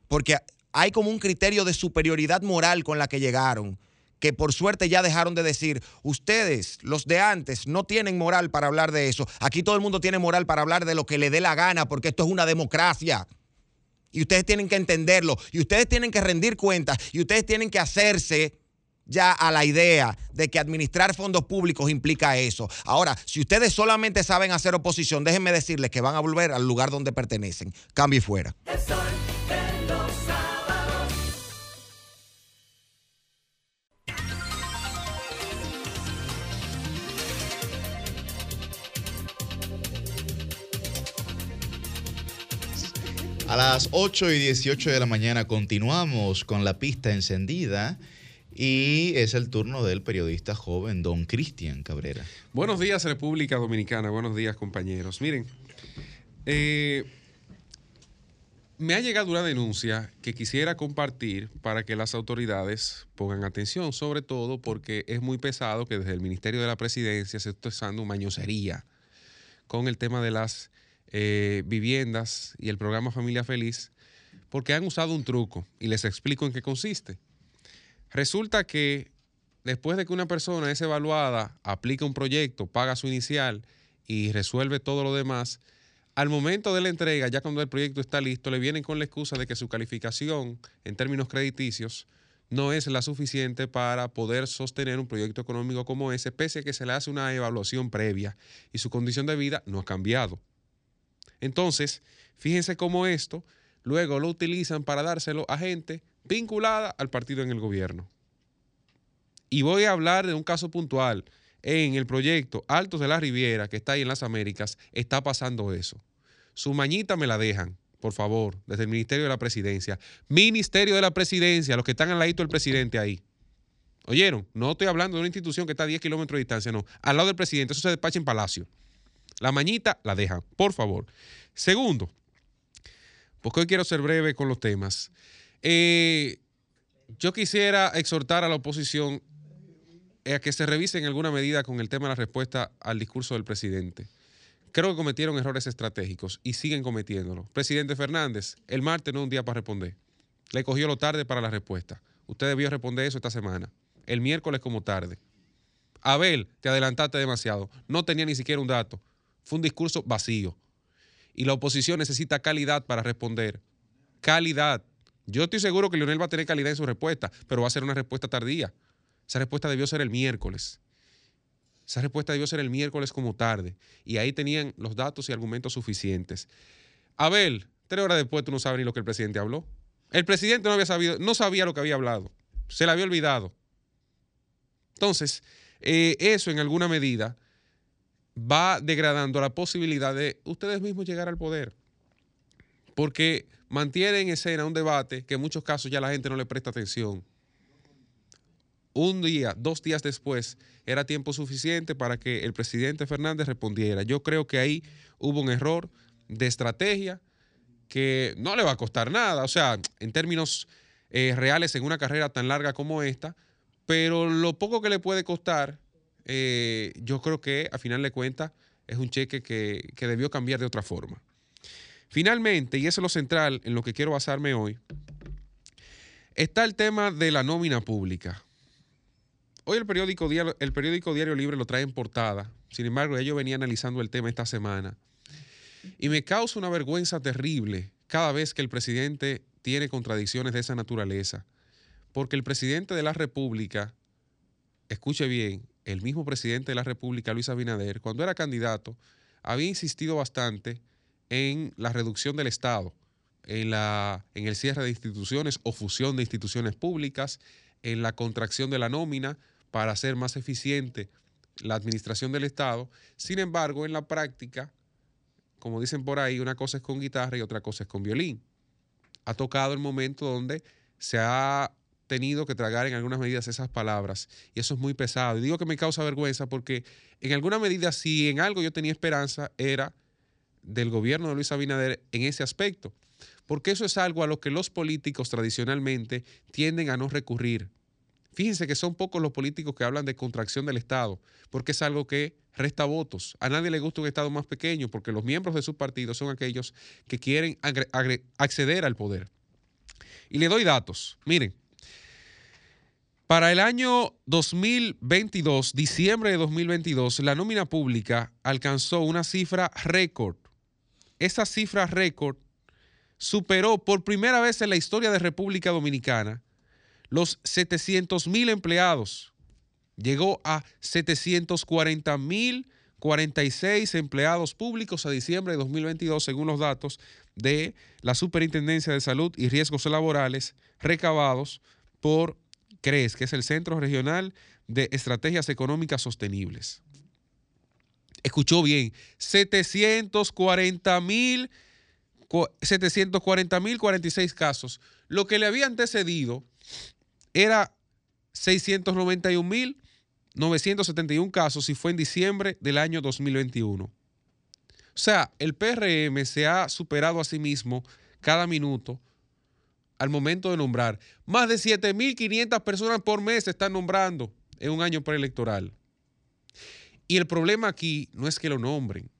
Porque hay como un criterio de superioridad moral con la que llegaron, que por suerte ya dejaron de decir, ustedes, los de antes, no tienen moral para hablar de eso. Aquí todo el mundo tiene moral para hablar de lo que le dé la gana, porque esto es una democracia. Y ustedes tienen que entenderlo, y ustedes tienen que rendir cuentas, y ustedes tienen que hacerse ya a la idea de que administrar fondos públicos implica eso. Ahora, si ustedes solamente saben hacer oposición, déjenme decirles que van a volver al lugar donde pertenecen. Fuera. De los sábados. A las 8 y 18 de la mañana continuamos con la pista encendida y es el turno del periodista joven don Cristian Cabrera. Buenos días, República Dominicana. Buenos días, compañeros. Miren, eh, me ha llegado una denuncia que quisiera compartir para que las autoridades pongan atención, sobre todo porque es muy pesado que desde el Ministerio de la Presidencia se esté usando mañosería con el tema de las eh, viviendas y el programa Familia Feliz, porque han usado un truco y les explico en qué consiste. Resulta que después de que una persona es evaluada, aplica un proyecto, paga su inicial y resuelve todo lo demás, al momento de la entrega, ya cuando el proyecto está listo, le vienen con la excusa de que su calificación en términos crediticios no es la suficiente para poder sostener un proyecto económico como ese, pese a que se le hace una evaluación previa y su condición de vida no ha cambiado. Entonces, fíjense cómo esto luego lo utilizan para dárselo a gente vinculada al partido en el gobierno. Y voy a hablar de un caso puntual. En el proyecto Altos de la Riviera, que está ahí en las Américas, está pasando eso. Su mañita me la dejan, por favor, desde el Ministerio de la Presidencia. Ministerio de la Presidencia, los que están al ladito del presidente ahí. ¿Oyeron? No estoy hablando de una institución que está a 10 kilómetros de distancia, no. Al lado del presidente, eso se despacha en Palacio. La mañita la dejan, por favor. Segundo, porque hoy quiero ser breve con los temas. Eh, yo quisiera exhortar a la oposición a que se revise en alguna medida con el tema de la respuesta al discurso del presidente. Creo que cometieron errores estratégicos y siguen cometiéndolo. Presidente Fernández, el martes no es un día para responder. Le cogió lo tarde para la respuesta. Usted debió responder eso esta semana. El miércoles como tarde. Abel, te adelantaste demasiado. No tenía ni siquiera un dato. Fue un discurso vacío. Y la oposición necesita calidad para responder. Calidad. Yo estoy seguro que Leonel va a tener calidad en su respuesta, pero va a ser una respuesta tardía. Esa respuesta debió ser el miércoles. Esa respuesta debió ser el miércoles como tarde. Y ahí tenían los datos y argumentos suficientes. Abel, tres horas después tú no sabes ni lo que el presidente habló. El presidente no había sabido, no sabía lo que había hablado. Se le había olvidado. Entonces, eh, eso en alguna medida va degradando la posibilidad de ustedes mismos llegar al poder. Porque mantiene en escena un debate que en muchos casos ya la gente no le presta atención. un día, dos días después, era tiempo suficiente para que el presidente Fernández respondiera. Yo creo que ahí hubo un error de estrategia que no le va a costar nada, o sea, en términos eh, reales en una carrera tan larga como esta, pero lo poco que le puede costar, eh, yo creo que a final de cuentas es un cheque que, que debió cambiar de otra forma. Finalmente, y eso es lo central en lo que quiero basarme hoy, está el tema de la nómina pública. Hoy el periódico, Diario, el periódico Diario Libre lo trae en portada. Sin embargo, yo venía analizando el tema esta semana. Y me causa una vergüenza terrible cada vez que el presidente tiene contradicciones de esa naturaleza. Porque el presidente de la República, escuche bien, el mismo presidente de la República, Luis Abinader, cuando era candidato, había insistido bastante en la reducción del Estado, en, la, en el cierre de instituciones o fusión de instituciones públicas, en la contracción de la nómina para hacer más eficiente la administración del Estado. Sin embargo, en la práctica, como dicen por ahí, una cosa es con guitarra y otra cosa es con violín. Ha tocado el momento donde se ha tenido que tragar en algunas medidas esas palabras y eso es muy pesado. Y digo que me causa vergüenza porque en alguna medida si en algo yo tenía esperanza era del gobierno de Luis Abinader en ese aspecto, porque eso es algo a lo que los políticos tradicionalmente tienden a no recurrir. Fíjense que son pocos los políticos que hablan de contracción del Estado, porque es algo que resta votos. A nadie le gusta un Estado más pequeño, porque los miembros de su partido son aquellos que quieren acceder al poder. Y le doy datos. Miren, para el año 2022, diciembre de 2022, la nómina pública alcanzó una cifra récord esa cifra récord superó por primera vez en la historia de República Dominicana los 700 mil empleados. Llegó a 740 mil 46 empleados públicos a diciembre de 2022, según los datos de la Superintendencia de Salud y Riesgos Laborales recabados por CRES, que es el Centro Regional de Estrategias Económicas Sostenibles escuchó bien, 740 mil 740 mil 46 casos. Lo que le había antecedido era 691 mil 971 casos y fue en diciembre del año 2021. O sea, el PRM se ha superado a sí mismo cada minuto al momento de nombrar. Más de 7.500 personas por mes se están nombrando en un año preelectoral. Y el problema aquí no es que lo nombren.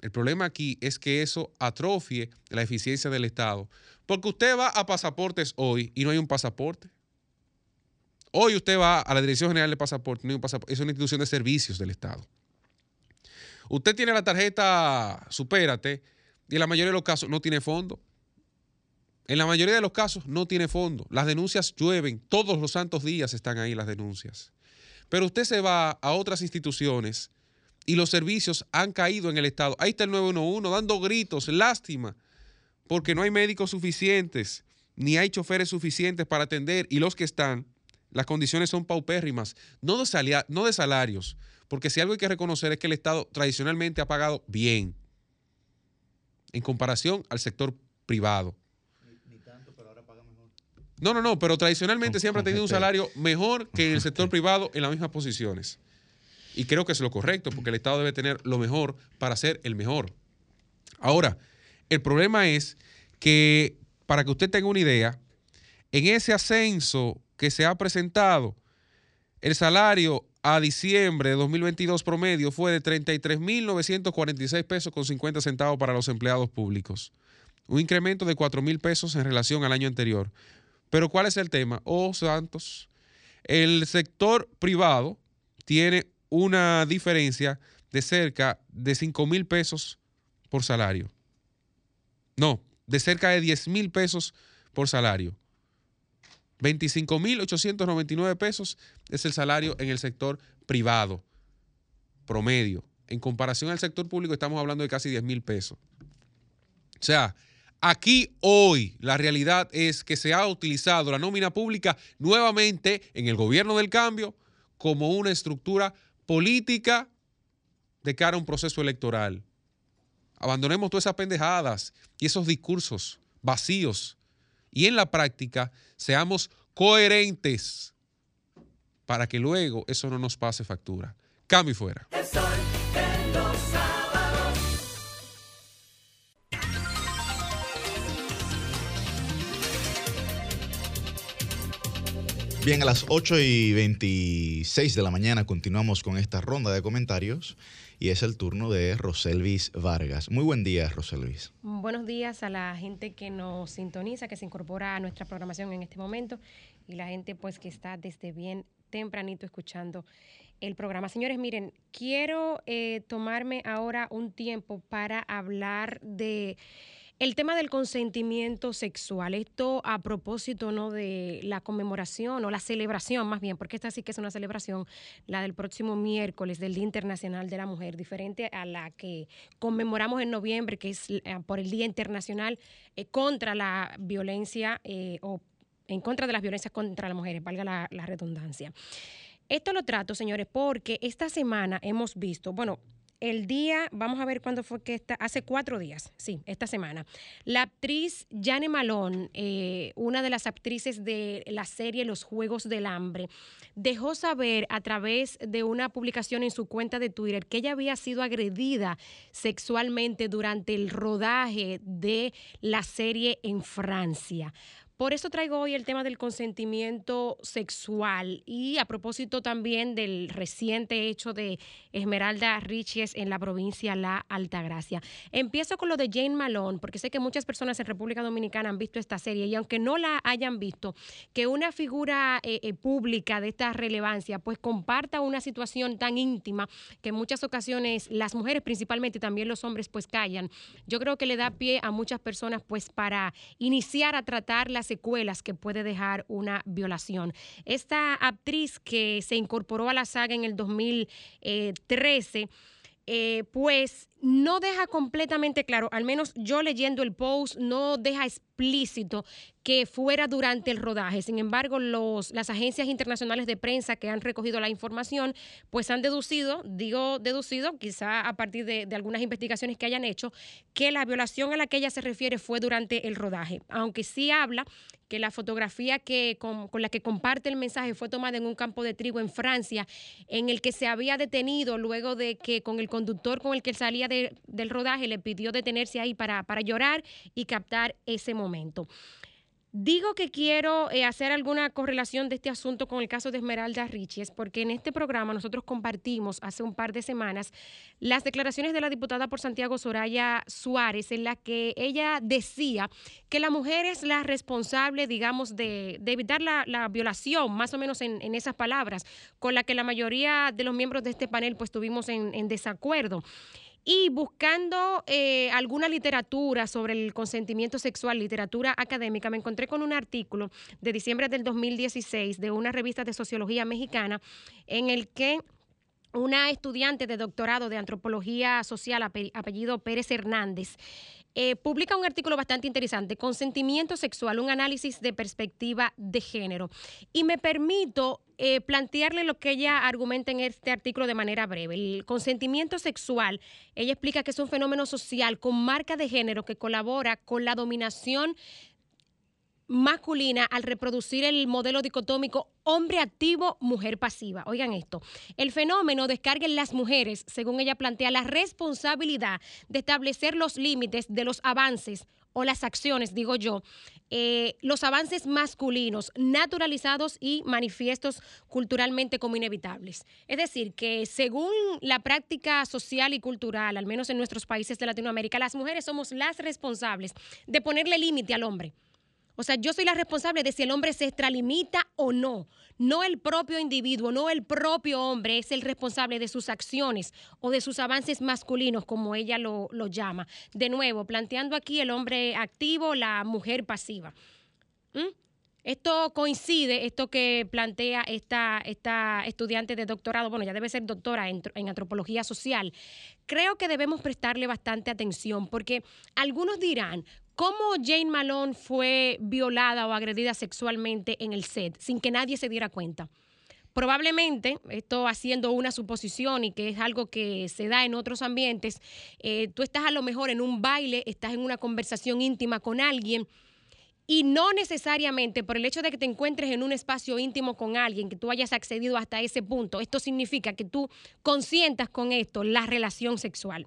El problema aquí es que eso atrofie la eficiencia del Estado. Porque usted va a pasaportes hoy y no hay un pasaporte. Hoy usted va a la Dirección General de Pasaporte, no hay un pasaporte. Es una institución de servicios del Estado. Usted tiene la tarjeta Supérate y en la mayoría de los casos no tiene fondo. En la mayoría de los casos no tiene fondo. Las denuncias llueven. Todos los santos días están ahí las denuncias. Pero usted se va a otras instituciones y los servicios han caído en el Estado. Ahí está el 911 dando gritos, lástima, porque no hay médicos suficientes, ni hay choferes suficientes para atender y los que están, las condiciones son paupérrimas, no de, no de salarios, porque si algo hay que reconocer es que el Estado tradicionalmente ha pagado bien en comparación al sector privado. No, no, no, pero tradicionalmente siempre ha tenido un salario mejor que en el sector privado en las mismas posiciones. Y creo que es lo correcto, porque el Estado debe tener lo mejor para ser el mejor. Ahora, el problema es que, para que usted tenga una idea, en ese ascenso que se ha presentado, el salario a diciembre de 2022 promedio fue de 33.946 pesos con 50 centavos para los empleados públicos. Un incremento de 4.000 pesos en relación al año anterior. Pero ¿cuál es el tema? Oh, Santos, el sector privado tiene una diferencia de cerca de 5 mil pesos por salario. No, de cerca de 10 mil pesos por salario. 25 mil 899 pesos es el salario en el sector privado, promedio. En comparación al sector público estamos hablando de casi 10 mil pesos. O sea, Aquí hoy la realidad es que se ha utilizado la nómina pública nuevamente en el gobierno del cambio como una estructura política de cara a un proceso electoral. Abandonemos todas esas pendejadas y esos discursos vacíos y en la práctica seamos coherentes. para que luego eso no nos pase factura. Cambio y fuera. Bien, a las 8 y 26 de la mañana continuamos con esta ronda de comentarios y es el turno de Roselvis Vargas. Muy buen día, Roselvis. Buenos días a la gente que nos sintoniza, que se incorpora a nuestra programación en este momento y la gente pues que está desde bien tempranito escuchando el programa. Señores, miren, quiero eh, tomarme ahora un tiempo para hablar de el tema del consentimiento sexual. Esto a propósito ¿no? de la conmemoración o la celebración más bien, porque esta sí que es una celebración, la del próximo miércoles del Día Internacional de la Mujer, diferente a la que conmemoramos en noviembre, que es eh, por el Día Internacional eh, contra la violencia eh, o en contra de las violencias contra las mujeres, valga la, la redundancia. Esto lo trato, señores, porque esta semana hemos visto, bueno, el día, vamos a ver cuándo fue que está, hace cuatro días, sí, esta semana. La actriz Jane Malone, eh, una de las actrices de la serie Los Juegos del Hambre, dejó saber a través de una publicación en su cuenta de Twitter que ella había sido agredida sexualmente durante el rodaje de la serie en Francia. Por eso traigo hoy el tema del consentimiento sexual y a propósito también del reciente hecho de Esmeralda Riches en la provincia La Altagracia. Empiezo con lo de Jane Malone, porque sé que muchas personas en República Dominicana han visto esta serie y aunque no la hayan visto, que una figura eh, eh, pública de esta relevancia pues comparta una situación tan íntima que en muchas ocasiones las mujeres principalmente y también los hombres pues callan. Yo creo que le da pie a muchas personas pues para iniciar a tratar las secuelas que puede dejar una violación. Esta actriz que se incorporó a la saga en el 2013, eh, pues no deja completamente claro, al menos yo leyendo el post, no deja explícito que fuera durante el rodaje. Sin embargo, los, las agencias internacionales de prensa que han recogido la información, pues han deducido, digo deducido, quizá a partir de, de algunas investigaciones que hayan hecho, que la violación a la que ella se refiere fue durante el rodaje. Aunque sí habla que la fotografía que, con, con la que comparte el mensaje fue tomada en un campo de trigo en Francia, en el que se había detenido luego de que con el conductor con el que salía de- del rodaje le pidió detenerse ahí para, para llorar y captar ese momento. Digo que quiero eh, hacer alguna correlación de este asunto con el caso de Esmeralda Riches, porque en este programa nosotros compartimos hace un par de semanas las declaraciones de la diputada por Santiago Soraya Suárez, en la que ella decía que la mujer es la responsable, digamos, de, de evitar la, la violación, más o menos en, en esas palabras, con la que la mayoría de los miembros de este panel pues en desacuerdo. Y buscando eh, alguna literatura sobre el consentimiento sexual, literatura académica, me encontré con un artículo de diciembre del 2016 de una revista de sociología mexicana en el que una estudiante de doctorado de antropología social, ape- apellido Pérez Hernández, eh, publica un artículo bastante interesante, Consentimiento sexual, un análisis de perspectiva de género. Y me permito eh, plantearle lo que ella argumenta en este artículo de manera breve. El consentimiento sexual, ella explica que es un fenómeno social con marca de género que colabora con la dominación masculina al reproducir el modelo dicotómico hombre activo, mujer pasiva. Oigan esto, el fenómeno descarga en las mujeres, según ella plantea, la responsabilidad de establecer los límites de los avances o las acciones, digo yo, eh, los avances masculinos naturalizados y manifiestos culturalmente como inevitables. Es decir, que según la práctica social y cultural, al menos en nuestros países de Latinoamérica, las mujeres somos las responsables de ponerle límite al hombre. O sea, yo soy la responsable de si el hombre se extralimita o no. No el propio individuo, no el propio hombre es el responsable de sus acciones o de sus avances masculinos, como ella lo, llama. De nuevo, planteando aquí el hombre activo, la mujer pasiva. ¿Mm? Esto coincide, esto que plantea esta, esta estudiante de doctorado, bueno, ya debe ser doctora en, en antropología social. Creo que debemos prestarle bastante atención porque algunos dirán, ¿cómo Jane Malone fue violada o agredida sexualmente en el set sin que nadie se diera cuenta? Probablemente, esto haciendo una suposición y que es algo que se da en otros ambientes, eh, tú estás a lo mejor en un baile, estás en una conversación íntima con alguien Y no necesariamente por el hecho de que te encuentres en un espacio íntimo con alguien, que tú hayas accedido hasta ese punto, esto significa que tú consientas con esto la relación sexual.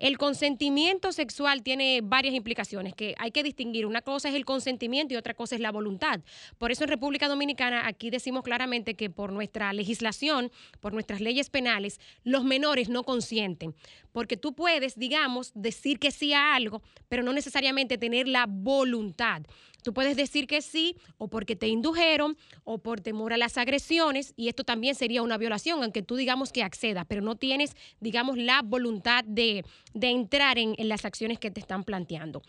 El consentimiento sexual tiene varias implicaciones que hay que distinguir. Una cosa es el consentimiento y otra cosa es la voluntad. Por eso en República Dominicana aquí decimos claramente que por nuestra legislación, por nuestras leyes penales, los menores no consienten. Porque tú puedes, digamos, decir que sí a algo, pero no necesariamente tener la voluntad. Tú puedes decir que sí o porque te indujeron o por temor a las agresiones y esto también sería una violación, aunque tú digamos que accedas, pero no tienes, digamos, la voluntad de, de entrar en, las acciones que te están planteando.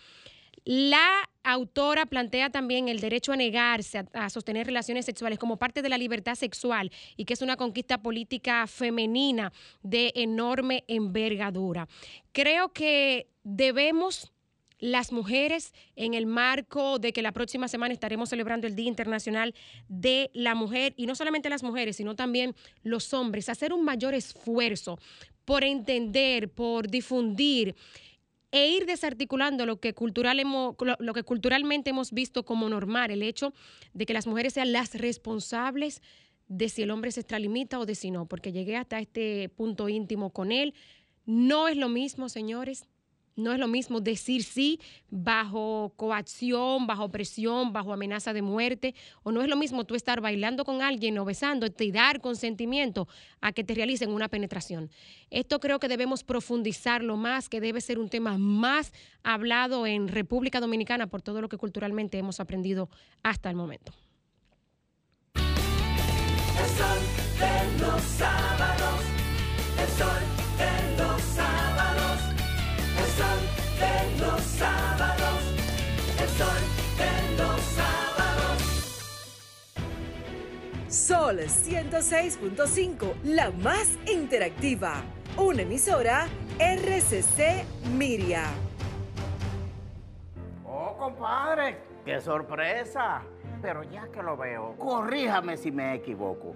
La autora plantea también el derecho a negarse a, sostener relaciones sexuales como parte de la libertad sexual y que es una conquista política femenina de enorme envergadura. Creo que debemos las mujeres en el marco de que la próxima semana estaremos celebrando el Día Internacional de la Mujer y no solamente las mujeres, sino también los hombres, hacer un mayor esfuerzo por entender, por difundir e ir desarticulando lo que, cultural lo que culturalmente hemos visto como normal, el hecho de que las mujeres sean las responsables de si el hombre se extralimita o de si no, porque llegué hasta este punto íntimo con él. No es lo mismo, señores, no es lo mismo decir sí bajo coacción, bajo presión, bajo amenaza de muerte, o no es lo mismo tú estar bailando con alguien o besándote y dar consentimiento a que te realicen una penetración. Esto creo que debemos profundizarlo más, que debe ser un tema más hablado en República Dominicana por todo lo que culturalmente hemos aprendido hasta el momento. Sol 106.5, la más interactiva. Una emisora RCC Miria. Oh, compadre, qué sorpresa. Pero ya que lo veo, corríjame si me equivoco.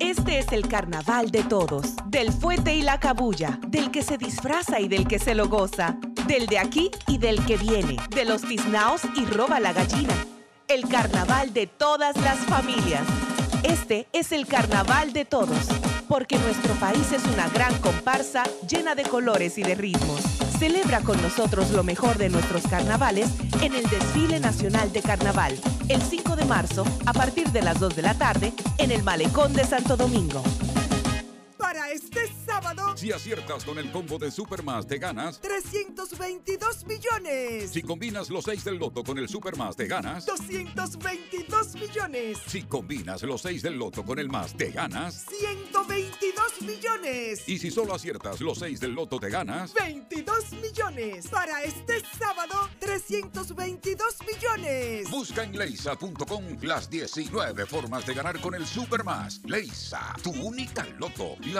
Este es el carnaval de todos, del fuete y la cabulla, del que se disfraza y del que se lo goza, del de aquí y del que viene, de los tiznaos y roba la gallina. El carnaval de todas las familias. Este es el carnaval de todos, porque nuestro país es una gran comparsa llena de colores y de ritmos. Celebra con nosotros lo mejor de nuestros carnavales en el Desfile Nacional de Carnaval, el 5 de marzo, a partir de las 2 de la tarde, en el Malecón de Santo Domingo. Para este sábado, Si aciertas con el combo de Supermas te ganas. 322 millones. Si combinas los 6 del loto con el Supermas te ganas. 222 millones. Si combinas los 6 del loto con el más te ganas. 122 millones. Y si solo aciertas los 6 del loto te ganas. 22 millones. Para este sábado, 322 millones. Busca en leisa.com las 19 formas de ganar con el Supermas. Leisa, tu única loto, la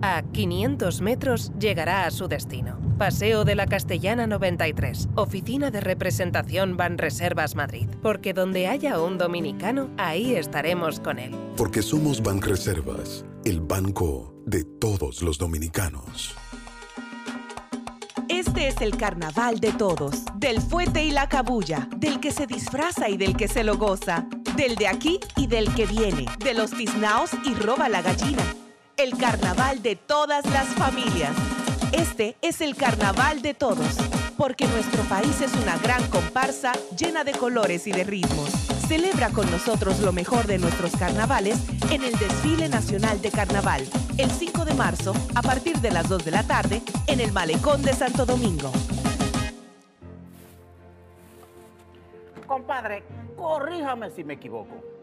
A 500 metros llegará a su destino. Paseo de la Castellana 93, Oficina de Representación Banreservas Madrid. Porque donde haya un dominicano, ahí estaremos con él. Porque somos Banreservas, el banco de todos los dominicanos. Este es el carnaval de todos, del fuete y la cabulla, del que se disfraza y del que se lo goza, del de aquí y del que viene, de los tiznaos y roba la gallina. El carnaval de todas las familias. Este es el carnaval de todos, porque nuestro país es una gran comparsa llena de colores y de ritmos. Celebra con nosotros lo mejor de nuestros carnavales en el Desfile Nacional de Carnaval, el 5 de marzo, a partir de las 2 de la tarde, en el Malecón de Santo Domingo. Compadre, corríjame si me equivoco.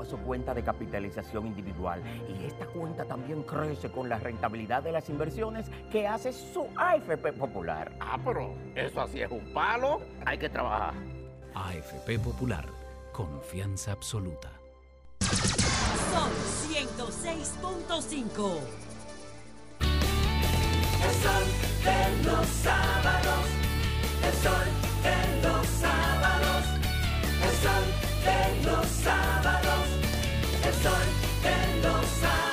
a su cuenta de capitalización individual. Y esta cuenta también crece con la rentabilidad de las inversiones que hace su AFP Popular. Ah, pero eso así es un palo. Hay que trabajar. AFP Popular, confianza absoluta. Son 106.5. El sol de los sábados, el sol de los sábados, el sol los sábados, los sábados.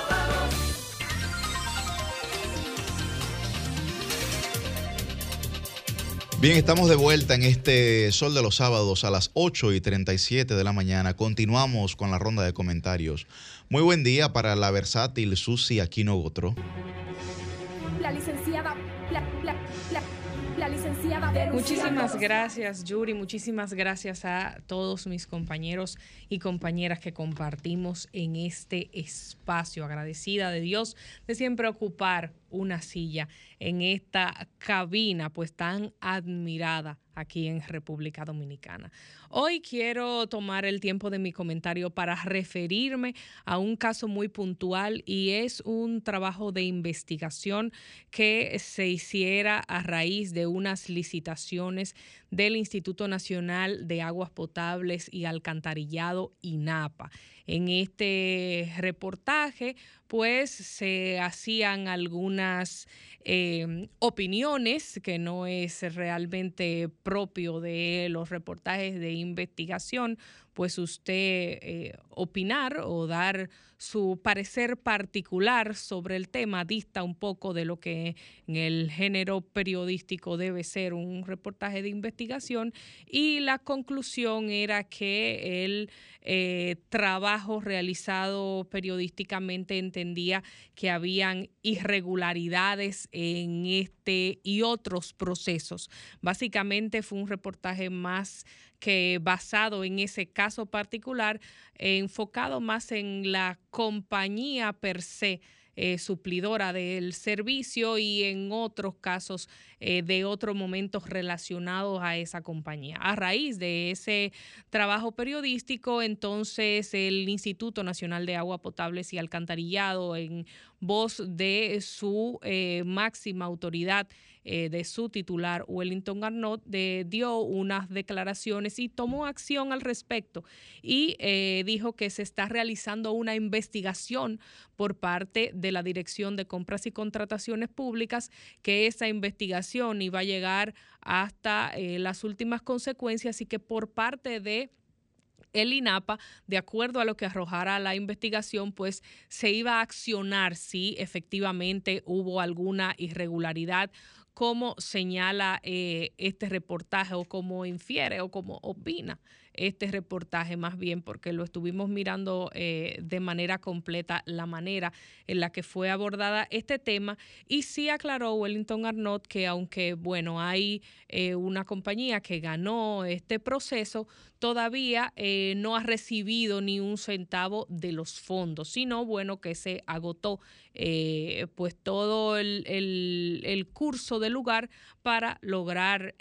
Bien, estamos de vuelta en este Sol de los Sábados a las 8 y 37 de la mañana. Continuamos con la ronda de comentarios. Muy buen día para la versátil Susi Aquino Gotro. La Muchísimas gracias, Yuri. Muchísimas gracias a todos mis compañeros y compañeras que compartimos en este espacio. Agradecida de Dios de siempre ocupar una silla en esta cabina, pues tan admirada aquí en República Dominicana. Hoy quiero tomar el tiempo de mi comentario para referirme a un caso muy puntual y es un trabajo de investigación que se hiciera a raíz de unas licitaciones del Instituto Nacional de Aguas Potables y Alcantarillado, INAPA. En este reportaje, pues se hacían algunas eh, opiniones que no es realmente propio de los reportajes de investigación, pues usted eh, opinar o dar su parecer particular sobre el tema dista un poco de lo que en el género periodístico debe ser un reportaje de investigación. Y la conclusión era que el eh, trabajo realizado periodísticamente entendía que habían irregularidades en este y otros procesos. Básicamente fue un reportaje más que basado en ese caso particular, enfocado más en la compañía per se. Eh, suplidora del servicio y en otros casos eh, de otros momentos relacionados a esa compañía. A raíz de ese trabajo periodístico, entonces el Instituto Nacional de Agua Potables y Alcantarillado, en voz de su eh, máxima autoridad, eh, de su titular, Wellington Arnott, dio unas declaraciones y tomó acción al respecto y eh, dijo que se está realizando una investigación por parte de la Dirección de Compras y Contrataciones Públicas, que esa investigación iba a llegar hasta eh, las últimas consecuencias y que por parte de el INAPA, de acuerdo a lo que arrojara la investigación, pues se iba a accionar si efectivamente hubo alguna irregularidad como señala eh, este reportaje o como infiere o como opina este reportaje más bien porque lo estuvimos mirando eh, de manera completa la manera en la que fue abordada este tema. Y sí aclaró Wellington Arnott que aunque bueno hay eh, una compañía que ganó este proceso todavía eh, no ha recibido ni un centavo de los fondos sino bueno que se agotó eh, pues todo el, el- el curso del lugar para lograr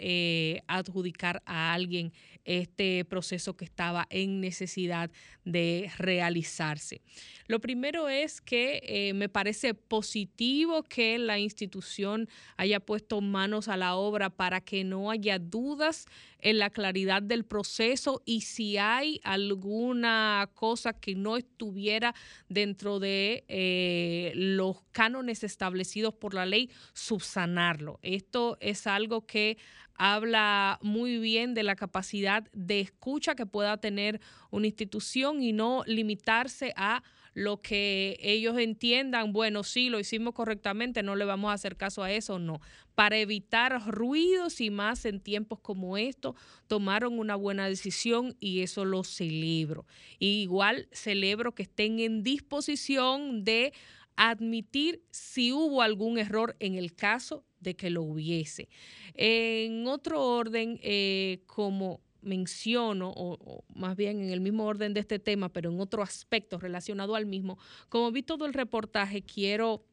adjudicar a alguien este proceso que estaba en necesidad de realizarse. Lo primero es que eh, me parece positivo que la institución haya puesto manos a la obra para que no haya dudas en la claridad del proceso y si hay alguna cosa que no estuviera dentro de eh, los cánones establecidos por la ley, subsanarlo. Esto es algo que habla muy bien de la capacidad de escucha que pueda tener una institución y no limitarse a lo que ellos entiendan, bueno, sí, lo hicimos correctamente, no le vamos a hacer caso a eso, no. Para evitar ruidos y más en tiempos como estos, tomaron una buena decisión y eso lo celebro. Y igual celebro que estén en disposición de admitir si hubo algún error en el caso de que lo hubiese. En otro orden, eh, como menciono, o, más bien en el mismo orden de este tema, pero en otro aspecto relacionado al mismo, como vi todo el reportaje, quiero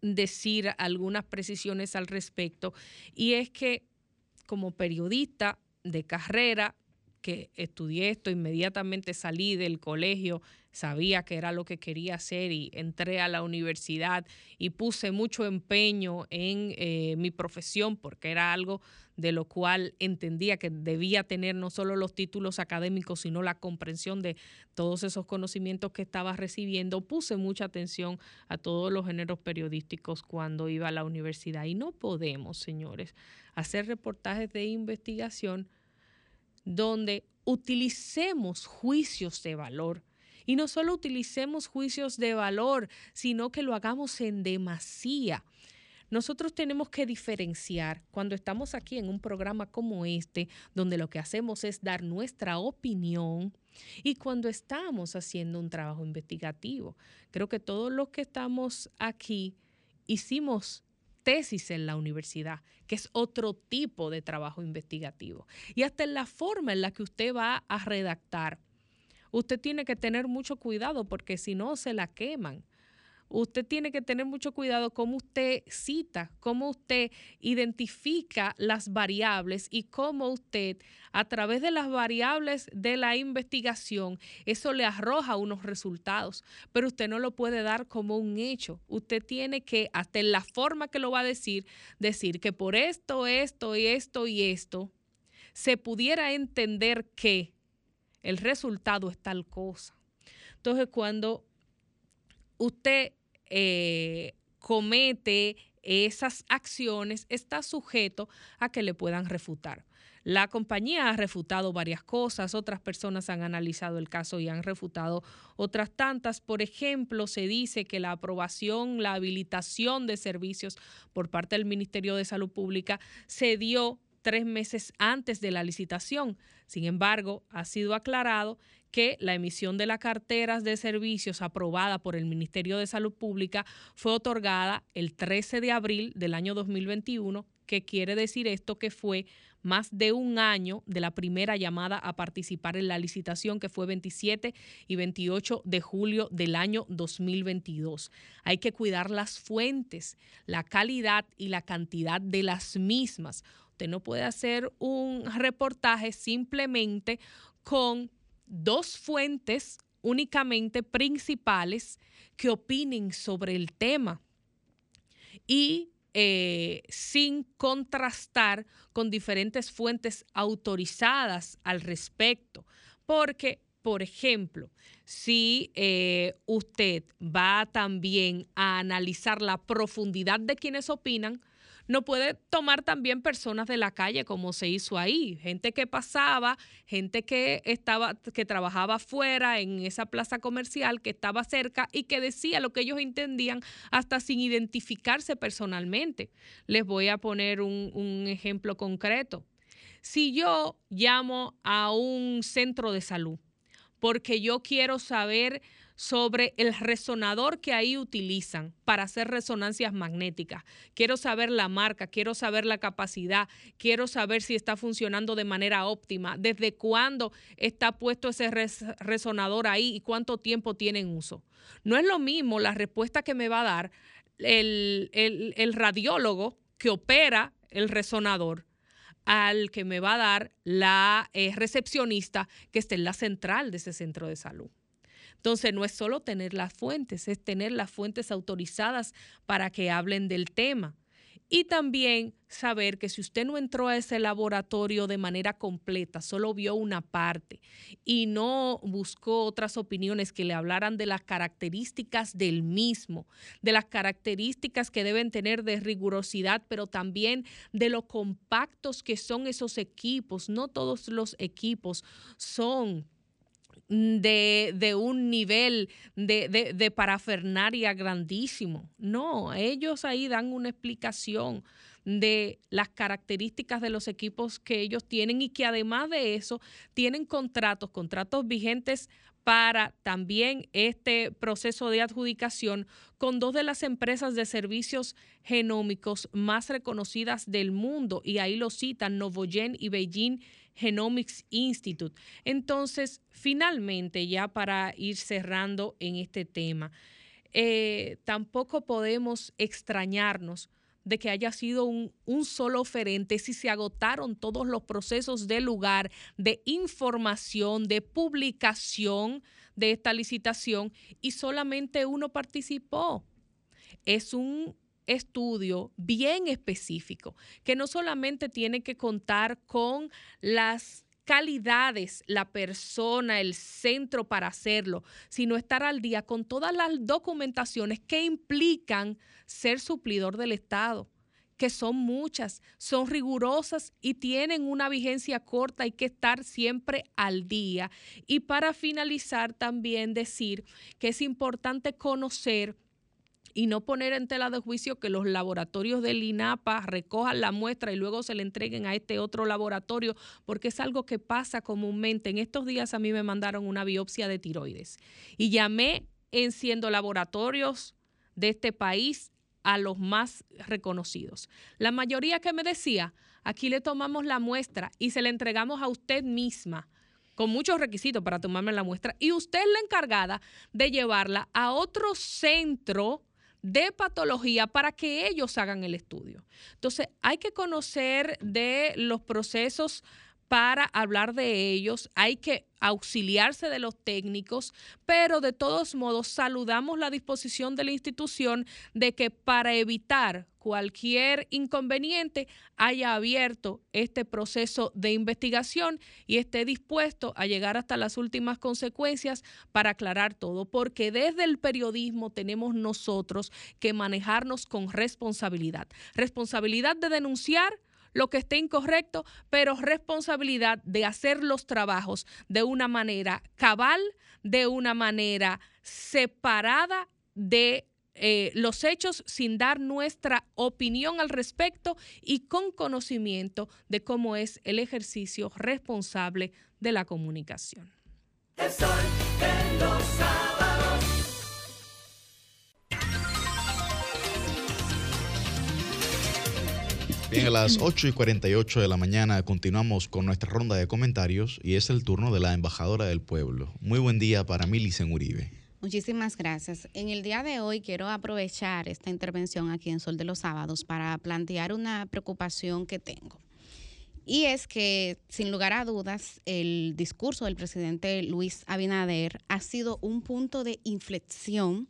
decir algunas precisiones al respecto. Y es que como periodista de carrera, que estudié esto, inmediatamente salí del colegio, sabía que era lo que quería hacer y entré a la universidad y puse mucho empeño en eh, mi profesión porque era algo de lo cual entendía que debía tener no solo los títulos académicos, sino la comprensión de todos esos conocimientos que estaba recibiendo. Puse mucha atención a todos los géneros periodísticos cuando iba a la universidad y no podemos, señores, hacer reportajes de investigación donde utilicemos juicios de valor. Y no solo utilicemos juicios de valor, sino que lo hagamos en demasía. Nosotros tenemos que diferenciar cuando estamos aquí en un programa como este, donde lo que hacemos es dar nuestra opinión, y cuando estamos haciendo un trabajo investigativo. Creo que todos los que estamos aquí hicimos tesis en la universidad, que es otro tipo de trabajo investigativo. Y hasta en la forma en la que usted va a redactar, usted tiene que tener mucho cuidado porque si no se la queman usted tiene que tener mucho cuidado cómo usted cita, cómo usted identifica las variables y cómo usted, a través de las variables de la investigación, eso le arroja unos resultados, pero usted no lo puede dar como un hecho. Usted tiene que, hasta en la forma que lo va a decir, decir que por esto, esto y esto y esto, se pudiera entender que el resultado es tal cosa. Entonces, cuando usted eh, comete esas acciones, está sujeto a que le puedan refutar. La compañía ha refutado varias cosas, otras personas han analizado el caso y han refutado otras tantas. Por ejemplo, se dice que la aprobación, la habilitación de servicios por parte del Ministerio de Salud Pública se dio tres meses antes de la licitación. Sin embargo, ha sido aclarado que la emisión de las carteras de servicios aprobada por el Ministerio de Salud Pública fue otorgada el 13 de abril del año 2021, que quiere decir esto que fue más de un año de la primera llamada a participar en la licitación que fue 27 y 28 de julio del año 2022. Hay que cuidar las fuentes, la calidad y la cantidad de las mismas. Usted no puede hacer un reportaje simplemente con dos fuentes únicamente principales que opinen sobre el tema y eh, sin contrastar con diferentes fuentes autorizadas al respecto. Porque, por ejemplo, si eh, usted va también a analizar la profundidad de quienes opinan, no puede tomar también personas de la calle como se hizo ahí, gente que pasaba, gente que estaba que trabajaba afuera en esa plaza comercial que estaba cerca y que decía lo que ellos entendían hasta sin identificarse personalmente. Les voy a poner un, un ejemplo concreto. Si yo llamo a un centro de salud porque yo quiero saber sobre el resonador que ahí utilizan para hacer resonancias magnéticas. Quiero saber la marca, quiero saber la capacidad, quiero saber si está funcionando de manera óptima, desde cuándo está puesto ese resonador ahí y cuánto tiempo tiene en uso. No es lo mismo la respuesta que me va a dar el, radiólogo que opera el resonador al que me va a dar la eh, recepcionista que esté en la central de ese centro de salud. Entonces, no es solo tener las fuentes, es tener las fuentes autorizadas para que hablen del tema. Y también saber que si usted no entró a ese laboratorio de manera completa, solo vio una parte y no buscó otras opiniones que le hablaran de las características del mismo, de las características que deben tener de rigurosidad, pero también de lo compactos que son esos equipos. No todos los equipos son de, de, un nivel de, de, de, parafernaria grandísimo. No, ellos ahí dan una explicación de las características de los equipos que ellos tienen y que además de eso tienen contratos, contratos vigentes para también este proceso de adjudicación con dos de las empresas de servicios genómicos más reconocidas del mundo y ahí lo citan Novogen y Beijing Genomics Institute. Entonces, finalmente, ya para ir cerrando en este tema, eh, tampoco podemos extrañarnos de que haya sido un, un, solo oferente, si se agotaron todos los procesos de lugar, de información, de publicación de esta licitación y solamente uno participó. Es un estudio bien específico, que no solamente tiene que contar con las calidades, la persona, el centro para hacerlo, sino estar al día con todas las documentaciones que implican ser suplidor del Estado que son muchas, son rigurosas y tienen una vigencia corta, hay que estar siempre al día. Y para finalizar, también decir que es importante conocer y no poner en tela de juicio que los laboratorios del INAPA recojan la muestra y luego se le entreguen a este otro laboratorio, porque es algo que pasa comúnmente. En estos días a mí me mandaron una biopsia de tiroides y llamé en siendo laboratorios de este país a los más reconocidos. La mayoría que me decía, aquí le tomamos la muestra y se la entregamos a usted misma con muchos requisitos para tomarme la muestra y usted es la encargada de llevarla a otro centro de patología para que ellos hagan el estudio. Entonces, hay que conocer de los procesos para hablar de ellos, hay que auxiliarse de los técnicos, pero de todos modos saludamos la disposición de la institución de que para evitar cualquier inconveniente haya abierto este proceso de investigación y esté dispuesto a llegar hasta las últimas consecuencias para aclarar todo, porque desde el periodismo tenemos nosotros que manejarnos con responsabilidad, responsabilidad de denunciar lo que esté incorrecto, pero responsabilidad de hacer los trabajos de una manera cabal, de una manera separada de eh, los hechos sin dar nuestra opinión al respecto y con conocimiento de cómo es el ejercicio responsable de la comunicación. Bien, a las 8 y 48 de la mañana continuamos con nuestra ronda de comentarios y es el turno de la embajadora del pueblo. Muy buen día para Milicen Uribe. Muchísimas gracias. En el día de hoy quiero aprovechar esta intervención aquí en Sol de los Sábados para plantear una preocupación que tengo. Y es que, sin lugar a dudas, el discurso del presidente Luis Abinader ha sido un punto de inflexión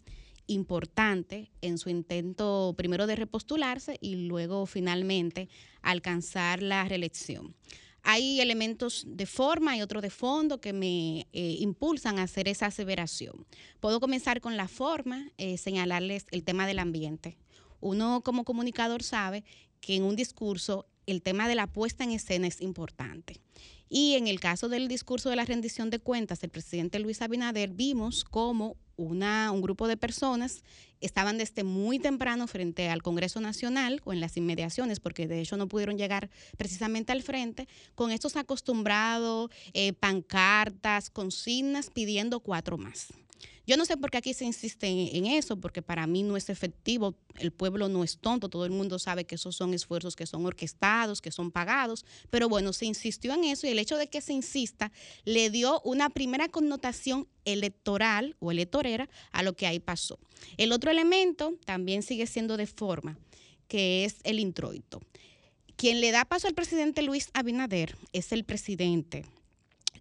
importante en su intento primero de repostularse y luego finalmente alcanzar la reelección. Hay elementos de forma y otros de fondo que me eh, impulsan a hacer esa aseveración. Puedo comenzar con la forma, eh, señalarles el tema del ambiente. Uno como comunicador sabe que en un discurso el tema de la puesta en escena es importante. Y en el caso del discurso de la rendición de cuentas del presidente Luis Abinader, vimos cómo una, un grupo de personas estaban desde muy temprano frente al Congreso Nacional o en las inmediaciones, porque de hecho no pudieron llegar precisamente al frente, con estos acostumbrados eh, pancartas, consignas pidiendo cuatro más. Yo no sé por qué aquí se insiste en, eso, porque para mí no es efectivo, el pueblo no es tonto, todo el mundo sabe que esos son esfuerzos que son orquestados, que son pagados, pero bueno, se insistió en eso y el hecho de que se insista le dio una primera connotación electoral o electorera a lo que ahí pasó. El otro elemento también sigue siendo de forma, que es el introito. Quien le da paso al presidente Luis Abinader es el presidente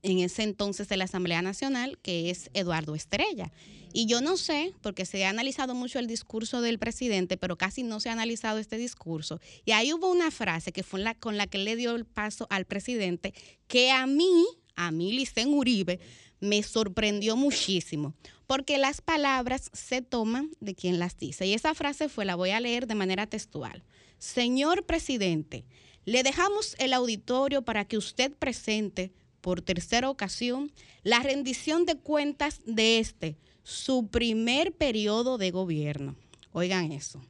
en ese entonces de la Asamblea Nacional, que es Eduardo Estrella. Y yo no sé, porque se ha analizado mucho el discurso del presidente, pero casi no se ha analizado este discurso. Y ahí hubo una frase que fue con la que le dio el paso al presidente, que a mí, a mí, Licen Uribe, me sorprendió muchísimo, porque las palabras se toman de quien las dice. Y esa frase fue, la voy a leer de manera textual. Señor presidente, le dejamos el auditorio para que usted presente por tercera ocasión la rendición de cuentas de este, su primer periodo de gobierno. Oigan eso.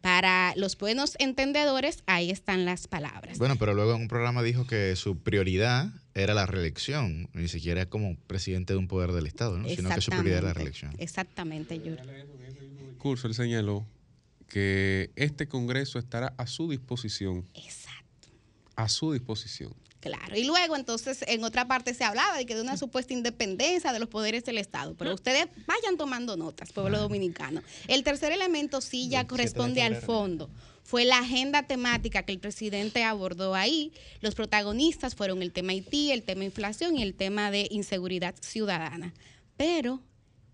Para los buenos entendedores, ahí están las palabras. Bueno, pero luego en un programa dijo que su prioridad era la reelección, ni siquiera como presidente de un poder del Estado, ¿no? sino que su prioridad era la reelección. Exactamente, Yuri. discurso él señaló que este Congreso estará a su disposición. Exacto. A su disposición. Claro, y luego entonces en otra parte se hablaba de que de una supuesta independencia de los poderes del Estado, pero ustedes vayan tomando notas, pueblo dominicano. El tercer elemento sí ya corresponde al fondo. Fue la agenda temática que el presidente abordó ahí. Los protagonistas fueron el tema Haití, el tema inflación y el tema de inseguridad ciudadana. Pero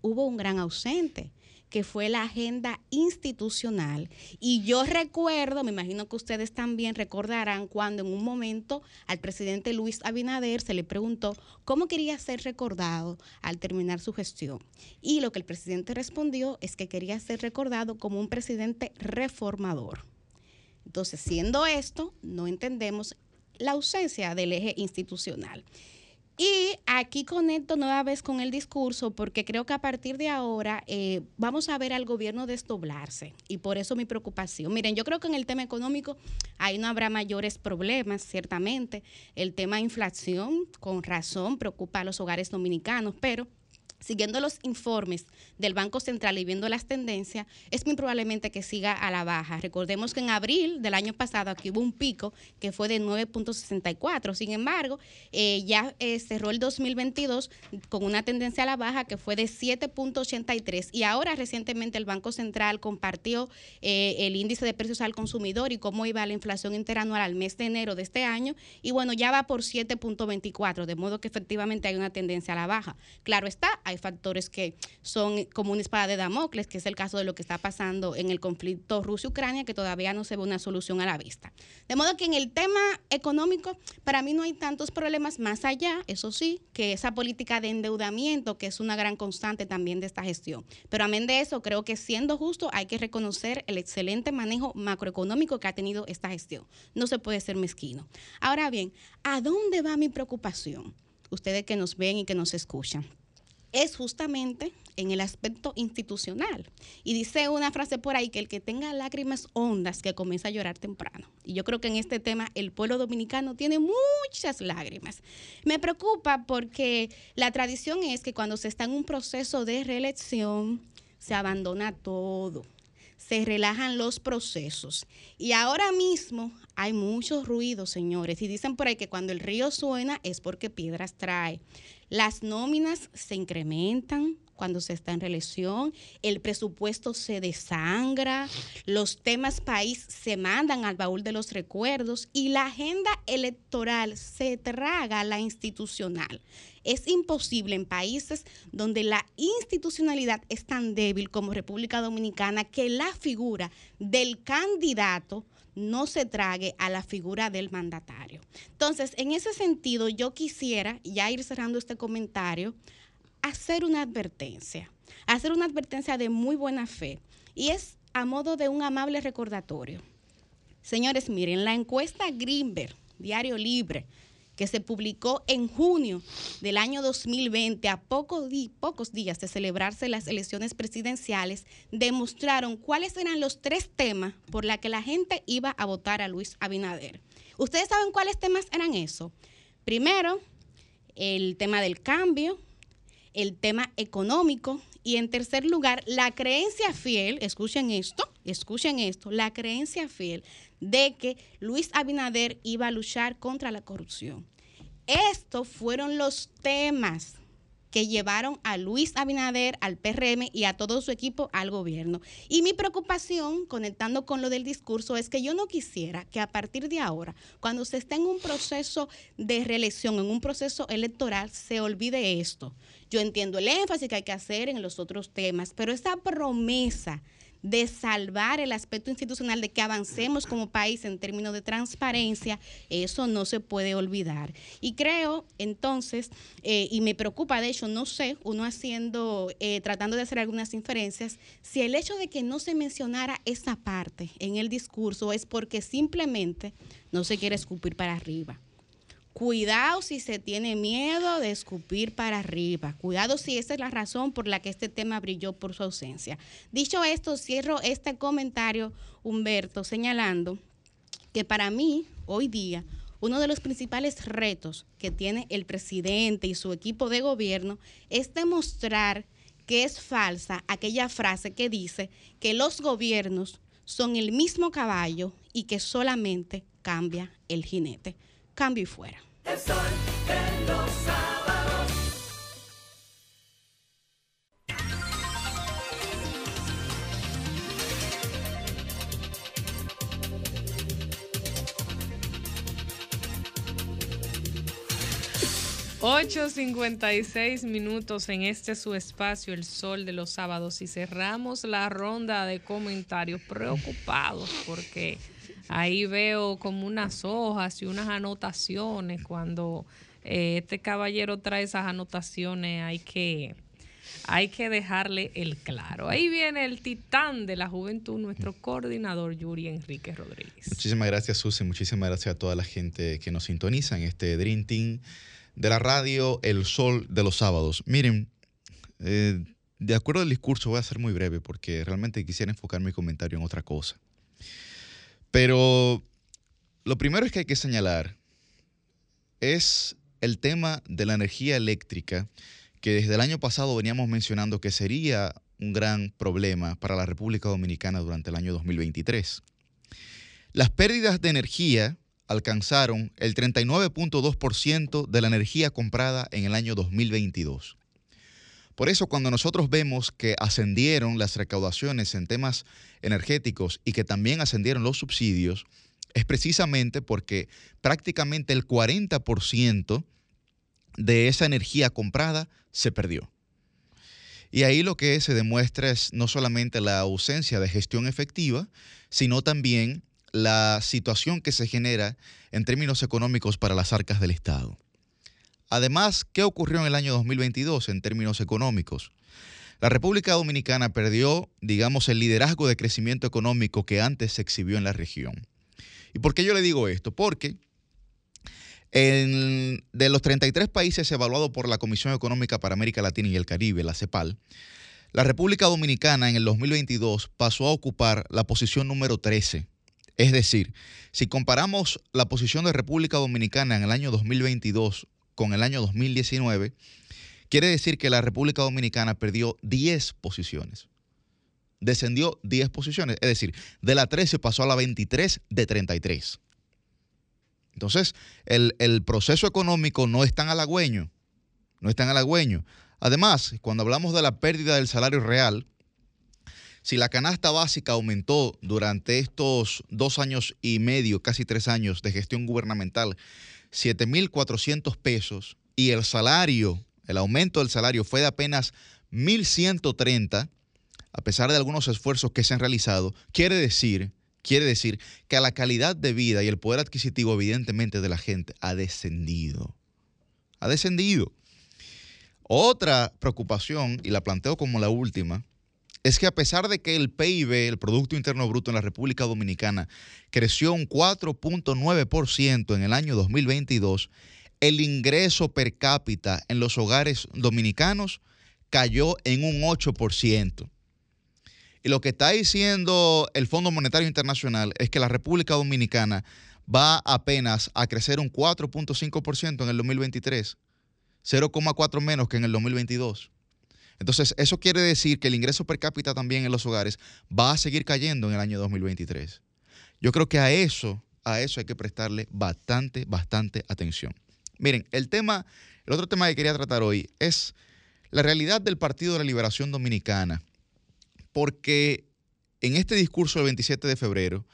hubo un gran ausente que fue la agenda institucional. Y yo recuerdo, me imagino que ustedes también recordarán cuando en un momento al presidente Luis Abinader se le preguntó cómo quería ser recordado al terminar su gestión. Y lo que el presidente respondió es que quería ser recordado como un presidente reformador. Entonces, siendo esto, no entendemos la ausencia del eje institucional. Y aquí conecto nueva vez con el discurso porque creo que a partir de ahora eh, vamos a ver al gobierno desdoblarse y por eso mi preocupación. Miren, yo creo que en el tema económico ahí no habrá mayores problemas, ciertamente. El tema inflación, con razón, preocupa a los hogares dominicanos, pero siguiendo los informes del Banco Central y viendo las tendencias, es muy probablemente que siga a la baja. Recordemos que en abril del año pasado aquí hubo un pico que fue de 9.64. Sin embargo, eh, ya eh, cerró el 2022 con una tendencia a la baja que fue de 7.83. Y ahora recientemente el Banco Central compartió eh, el índice de precios al consumidor y cómo iba la inflación interanual al mes de enero de este año. Y bueno, ya va por 7.24, de modo que efectivamente hay una tendencia a la baja. Claro está, factores que son como una espada de Damocles, que es el caso de lo que está pasando en el conflicto Rusia-Ucrania, que todavía no se ve una solución a la vista. De modo que en el tema económico, para mí no hay tantos problemas más allá, eso sí, que esa política de endeudamiento, que es una gran constante también de esta gestión. Pero amén de eso, creo que siendo justo, hay que reconocer el excelente manejo macroeconómico que ha tenido esta gestión. No se puede ser mezquino. Ahora bien, ¿a dónde va mi preocupación? Ustedes que nos ven y que nos escuchan es justamente en el aspecto institucional. Y dice una frase por ahí que el que tenga lágrimas hondas que comienza a llorar temprano. Y yo creo que en este tema el pueblo dominicano tiene muchas lágrimas. Me preocupa porque la tradición es que cuando se está en un proceso de reelección se abandona todo se relajan los procesos. Y ahora mismo hay mucho ruido, señores. Y dicen por ahí que cuando el río suena es porque piedras trae. Las nóminas se incrementan cuando se está en reelección, el presupuesto se desangra, los temas país se mandan al baúl de los recuerdos y la agenda electoral se traga a la institucional. Es imposible en países donde la institucionalidad es tan débil como República Dominicana que la figura del candidato no se trague a la figura del mandatario. Entonces, en ese sentido, yo quisiera, ya ir cerrando este comentario, hacer una advertencia, hacer una advertencia de muy buena fe, y es a modo de un amable recordatorio. Señores, miren, la encuesta Greenberg, Diario Libre, que se publicó en junio del año 2020, a pocos días de celebrarse las elecciones presidenciales, demostraron cuáles eran los tres temas por los que la gente iba a votar a Luis Abinader. ¿Ustedes saben cuáles temas eran esos? Primero, el tema del cambio, el tema económico y en tercer lugar, la creencia fiel, escuchen esto, escuchen esto, la creencia fiel de que Luis Abinader iba a luchar contra la corrupción. Estos fueron los temas que llevaron a Luis Abinader, al PRM y a todo su equipo al gobierno. Y mi preocupación, conectando con lo del discurso, es que yo no quisiera que a partir de ahora, cuando se esté en un proceso de reelección, en un proceso electoral, se olvide esto. Yo entiendo el énfasis que hay que hacer en los otros temas, pero esa promesa de salvar el aspecto institucional, de que avancemos como país en términos de transparencia, eso no se puede olvidar. Y creo, entonces, eh, y me preocupa, de hecho, no sé, uno haciendo, eh, tratando de hacer algunas inferencias, si el hecho de que no se mencionara esa parte en el discurso es porque simplemente no se quiere escupir para arriba. Cuidado si se tiene miedo de escupir para arriba. Cuidado si esa es la razón por la que este tema brilló por su ausencia. Dicho esto, cierro este comentario, Humberto, señalando que para mí, hoy día, uno de los principales retos que tiene el presidente y su equipo de gobierno es demostrar que es falsa aquella frase que dice que los gobiernos son el mismo caballo y que solamente cambia el jinete. Cambio y fuera. El sol de los sábados. seis minutos en este su espacio, el sol de los sábados, y cerramos la ronda de comentarios preocupados porque ahí veo como unas hojas y unas anotaciones. Cuando eh, este caballero trae esas anotaciones hay que, hay que dejarle el claro. Ahí viene el titán de la juventud, nuestro coordinador Yuri Enrique Rodríguez. Muchísimas gracias, Susi. Muchísimas gracias a toda la gente que nos sintoniza en este Dream Team de la radio El Sol de los Sábados. Miren, eh, de acuerdo al discurso, voy a ser muy breve porque realmente quisiera enfocar mi comentario en otra cosa. Pero lo primero es que hay que señalar es el tema de la energía eléctrica, que desde el año pasado veníamos mencionando que sería un gran problema para la República Dominicana durante el año 2023. Las pérdidas de energía alcanzaron el 39.2% de la energía comprada en el año 2022. Por eso cuando nosotros vemos que ascendieron las recaudaciones en temas energéticos y que también ascendieron los subsidios, es precisamente porque prácticamente el 40% de esa energía comprada se perdió. Y ahí lo que se demuestra es no solamente la ausencia de gestión efectiva, sino también la situación que se genera en términos económicos para las arcas del Estado. Además, ¿qué ocurrió en el año 2022 en términos económicos? La República Dominicana perdió, digamos, el liderazgo de crecimiento económico que antes se exhibió en la región. ¿Y por qué yo le digo esto? Porque de los 33 países evaluados por la Comisión Económica para América Latina y el Caribe, la CEPAL, la República Dominicana en el 2022 pasó a ocupar la posición número 13. Es decir, si comparamos la posición de República Dominicana en el año 2022 con el año 2019, quiere decir que la República Dominicana perdió 10 posiciones. Descendió 10 posiciones, es decir, de la 13 pasó a la 23 de 33. Entonces, el, proceso económico no es tan halagüeño, no es tan halagüeño. Además, cuando hablamos de la pérdida del salario real, si la canasta básica aumentó durante estos dos años y medio, casi tres años de gestión gubernamental, 7.400 pesos y el salario, el aumento del salario fue de apenas 1.130, a pesar de algunos esfuerzos que se han realizado, quiere decir, quiere decir que la calidad de vida y el poder adquisitivo evidentemente de la gente ha descendido. Ha descendido. Otra preocupación, y la planteo como la última, es que a pesar de que el PIB, el Producto Interno Bruto en la República Dominicana, creció un 4.9% en el año 2022, el ingreso per cápita en los hogares dominicanos cayó en un 8%. Y lo que está diciendo el Fondo Monetario Internacional es que la República Dominicana va apenas a crecer un 4.5% en el 2023, 0,4 menos que en el 2022. Entonces, eso quiere decir que el ingreso per cápita también en los hogares va a seguir cayendo en el año 2023. Yo creo que a eso, a eso hay que prestarle bastante, bastante atención. Miren, el tema, el otro tema que quería tratar hoy es la realidad del Partido de la Liberación Dominicana, porque en este discurso del 27 de febrero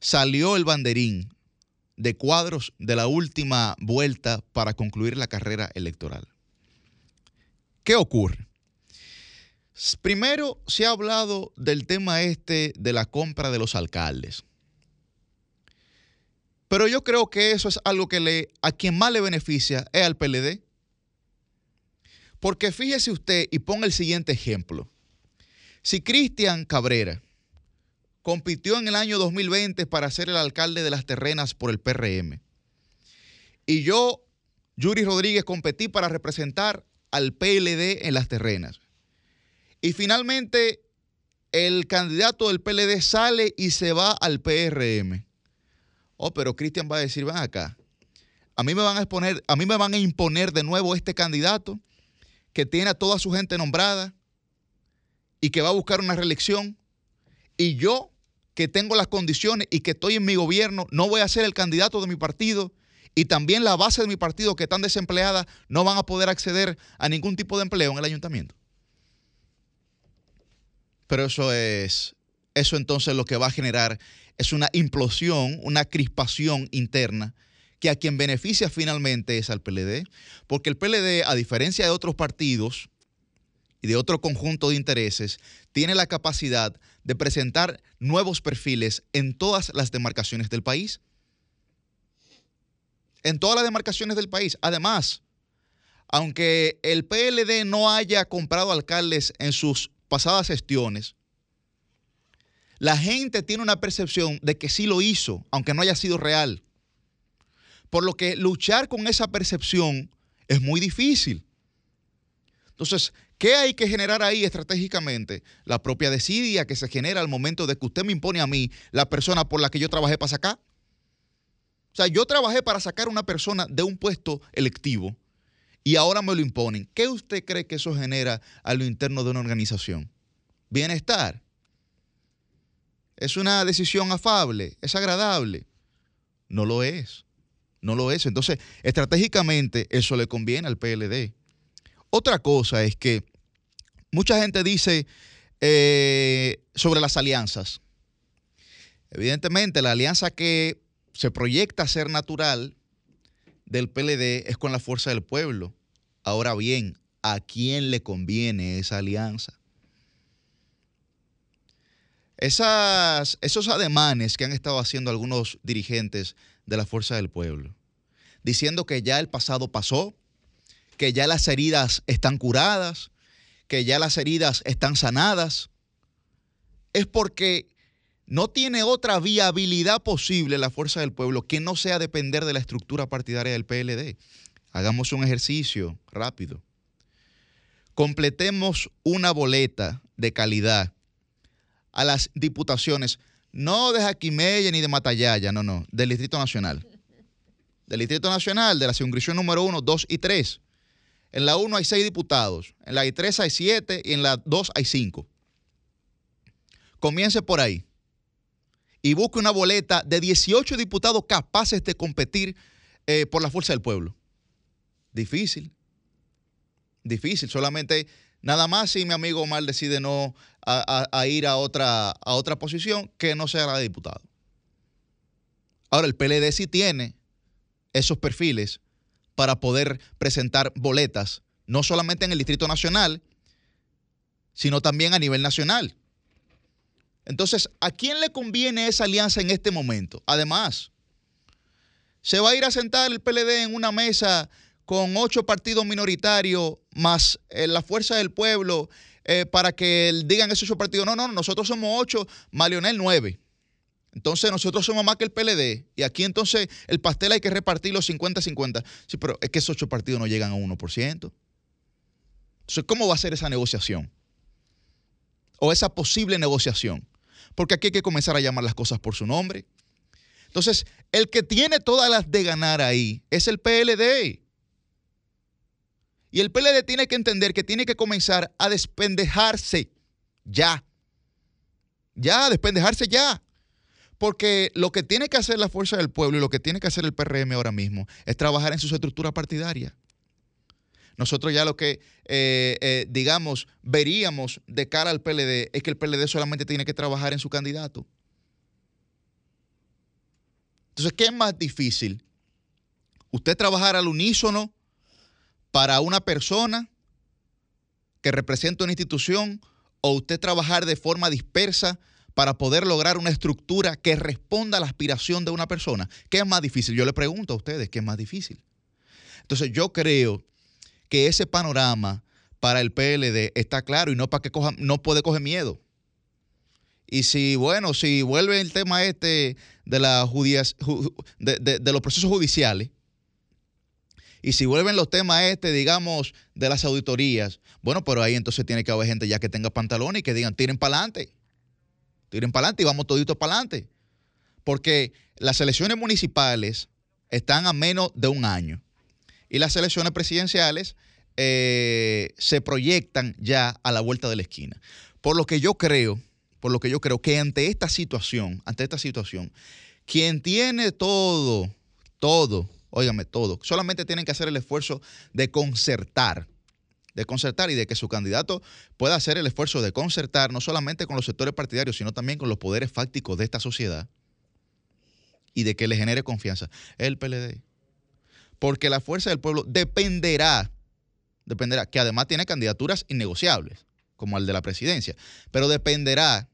salió el banderín de cuadros de la última vuelta para concluir la carrera electoral. ¿Qué ocurre? Primero se ha hablado del tema este de la compra de los alcaldes. Pero yo creo que eso es algo que le, a quien más le beneficia es al PLD. Porque fíjese usted y ponga el siguiente ejemplo. Si Cristian Cabrera compitió en el año 2020 para ser el alcalde de las terrenas por el PRM, y yo, Yuri Rodríguez, competí para representar al PLD en las terrenas, y finalmente el candidato del PLD sale y se va al PRM. Oh, pero Cristian va a decir, van acá, a mí me van a exponer, a mí me van a imponer de nuevo este candidato que tiene a toda su gente nombrada y que va a buscar una reelección. Y yo, que tengo las condiciones y que estoy en mi gobierno, no voy a ser el candidato de mi partido. Y también la base de mi partido, que están desempleadas, no van a poder acceder a ningún tipo de empleo en el ayuntamiento. Pero eso es, eso entonces lo que va a generar es una implosión, una crispación interna que a quien beneficia finalmente es al PLD, porque el PLD, a diferencia de otros partidos y de otro conjunto de intereses, tiene la capacidad de presentar nuevos perfiles en todas las demarcaciones del país. En todas las demarcaciones del país. Además, aunque el PLD no haya comprado alcaldes en sus pasadas gestiones, la gente tiene una percepción de que sí lo hizo, aunque no haya sido real. Por lo que luchar con esa percepción es muy difícil. Entonces, ¿qué hay que generar ahí estratégicamente? La propia desidia que se genera al momento de que usted me impone a mí la persona por la que yo trabajé para sacar. O sea, yo trabajé para sacar a una persona de un puesto electivo y ahora me lo imponen. ¿Qué usted cree que eso genera a lo interno de una organización? Bienestar. ¿Es una decisión afable? ¿Es agradable? No lo es. No lo es. Entonces, estratégicamente, eso le conviene al PLD. Otra cosa es que mucha gente dice eh, sobre las alianzas. Evidentemente, la alianza que se proyecta ser natural del PLD es con la fuerza del pueblo. Ahora bien, ¿a quién le conviene esa alianza? Esas, esos ademanes que han estado haciendo algunos dirigentes de la fuerza del pueblo, diciendo que ya el pasado pasó, que ya las heridas están curadas, que ya las heridas están sanadas, es porque no tiene otra viabilidad posible la fuerza del pueblo que no sea depender de la estructura partidaria del PLD. Hagamos un ejercicio rápido. Completemos una boleta de calidad a las diputaciones, no de Jaquimella ni de Matallaya, no, no, del Distrito Nacional. Del Distrito Nacional, de la circunscripción número 1, 2 y 3. En la 1 hay 6 diputados, en la 3 hay 7 y en la 2 hay 5. Comience por ahí y busque una boleta de 18 diputados capaces de competir eh, por la fuerza del pueblo. Difícil. Difícil. Solamente nada más si mi amigo Omar decide no a, ir a otra, a otra posición que no sea la de diputado. Ahora, el PLD sí tiene esos perfiles para poder presentar boletas, no solamente en el Distrito Nacional, sino también a nivel nacional. Entonces, ¿a quién le conviene esa alianza en este momento? Además, se va a ir a sentar el PLD en una mesa con ocho partidos minoritarios más eh, la fuerza del pueblo eh, para que digan esos ocho partidos, no, no, nosotros somos ocho, más Leonel nueve. Entonces nosotros somos más que el PLD. Y aquí entonces el pastel hay que repartir los 50-50. Sí, pero es que esos ocho partidos no llegan a 1%. Entonces, ¿cómo va a ser esa negociación? O esa posible negociación. Porque aquí hay que comenzar a llamar las cosas por su nombre. Entonces, el que tiene todas las de ganar ahí es el PLD. Y el PLD tiene que entender que tiene que comenzar a despendejarse ya. Ya, despendejarse ya. Porque lo que tiene que hacer la fuerza del pueblo y lo que tiene que hacer el PRM ahora mismo es trabajar en sus estructuras partidarias. Nosotros ya lo que, eh, eh, digamos, veríamos de cara al PLD es que el PLD solamente tiene que trabajar en su candidato. Entonces, ¿qué es más difícil? ¿Usted trabajar al unísono para una persona que representa una institución o usted trabajar de forma dispersa para poder lograr una estructura que responda a la aspiración de una persona? ¿Qué es más difícil? Yo le pregunto a ustedes, ¿qué es más difícil? Entonces yo creo que ese panorama para el PLD está claro y no para que coja, no puede coger miedo. Y si, bueno, si vuelve el tema este de, la judias, de, de, de los procesos judiciales, y si vuelven los temas este, digamos, de las auditorías, bueno, pero ahí entonces tiene que haber gente ya que tenga pantalones y que digan, tiren para adelante. Tiren para adelante y vamos toditos para adelante. Porque las elecciones municipales están a menos de un año. Y las elecciones presidenciales eh, se proyectan ya a la vuelta de la esquina. Por lo que yo creo, por lo que yo creo que ante esta situación, ante esta situación, quien tiene todo, todo, óigame, todo, solamente tienen que hacer el esfuerzo de concertar, de concertar y de que su candidato pueda hacer el esfuerzo de concertar no solamente con los sectores partidarios, sino también con los poderes fácticos de esta sociedad y de que le genere confianza. El PLD. Porque la fuerza del pueblo dependerá, dependerá, que además tiene candidaturas innegociables, como el de la presidencia, pero dependerá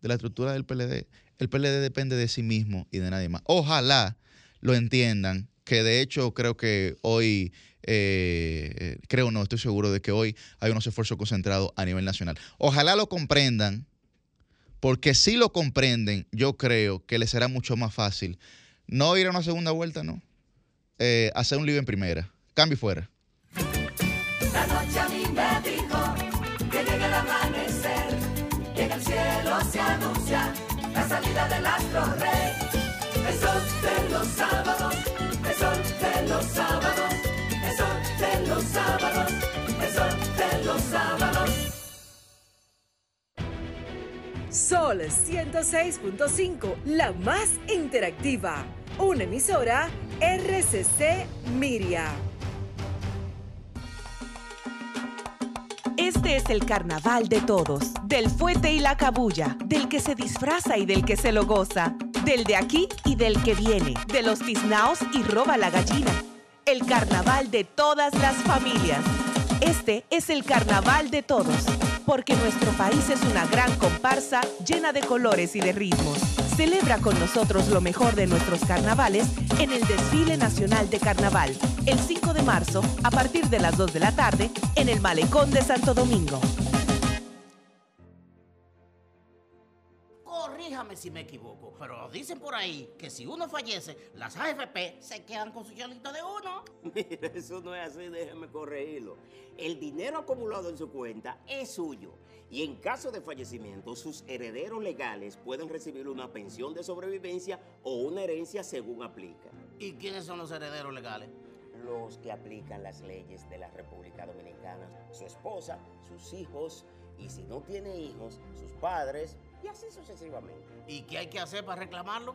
de la estructura del PLD. El PLD depende de sí mismo y de nadie más. Ojalá lo entiendan, que de hecho creo que hoy, eh, creo no, estoy seguro de que hoy hay unos esfuerzos concentrados a nivel nacional. Ojalá lo comprendan, porque si lo comprenden, yo creo que les será mucho más fácil no ir a una segunda vuelta, no. Eh, hacer un lío en primera. Cambio y fuera. La noche a mí me dijo que llega el amanecer, y en el cielo se anuncia la salida del astro rey. El sol de los sábados, el sol de los sábados, el sol de los sábados, el sol de los sábados. Sol 106.5, la más interactiva. Una emisora RCC Miria. Este es el carnaval de todos, del fuete y la cabulla, del que se disfraza y del que se lo goza, del de aquí y del que viene, de los tiznaos y roba la gallina. El carnaval de todas las familias. Este es el carnaval de todos, porque nuestro país es una gran comparsa llena de colores y de ritmos. Celebra con nosotros lo mejor de nuestros carnavales en el Desfile Nacional de Carnaval, el 5 de marzo, a partir de las 2 de la tarde, en el Malecón de Santo Domingo. Corríjame si me equivoco, pero dicen por ahí que si uno fallece, las AFP se quedan con su chelito de uno. *laughs* Mira, eso no es así, déjeme corregirlo. El dinero acumulado en su cuenta es suyo y en caso de fallecimiento, sus herederos legales pueden recibir una pensión de sobrevivencia o una herencia según aplica. ¿Y quiénes son los herederos legales? Los que aplican las leyes de la República Dominicana, su esposa, sus hijos, y si no tiene hijos, sus padres, y así sucesivamente. ¿Y qué hay que hacer para reclamarlo?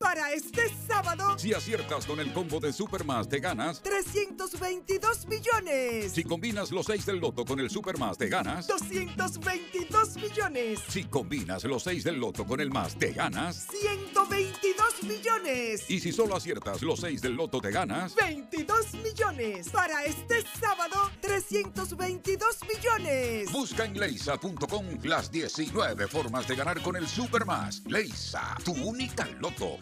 Para este sábado, Si aciertas con el combo de Supermas te ganas. 322 millones. Si combinas los 6 del loto con el Supermas te ganas. 222 millones. Si combinas los 6 del loto con el más te ganas. 122 millones. Y si solo aciertas los 6 del loto te ganas. 22 millones. Para este sábado, 322 millones. Busca en leisa.com las 19 formas de ganar con el Supermas. Leisa, tu única loto,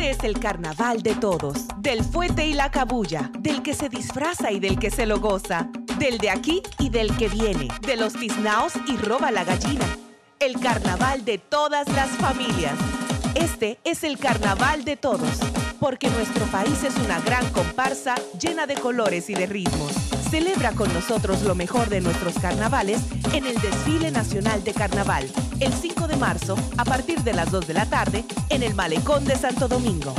Este es el carnaval de todos, del fuete y la cabulla, del que se disfraza y del que se lo goza, del de aquí y del que viene, de los tiznaos y roba la gallina. El carnaval de todas las familias. Este es el carnaval de todos, porque nuestro país es una gran comparsa llena de colores y de ritmos. Celebra con nosotros lo mejor de nuestros carnavales en el Desfile Nacional de Carnaval, el 5 de marzo, a partir de las 2 de la tarde, en el Malecón de Santo Domingo.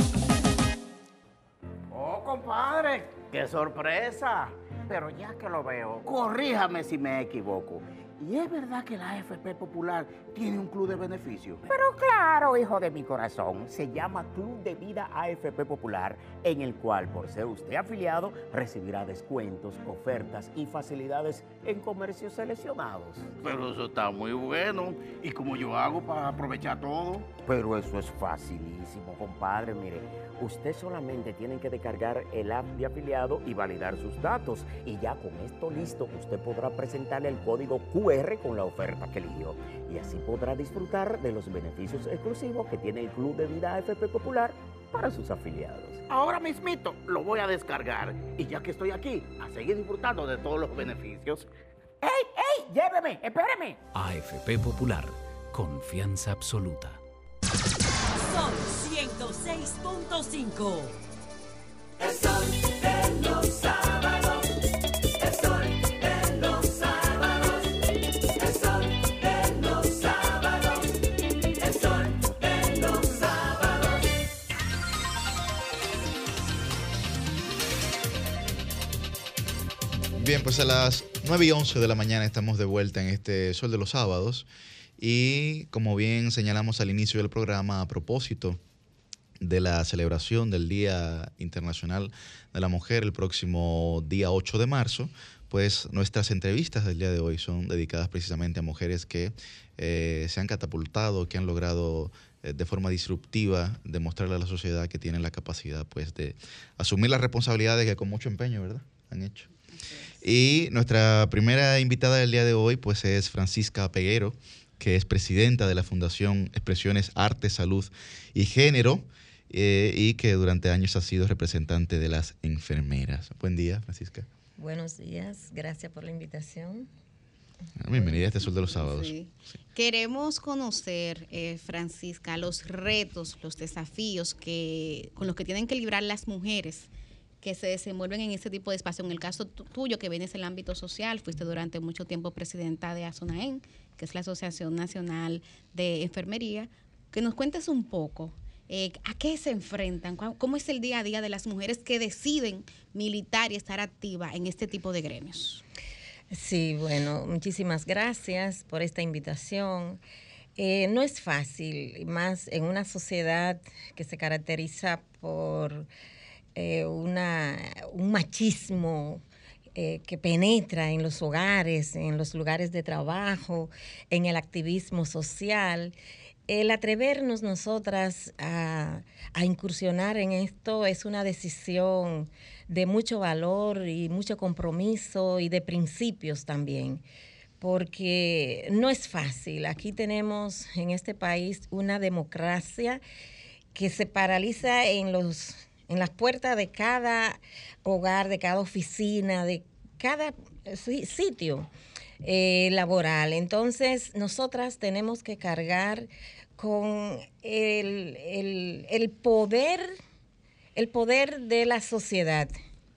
Oh, compadre, qué sorpresa. Pero ya que lo veo, corríjame si me equivoco. ¿Y es verdad que la AFP Popular tiene un club de beneficios? Pero claro, hijo de mi corazón, se llama Club de Vida AFP Popular, en el cual, por ser usted afiliado, recibirá descuentos, ofertas y facilidades en comercios seleccionados. Pero eso está muy bueno. ¿Y cómo yo hago para aprovechar todo? Pero eso es facilísimo, compadre. Mire, usted solamente tiene que descargar el app de afiliado y validar sus datos. Y ya con esto listo, usted podrá presentarle el código QR con la oferta que eligió. Y así podrá disfrutar de los beneficios exclusivos que tiene el Club de Vida AFP Popular para sus afiliados. Ahora mismito lo voy a descargar. Y ya que estoy aquí, a seguir disfrutando de todos los beneficios. ¡Ey, ey! ¡Lléveme! ¡Espéreme! AFP Popular, confianza absoluta. Sol 106.5. El sol de los sábados. Bien, pues a las 9 y 11 de la mañana estamos de vuelta en este Sol de los Sábados. Y como bien señalamos al inicio del programa, a propósito de la celebración del Día Internacional de la Mujer el próximo día 8 de marzo, pues nuestras entrevistas del día de hoy son dedicadas precisamente a mujeres que eh, se han catapultado, que han logrado eh, de forma disruptiva demostrarle a la sociedad que tienen la capacidad pues de asumir las responsabilidades que con mucho empeño, ¿verdad? Han hecho. Y nuestra primera invitada del día de hoy pues es Francisca Peguero, que es presidenta de la Fundación Expresiones Arte, Salud y Género eh, y que durante años ha sido representante de las enfermeras. Buen día, Francisca. Buenos días, gracias por la invitación. Bienvenida a este Sol de los Sábados. Sí. Queremos conocer, eh, Francisca, los retos, los desafíos que, con los que tienen que librar las mujeres que se desenvuelven en este tipo de espacio. En el caso tu- tuyo, que vienes del ámbito social, fuiste durante mucho tiempo presidenta de ASONAEN, que es la Asociación Nacional de Enfermería. Que nos cuentes un poco eh, a qué se enfrentan, cómo es el día a día de las mujeres que deciden militar y estar activas en este tipo de gremios. Sí, bueno, muchísimas gracias por esta invitación. Eh, no es fácil, más en una sociedad que se caracteriza por eh, una, un machismo eh, que penetra en los hogares, en los lugares de trabajo, en el activismo social. El atrevernos nosotras a, a incursionar en esto es una decisión de mucho valor y mucho compromiso y de principios también, porque no es fácil. Aquí tenemos en este país una democracia que se paraliza en los en las puertas de cada hogar, de cada oficina, de cada si- sitio eh, laboral. Entonces, nosotras tenemos que cargar con el, el- el poder, el poder de la sociedad,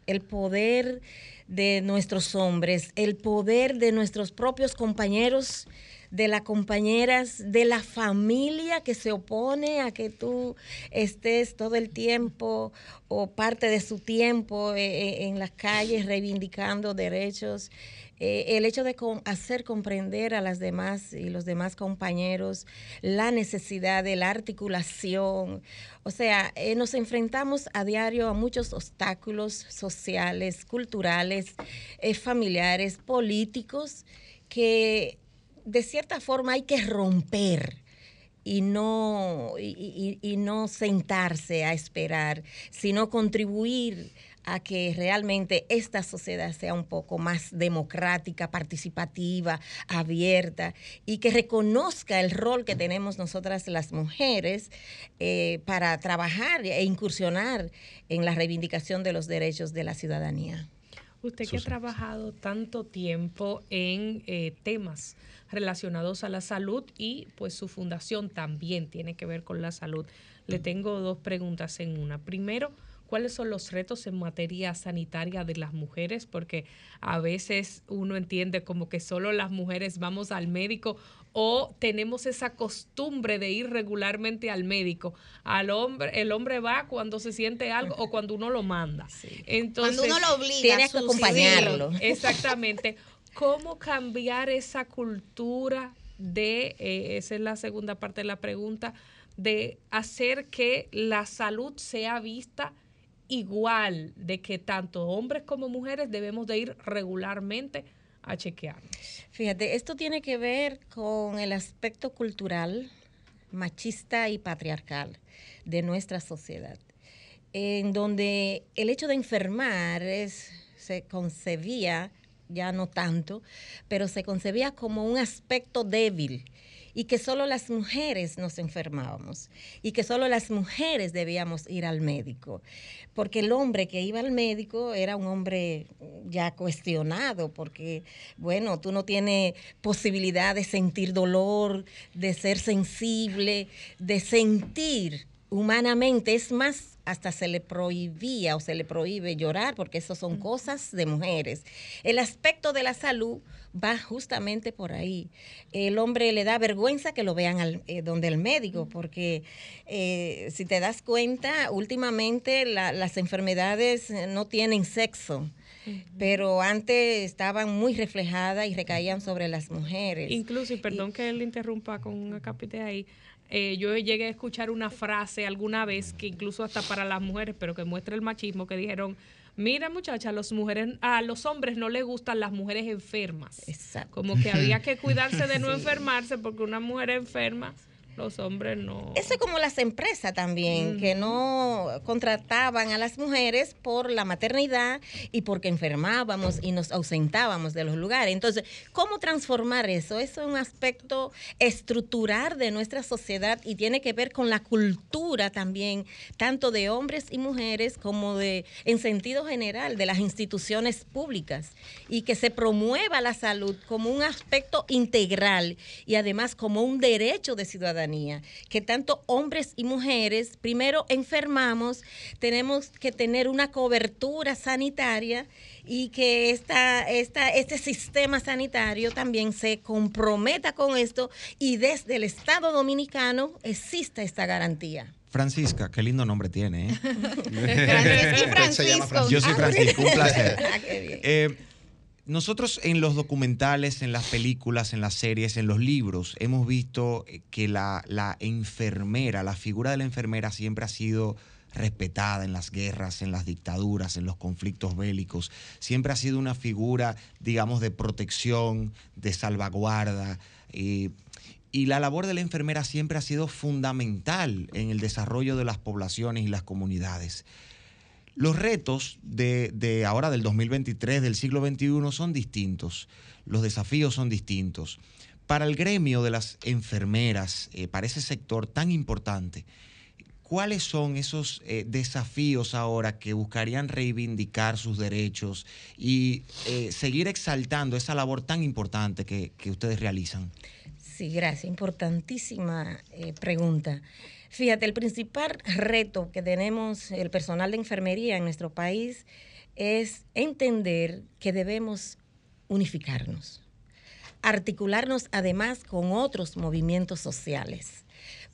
el poder de nuestros hombres, el poder de nuestros propios compañeros, de las compañeras, de la familia que se opone a que tú estés todo el tiempo o parte de su tiempo eh, eh, en las calles reivindicando derechos. Eh, el hecho de hacer comprender a las demás y los demás compañeros la necesidad de la articulación. O sea, nos enfrentamos a diario a muchos obstáculos sociales, culturales, familiares, políticos, que de cierta forma hay que romper y no, y, y- y no sentarse a esperar, sino contribuir a que realmente esta sociedad sea un poco más democrática, participativa, abierta y que reconozca el rol que tenemos nosotras las mujeres eh, para trabajar e incursionar en la reivindicación de los derechos de la ciudadanía. Usted que ha trabajado tanto tiempo en eh, temas relacionados a la salud y pues su fundación también tiene que ver con la salud. Le tengo dos preguntas en una. Primero, ¿cuáles son los retos en materia sanitaria de las mujeres? Porque a veces uno entiende como que solo las mujeres vamos al médico o tenemos esa costumbre de ir regularmente al médico. Al hombre, el hombre va cuando se siente algo o cuando uno lo manda. Entonces, Cuando uno lo obliga, Tienes que acompañarlo. Sí, Exactamente. ¿Cómo cambiar esa cultura de, eh, esa es la segunda parte de la pregunta, de hacer que la salud sea vista igual, de que tanto hombres como mujeres debemos de ir regularmente a chequearnos? Fíjate, esto tiene que ver con el aspecto cultural, machista y patriarcal de nuestra sociedad, en donde el hecho de enfermar se concebía, ya no tanto, pero se concebía como un aspecto débil y que solo las mujeres nos enfermábamos y que solo las mujeres debíamos ir al médico, porque el hombre que iba al médico era un hombre ya cuestionado, porque, bueno, tú no tienes posibilidad de sentir dolor, de ser sensible, de sentir humanamente, es más, hasta se le prohibía o se le prohíbe llorar, porque eso son cosas de mujeres. El aspecto de la salud va justamente por ahí. El hombre le da vergüenza que lo vean al, eh, donde el médico, porque eh, si te das cuenta, últimamente la- las enfermedades eh, no tienen sexo. Pero antes estaban muy reflejadas y recaían sobre las mujeres. Incluso, y perdón que le interrumpa con un acápite ahí, eh, yo llegué a escuchar una frase alguna vez que incluso hasta para las mujeres, pero que muestra el machismo, que dijeron, mira muchacha, a, los mujeres, a los hombres no les gustan las mujeres enfermas. Como que había que *laughs* cuidarse de no Sí. enfermarse porque una mujer enferma, los hombres no. Eso es como las empresas también, que no contrataban a las mujeres por la maternidad y porque enfermábamos y nos ausentábamos de los lugares. Entonces, ¿cómo transformar eso? Eso es un aspecto estructural de nuestra sociedad y tiene que ver con la cultura también, tanto de hombres y mujeres como de, en sentido general, de las instituciones públicas y que se promueva la salud como un aspecto integral y además como un derecho de ciudadanía, que tanto hombres y mujeres, primero enfermamos, tenemos que tener una cobertura sanitaria y que esta, esta, este sistema sanitario también se comprometa con esto y desde el Estado dominicano exista esta garantía. Francisca, qué lindo nombre tiene. ¿eh? *laughs* Francisco *laughs* y Francisco. Yo soy Francisco, un placer. Ah, *laughs* qué bien. Eh, nosotros en los documentales, en las películas, en las series, en los libros, hemos visto eh, que la, enfermera, la figura de la enfermera siempre ha sido respetada en las guerras, en las dictaduras, en los conflictos bélicos. Siempre ha sido una figura, digamos, de protección, de salvaguarda. eh, y la labor de la enfermera siempre ha sido fundamental en el desarrollo de las poblaciones y las comunidades. Los retos de, ahora del 2023, del siglo XXI, son distintos. Los desafíos son distintos. Para el gremio de las enfermeras, eh, para ese sector tan importante, ¿cuáles son esos eh, desafíos ahora que buscarían reivindicar sus derechos y eh, seguir exaltando esa labor tan importante que, ustedes realizan? Sí, gracias. Importantísima pregunta. Fíjate, el principal reto que tenemos el personal de enfermería en nuestro país es entender que debemos unificarnos, articularnos además con otros movimientos sociales,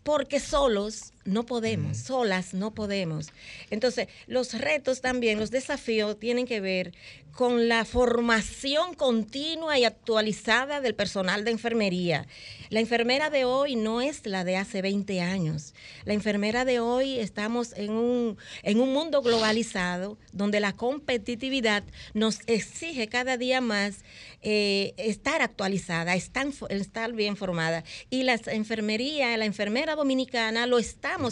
porque solos no podemos, solas no podemos. Entonces, los retos también, los desafíos tienen que ver con la formación continua y actualizada del personal de enfermería. La enfermera de hoy no es la de hace 20 años. La enfermera de hoy estamos en un, en un mundo globalizado donde la competitividad nos exige cada día más eh, estar actualizada, estar, estar bien formada. Y la enfermería, la enfermera dominicana lo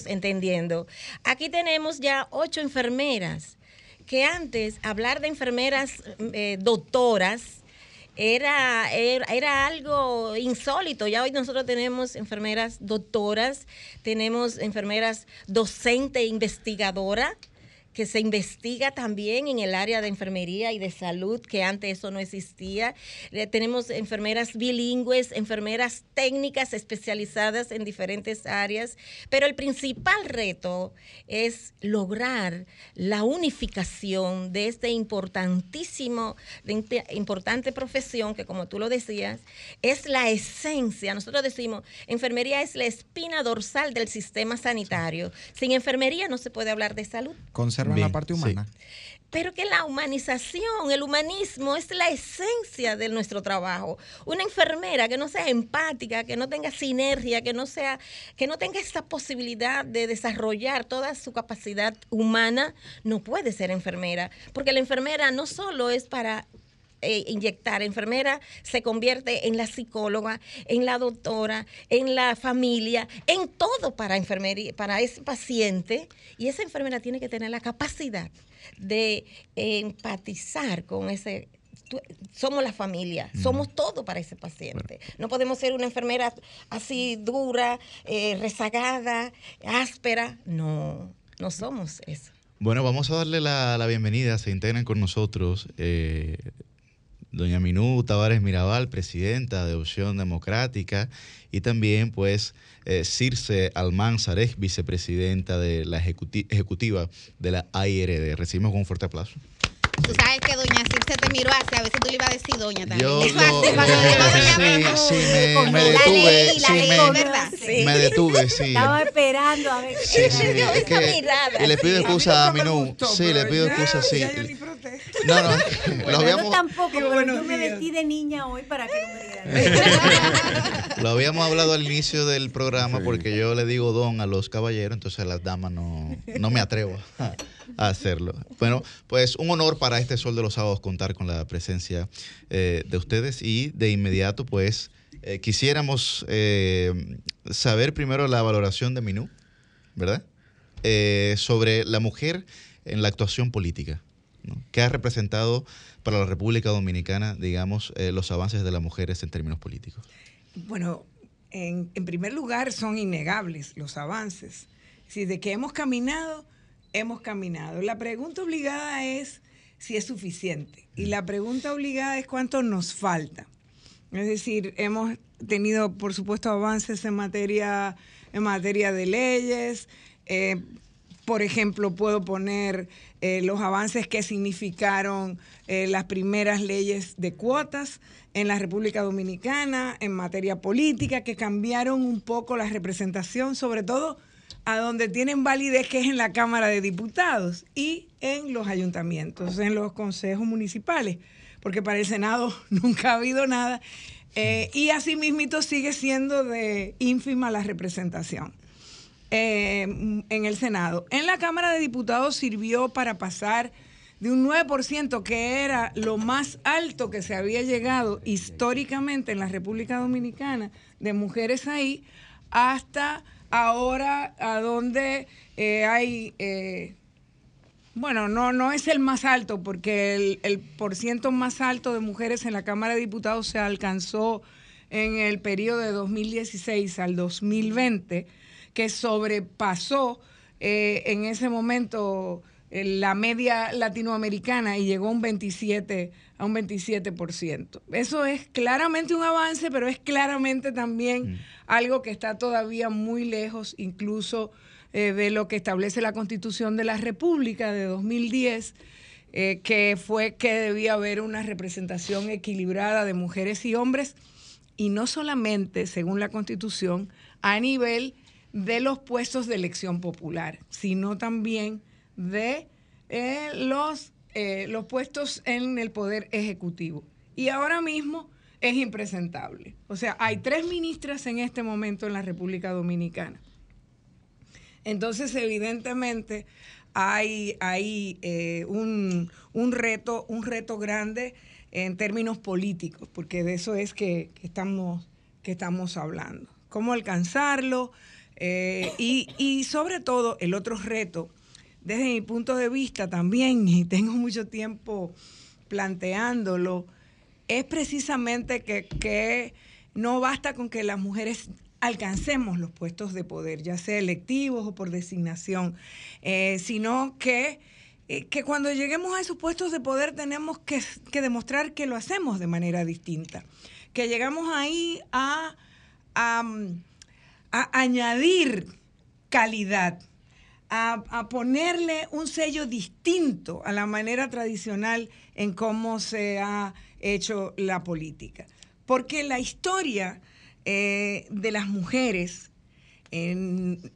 entendiendo. Aquí tenemos ya ocho enfermeras que antes hablar de enfermeras eh, doctoras era, era, era algo insólito. Ya hoy nosotros tenemos enfermeras doctoras, tenemos enfermeras docente e investigadora que se investiga también en el área de enfermería y de salud, que antes eso no existía. Eh, tenemos enfermeras bilingües, enfermeras técnicas especializadas en diferentes áreas, pero el principal reto es lograr la unificación de este importantísimo, importante profesión que como tú lo decías, es la esencia. Nosotros decimos, enfermería es la espina dorsal del sistema sanitario. Sin enfermería no se puede hablar de salud. Bien, la parte sí. humana. Pero que la humanización, el humanismo es la esencia de nuestro trabajo. Una enfermera que no sea empática, que no tenga sinergia, que no sea, que no tenga esta posibilidad de desarrollar toda su capacidad humana, no puede ser enfermera. Porque la enfermera no solo es para eh, inyectar. Enfermera se convierte en la psicóloga, en la doctora, en la familia, en todo para enfermería, para ese paciente. Y esa enfermera tiene que tener la capacidad de empatizar con ese. tú- Somos la familia, somos todo para ese paciente. No podemos ser una enfermera así dura, eh, rezagada, áspera. No, no somos eso. Bueno, vamos a darle la, la bienvenida. Se integran con nosotros eh, doña Minú Tavares Mirabal, presidenta de Opción Democrática, y también, pues, eh, Circe Almanzar, ex vicepresidenta de la ejecuti- ejecutiva de la AIRD. Recibimos con un fuerte aplauso. Tú sabes que doña Circe te miró así, a veces tú le ibas a decir doña también. Yo Es lo- fácil cuando le vas a sí, me, la ley, la sí, ley, me, ¿verdad? Sí. me detuve, sí. Estaba esperando a ver. Sí, sí, es que- y le pido excusa a Minú. Sí, le pido excusa, sí. No, no, *laughs* lo Yo habíamos, tampoco, pero yo me vestí de niña hoy para que no me dieran. *laughs* lo habíamos hablado al inicio del programa porque yo le digo don a los caballeros, entonces a las damas no, no me atrevo a, a hacerlo. Bueno, pues un honor para este Sol de los Sábados contar con la presencia eh, de ustedes y de inmediato pues eh, quisiéramos eh, saber primero la valoración de Minú, ¿verdad? Eh, sobre la mujer en la actuación política. ¿no? ¿Qué ha representado para la República Dominicana, digamos, eh, los avances de las mujeres en términos políticos? Bueno, en, en primer lugar son innegables los avances. Si de que hemos caminado, hemos caminado. La pregunta obligada es si es suficiente. Y la pregunta obligada es cuánto nos falta. Es decir, hemos tenido, por supuesto, avances en materia, en materia de leyes. eh, por ejemplo, puedo poner eh, los avances que significaron eh, las primeras leyes de cuotas en la República Dominicana en materia política, que cambiaron un poco la representación, sobre todo a donde tienen validez, que es en la Cámara de Diputados y en los ayuntamientos, en los consejos municipales, porque para el Senado *laughs* nunca ha habido nada. Eh, y asimismo sigue siendo de ínfima la representación eh, en el Senado. En la Cámara de Diputados sirvió para pasar de un 9%, que era lo más alto que se había llegado históricamente en la República Dominicana, de mujeres ahí, hasta ahora a donde eh, hay... eh, bueno, no, no es el más alto, porque el, el porciento más alto de mujeres en la Cámara de Diputados se alcanzó en el periodo de 2016 al 2020, que sobrepasó eh, en ese momento la media latinoamericana y llegó a un 27 a un 27%. Eso es claramente un avance, pero es claramente también algo que está todavía muy lejos incluso eh, de lo que establece la Constitución de la República de 2010, eh, que fue que debía haber una representación equilibrada de mujeres y hombres, y no solamente, según la Constitución, a nivel de los puestos de elección popular, sino también de eh, los, eh, los puestos en el Poder Ejecutivo. Y ahora mismo es impresentable. O sea, hay tres ministras en este momento en la República Dominicana. Entonces, evidentemente, hay, hay eh, un, un reto, un reto grande en términos políticos, porque de eso es que, que estamos, que estamos hablando. ¿Cómo alcanzarlo? Y, y sobre todo, el otro reto desde mi punto de vista también, y tengo mucho tiempo planteándolo, es precisamente que, que no basta con que las mujeres alcancemos los puestos de poder, ya sea electivos o por designación, eh, sino que, eh, que cuando lleguemos a esos puestos de poder tenemos que, que demostrar que lo hacemos de manera distinta, que llegamos ahí a, a, a añadir calidad, a, ponerle un sello distinto a la manera tradicional en cómo se ha hecho la política. Porque la historia eh, de las mujeres, en,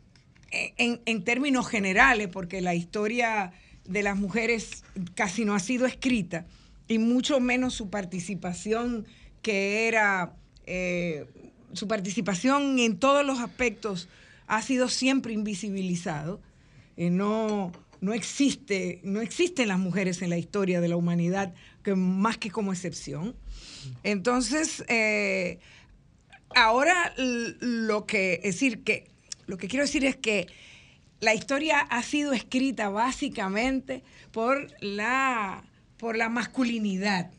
en, en términos generales, porque la historia de las mujeres casi no ha sido escrita, y mucho menos su participación, que era eh, su participación en todos los aspectos, ha sido siempre invisibilizado. Eh, no, no, existe, no existen las mujeres en la historia de la humanidad que, más que como excepción. Entonces, eh, ahora lo que decir que lo que quiero decir es que la historia ha sido escrita básicamente por la por la masculinidad,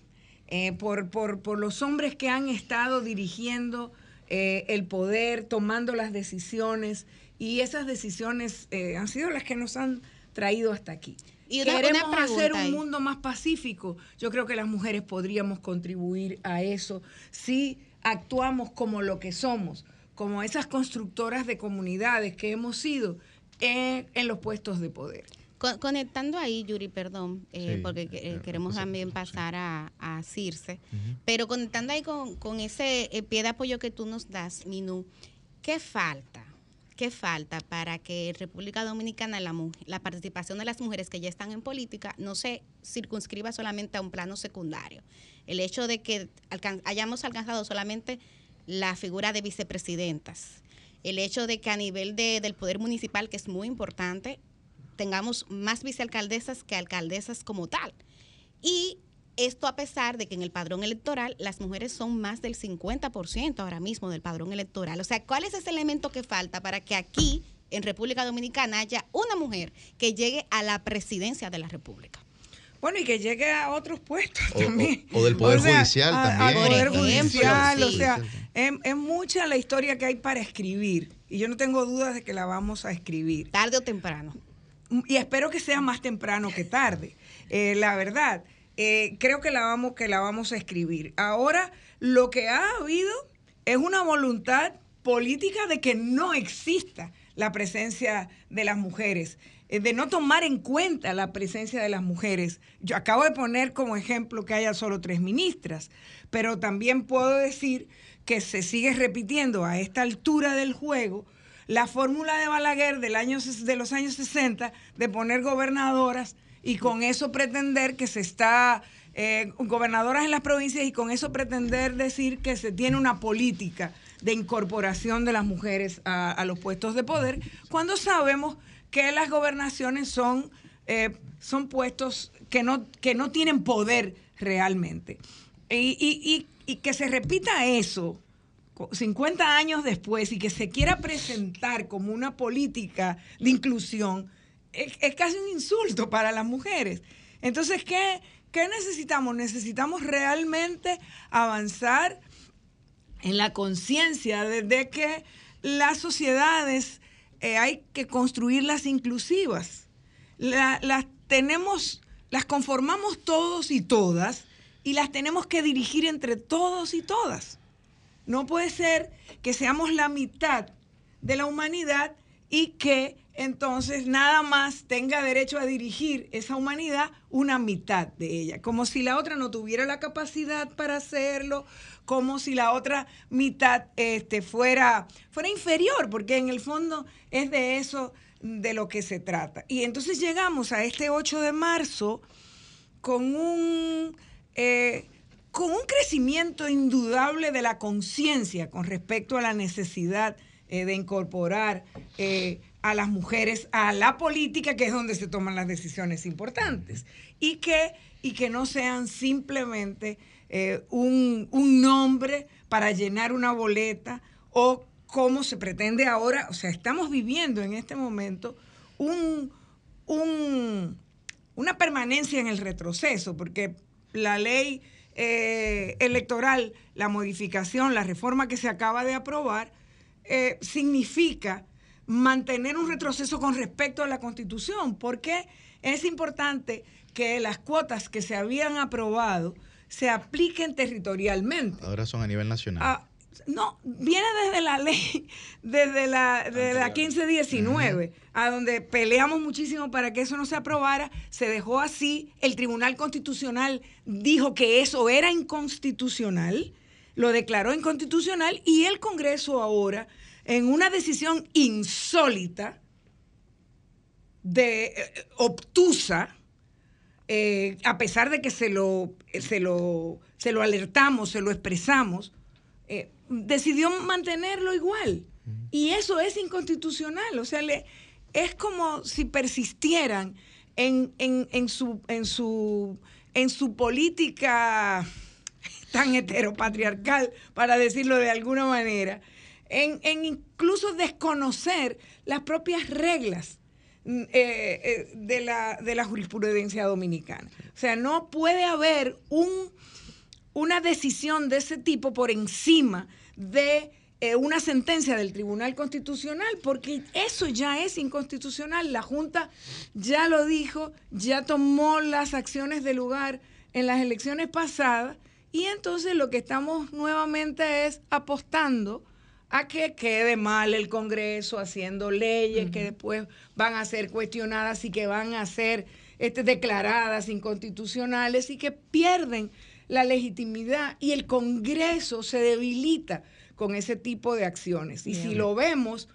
eh, por, por, por, los hombres que han estado dirigiendo eh, el poder, tomando las decisiones, y esas decisiones eh, han sido las que nos han traído hasta aquí. Y una, Queremos una hacer un mundo más pacífico. Yo creo que las mujeres podríamos contribuir a eso si actuamos como lo que somos, como esas constructoras de comunidades que hemos sido en, en los puestos de poder. Con- conectando ahí, Yuri, perdón, eh, Sí, porque eh, eh, queremos sí, también pasar a, a Circe, pero conectando ahí con, con ese eh, pie de apoyo que tú nos das, Minú, ¿qué falta? ¿Qué falta para que en República Dominicana la, la participación de las mujeres que ya están en política no se circunscriba solamente a un plano secundario? El hecho de que alcan- hayamos alcanzado solamente la figura de vicepresidentas, el hecho de que a nivel de- del poder municipal, que es muy importante, tengamos más vicealcaldesas que alcaldesas como tal. Y esto a pesar de que en el padrón electoral las mujeres son más del 50% ahora mismo del padrón electoral. O sea, ¿cuál es ese elemento que falta para que aquí, en República Dominicana, haya una mujer que llegue a la presidencia de la República? Bueno, y que llegue a otros puestos O- también. o del Poder *laughs* sea, Judicial a- también. Al Poder Judicial, o sea, es, es mucha la historia que hay para escribir. Y yo no tengo dudas de que la vamos a escribir. Tarde o temprano. Y espero que sea más temprano que tarde. Eh, la verdad, eh, creo que la, vamos, que la vamos a escribir. Ahora, lo que ha habido es una voluntad política de que no exista la presencia de las mujeres, eh, de no tomar en cuenta la presencia de las mujeres. Yo acabo de poner como ejemplo que haya solo tres ministras, pero también puedo decir que se sigue repitiendo a esta altura del juego la fórmula de Balaguer del año, de los años 60 de poner gobernadoras y con eso pretender que se está eh, gobernadoras en las provincias y con eso pretender decir que se tiene una política de incorporación de las mujeres a, los puestos de poder, cuando sabemos que las gobernaciones son, eh, son puestos que no, que no tienen poder realmente. Y, y- y- que se repita eso co- 50 años después y que se quiera presentar como una política de inclusión, es, es casi un insulto para las mujeres. Entonces, ¿qué, qué necesitamos? Necesitamos realmente avanzar en la conciencia de, que las sociedades eh, hay que construirlas inclusivas. La- las tenemos, las conformamos todos y todas y las tenemos que dirigir entre todos y todas. No puede ser que seamos la mitad de la humanidad y que entonces nada más tenga derecho a dirigir esa humanidad una mitad de ella, como si la otra no tuviera la capacidad para hacerlo, como si la otra mitad este, fuera, fuera inferior, porque en el fondo es de eso de lo que se trata. Y entonces llegamos a este 8 de marzo con un, eh, con un crecimiento indudable de la conciencia con respecto a la necesidad eh, de incorporar eh, a las mujeres a la política, que es donde se toman las decisiones importantes, y que, y que no sean simplemente eh, un, un nombre para llenar una boleta o como se pretende ahora, o sea, estamos viviendo en este momento un, un, una permanencia en el retroceso, porque la ley electoral, la modificación, la reforma que se acaba de aprobar, eh, significa mantener un retroceso con respecto a la Constitución, porque es importante que las cuotas que se habían aprobado se apliquen territorialmente. Ahora son a nivel nacional. Ah, no, viene desde la ley, *laughs* desde la, de la 1519, a donde peleamos muchísimo para que eso no se aprobara, se dejó así, el Tribunal Constitucional dijo que eso era inconstitucional, lo declaró inconstitucional y el Congreso ahora, en una decisión insólita, de eh, obtusa, eh, a pesar de que se lo, se lo, se lo alertamos, se lo expresamos, eh, decidió mantenerlo igual. Y eso es inconstitucional. O sea, le, es como si persistieran en, en, en, su, en, su, en su política tan heteropatriarcal, para decirlo de alguna manera, en, en incluso desconocer las propias reglas mm, eh, eh, de, la, de la jurisprudencia dominicana. O sea, no puede haber un, una decisión de ese tipo por encima de eh, una sentencia del Tribunal Constitucional, porque eso ya es inconstitucional. La Junta ya lo dijo, ya tomó las acciones de lugar en las elecciones pasadas y entonces lo que estamos nuevamente es apostando a que quede mal el Congreso haciendo leyes que después van a ser cuestionadas y que van a ser este, declaradas inconstitucionales y que pierden la legitimidad y el Congreso se debilita con ese tipo de acciones. Y si lo vemos,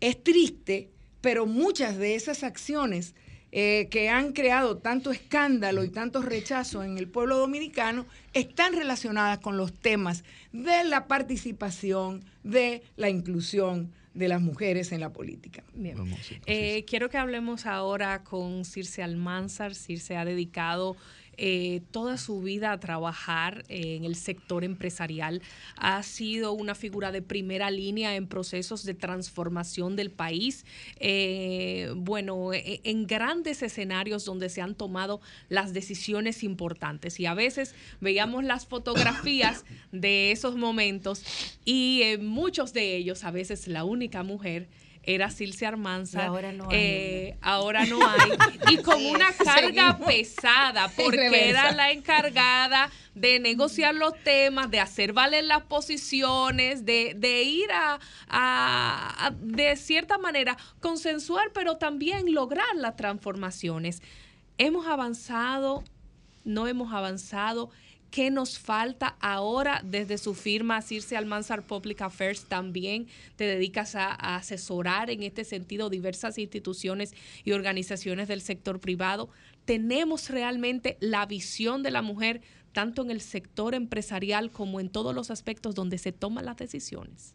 es triste, pero muchas de esas acciones eh, que han creado tanto escándalo y tanto rechazo en el pueblo dominicano están relacionadas con los temas de la participación, de la inclusión de las mujeres en la política. Bien. Eh, quiero que hablemos ahora con Circe Almanzar. Circe ha dedicado eh, toda su vida a trabajar en el sector empresarial. Ha sido una figura de primera línea en procesos de transformación del país. Eh, bueno, e- en grandes escenarios donde se han tomado las decisiones importantes. Y a veces veíamos las fotografías de esos momentos y muchos de ellos, a veces la única mujer era Silcia Armanza. ahora no hay. Eh, ahora no hay. Y *laughs* con una *laughs* carga Seguimos. pesada, porque era la encargada de negociar los temas, de hacer valer las posiciones, de, de ir a, a- a, de cierta manera, consensuar, pero también lograr las transformaciones. Hemos avanzado, no hemos avanzado. ¿Qué nos falta ahora desde su firma Circe Almanzar Public Affairs? También te dedicas a, a asesorar en este sentido diversas instituciones y organizaciones del sector privado. ¿Tenemos realmente la visión de la mujer tanto en el sector empresarial como en todos los aspectos donde se toman las decisiones?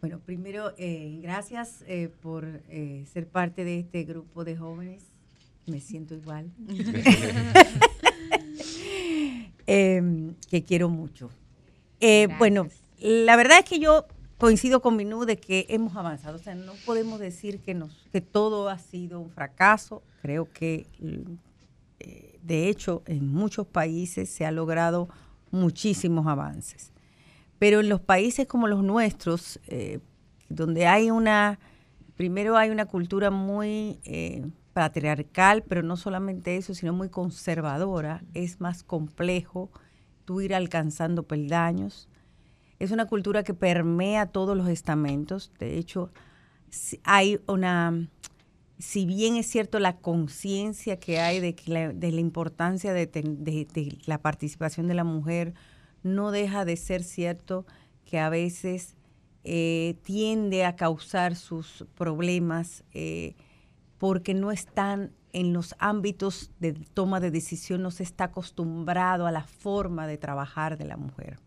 Bueno, primero, eh, gracias eh, por eh, ser parte de este grupo de jóvenes. Me siento igual. *laughs* *laughs* Em, que quiero mucho. Eh, bueno, la verdad es que yo coincido con Minú de que hemos avanzado. O sea, no podemos decir que, nos, que todo ha sido un fracaso. Creo que, eh, de hecho, en muchos países se ha logrado muchísimos avances. Pero en los países como los nuestros, eh, donde hay una, primero hay una cultura muy patriarcal, pero no solamente eso, sino muy conservadora, es más complejo tú ir alcanzando peldaños. Es una cultura que permea todos los estamentos. De hecho, hay una, si bien es cierto la conciencia que hay de, la, importancia de la participación de la mujer, no deja de ser cierto que a veces eh, tiende a causar sus problemas eh, porque no están en los ámbitos de toma de decisión, no se está acostumbrado a la forma de trabajar de la mujer,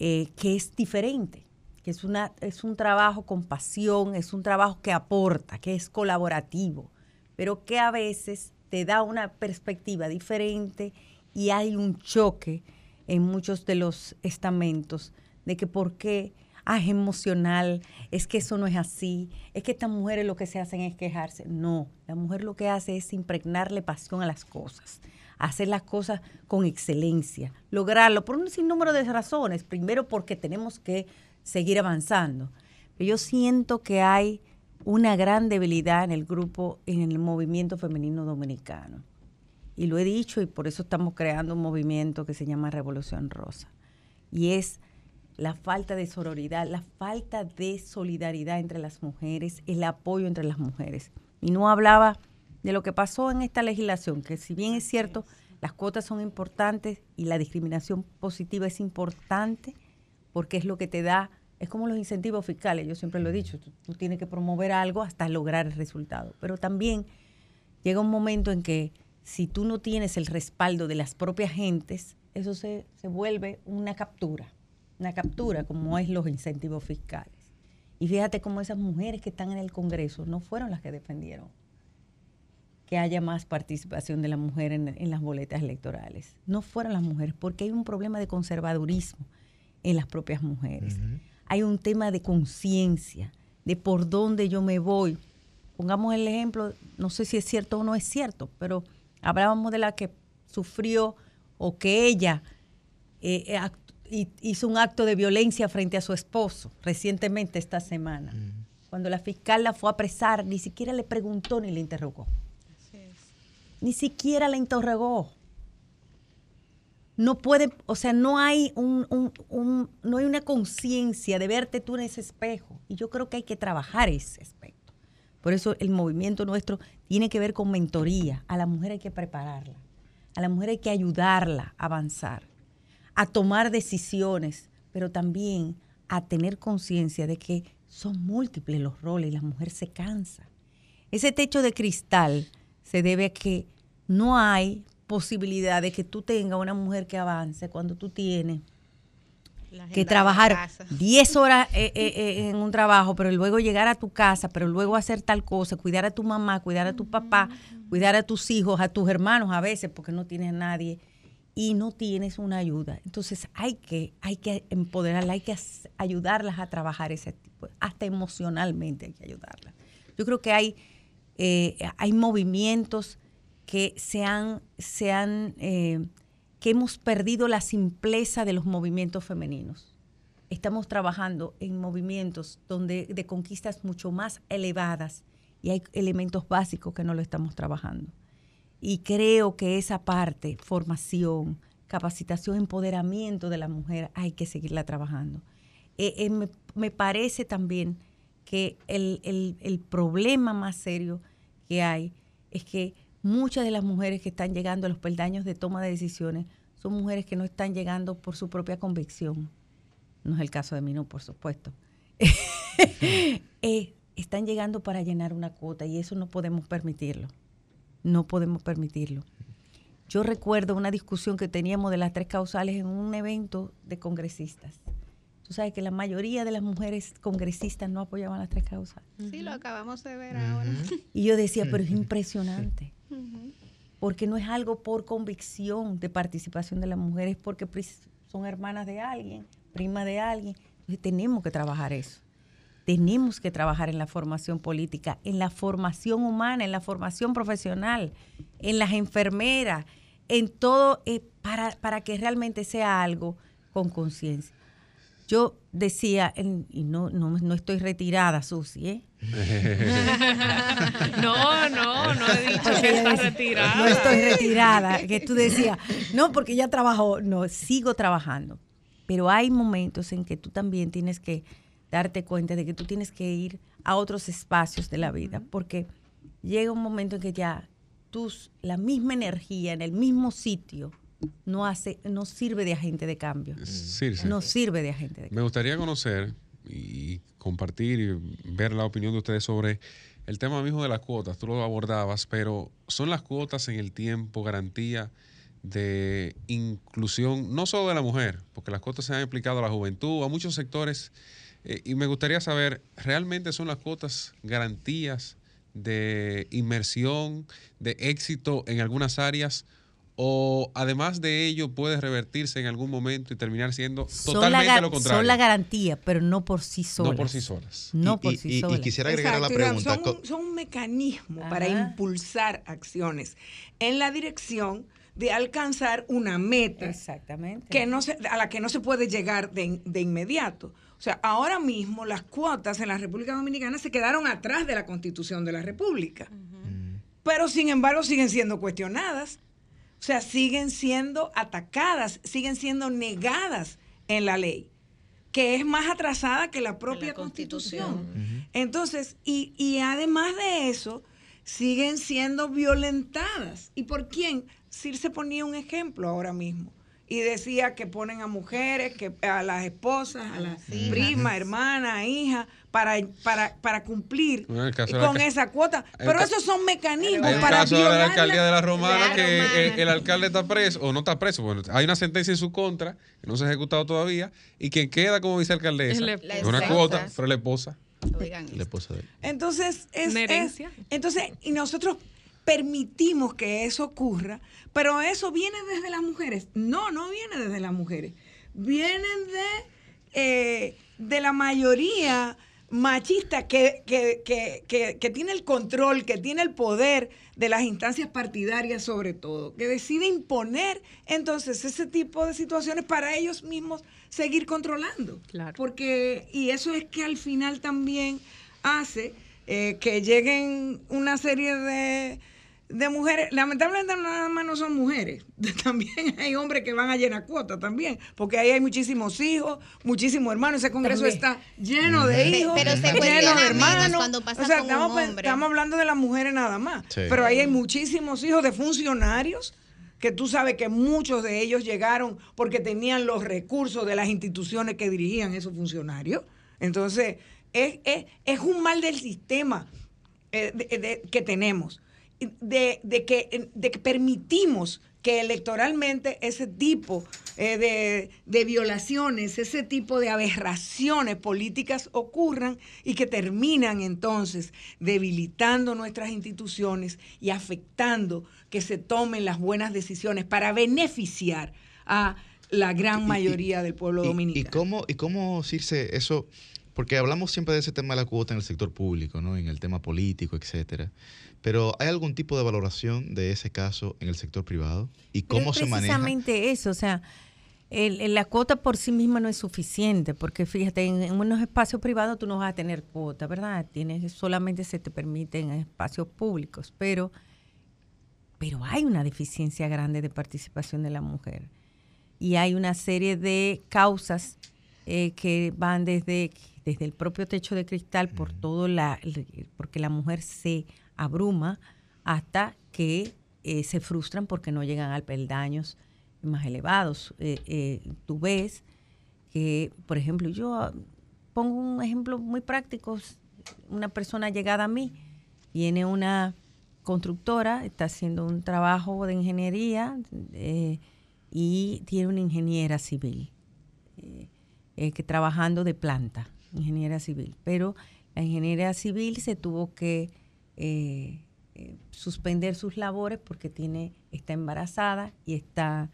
eh, que es diferente, que es, una, es un trabajo con pasión, es un trabajo que aporta, que es colaborativo, pero que a veces te da una perspectiva diferente y hay un choque en muchos de los estamentos de que por qué ah, es emocional, es que eso no es así, es que estas mujeres lo que se hacen es quejarse. No, la mujer lo que hace es impregnarle pasión a las cosas, hacer las cosas con excelencia, lograrlo por un sinnúmero de razones. Primero porque tenemos que seguir avanzando. Pero yo siento que hay una gran debilidad en el grupo, en el movimiento femenino dominicano. Y lo he dicho y por eso estamos creando un movimiento que se llama Revolución Rosa. Y es la falta de sororidad, la falta de solidaridad entre las mujeres, el apoyo entre las mujeres. Y no hablaba de lo que pasó en esta legislación, que si bien es cierto, las cuotas son importantes y la discriminación positiva es importante porque es lo que te da, es como los incentivos fiscales, yo siempre lo he dicho, tú, tú tienes que promover algo hasta lograr el resultado. Pero también llega un momento en que si tú no tienes el respaldo de las propias gentes, eso se, se vuelve una captura una captura, como es los incentivos fiscales. Y fíjate cómo esas mujeres que están en el Congreso no fueron las que defendieron que haya más participación de la mujer en, en las boletas electorales. No fueron las mujeres, porque hay un problema de conservadurismo en las propias mujeres. Hay un tema de conciencia, de por dónde yo me voy. Pongamos el ejemplo, no sé si es cierto o no es cierto, pero hablábamos de la que sufrió o que ella eh, eh, hi- hizo un acto de violencia frente a su esposo recientemente esta semana. Cuando la fiscal la fue a apresar, ni siquiera le preguntó ni le interrogó. Ni siquiera la interrogó. No puede, o sea, no hay un, un- un- no hay una conciencia de verte tú en ese espejo. Y yo creo que hay que trabajar ese aspecto. Por eso el movimiento nuestro tiene que ver con mentoría. A la mujer hay que prepararla. A la mujer hay que ayudarla a avanzar, a tomar decisiones, pero también a tener conciencia de que son múltiples los roles y la mujer se cansa. Ese techo de cristal se debe a que no hay posibilidad de que tú tengas una mujer que avance cuando tú tienes que trabajar 10 horas eh, eh, eh, en un trabajo, pero luego llegar a tu casa, pero luego hacer tal cosa, cuidar a tu mamá, cuidar a tu papá, cuidar a tus hijos, a tus hermanos a veces, porque no tienes a nadie y no tienes una ayuda. Entonces hay que, hay que empoderarla, hay que as- ayudarlas a trabajar ese tipo, hasta emocionalmente hay que ayudarlas. Yo creo que hay, eh, hay movimientos que se han, se han eh, que hemos perdido la simpleza de los movimientos femeninos. Estamos trabajando en movimientos donde de conquistas mucho más elevadas y hay elementos básicos que no lo estamos trabajando. Y creo que esa parte, formación, capacitación, empoderamiento de la mujer, hay que seguirla trabajando. Eh, eh, me, me parece también que el, el- el problema más serio que hay es que muchas de las mujeres que están llegando a los peldaños de toma de decisiones son mujeres que no están llegando por su propia convicción. No es el caso de mí, no, por supuesto. *laughs* Eh, están llegando para llenar una cuota y eso no podemos permitirlo. No podemos permitirlo. Yo recuerdo una discusión que teníamos de las tres causales en un evento de congresistas. Tú sabes que la mayoría de las mujeres congresistas no apoyaban las tres causales. Sí, lo acabamos de ver ahora. Y yo decía, pero es impresionante, porque no es algo por convicción de participación de las mujeres, porque son hermanas de alguien, primas de alguien. Entonces tenemos que trabajar eso. Tenemos que trabajar en la formación política, en la formación humana, en la formación profesional, en las enfermeras, en todo, eh, para, para que realmente sea algo con conciencia. Yo decía, en- y no, no, no estoy retirada, Susi, ¿eh? *laughs* No, no, no he dicho Porque que ella está dice, retirada. No estoy retirada, que tú decías, no, porque ya trabajo, no, sigo trabajando. Pero hay momentos en que tú también tienes que darte cuenta de que tú tienes que ir a otros espacios de la vida, porque llega un momento en que ya tus, la misma energía en el mismo sitio no hace, no sirve de agente de cambio. Circe. No sirve de agente de Me gustaría conocer y compartir y ver la opinión de ustedes sobre el tema mismo de las cuotas. Tú lo abordabas, pero ¿son las cuotas en el tiempo garantía de inclusión, no solo de la mujer, porque las cuotas se han aplicado a la juventud, a muchos sectores, eh, y me gustaría saber, ¿realmente son las cuotas garantías de inmersión, de éxito en algunas áreas? ¿O además de ello puede revertirse en algún momento y terminar siendo Son totalmente lo contrario? son la garantía, pero no por sí solas. No por sí solas. No Y- por y- sí y- y solas. quisiera agregar a la pregunta, Son un, son un mecanismo para impulsar acciones en la dirección de alcanzar una meta Exactamente. que no se, a la que no se puede llegar de, de inmediato. O sea, ahora mismo las cuotas en la República Dominicana se quedaron atrás de la Constitución de la República. Pero sin embargo siguen siendo cuestionadas. O sea, siguen siendo atacadas, siguen siendo negadas en la ley, que es más atrasada que la propia Constitución. Entonces, y, y además de eso, siguen siendo violentadas. ¿Y por quién? Circe ponía un ejemplo ahora mismo. Y decía que ponen a mujeres, que a las esposas, a las hijas. primas, hermanas, hijas, para, para, para cumplir Bueno, en el con ca- esa cuota. el Pero esos son mecanismos Hay un para caso de la alcaldía de la Romana la que Romana. el, el alcalde está preso o no está preso. Bueno, hay una sentencia en su contra que no se ha ejecutado todavía y quien queda como vicealcaldesa Es la una La cuota, pero la esposa. La esposa de él. Entonces, es, Una es- herencia. entonces, y nosotros permitimos que eso ocurra, pero eso viene desde las mujeres. No, no viene desde las mujeres. Vienen de, eh, de la mayoría machista que, que, que, que, tiene el control, que tiene el poder de las instancias partidarias sobre todo, que decide imponer entonces ese tipo de situaciones para ellos mismos seguir controlando. Porque, y eso es que al final también hace eh, que lleguen una serie de, de mujeres, lamentablemente nada más no son mujeres, *laughs* también hay hombres que van a llenar cuotas también, porque ahí hay muchísimos hijos, muchísimos hermanos, ese congreso También. está lleno de hijos, pero se lleno de hermanos, cuando pasa o sea, con estamos, pe- hombre. estamos hablando de las mujeres nada más, Sí. pero ahí hay muchísimos hijos de funcionarios que tú sabes que muchos de ellos llegaron porque tenían los recursos de las instituciones que dirigían esos funcionarios. Entonces, es, es- es un mal del sistema eh, de- de- que tenemos, de, de que, de que permitimos que electoralmente ese tipo eh, de, de violaciones, ese tipo de aberraciones políticas ocurran y que terminan entonces debilitando nuestras instituciones y afectando que se tomen las buenas decisiones para beneficiar a la gran mayoría del pueblo ¿Y dominicano. cómo, y cómo Circe, eso, porque hablamos siempre de ese tema de la cuota en el sector público, ¿no? En el tema político, etcétera. Pero ¿hay algún tipo de valoración de ese caso en el sector privado? ¿Y cómo se maneja? precisamente eso, o sea, el- el- la cuota por sí misma no es suficiente, porque fíjate, en, en unos espacios privados tú no vas a tener cuota, ¿verdad? Tienes, solamente se te permite en espacios públicos, pero, pero hay una deficiencia grande de participación de la mujer. Y hay una serie de causas eh, que van desde, desde el propio techo de cristal por todo la, porque la mujer se abruma hasta que eh, se frustran porque no llegan al peldaños más elevados. Eh, eh, tú ves que, por ejemplo, yo ah, pongo un ejemplo muy práctico. Una persona llegada a mí, viene una constructora, está haciendo un trabajo de ingeniería y tiene una ingeniera civil que trabajando de planta, ingeniera civil. Pero la ingeniera civil se tuvo que eh, eh, suspender sus labores porque tiene está embarazada y está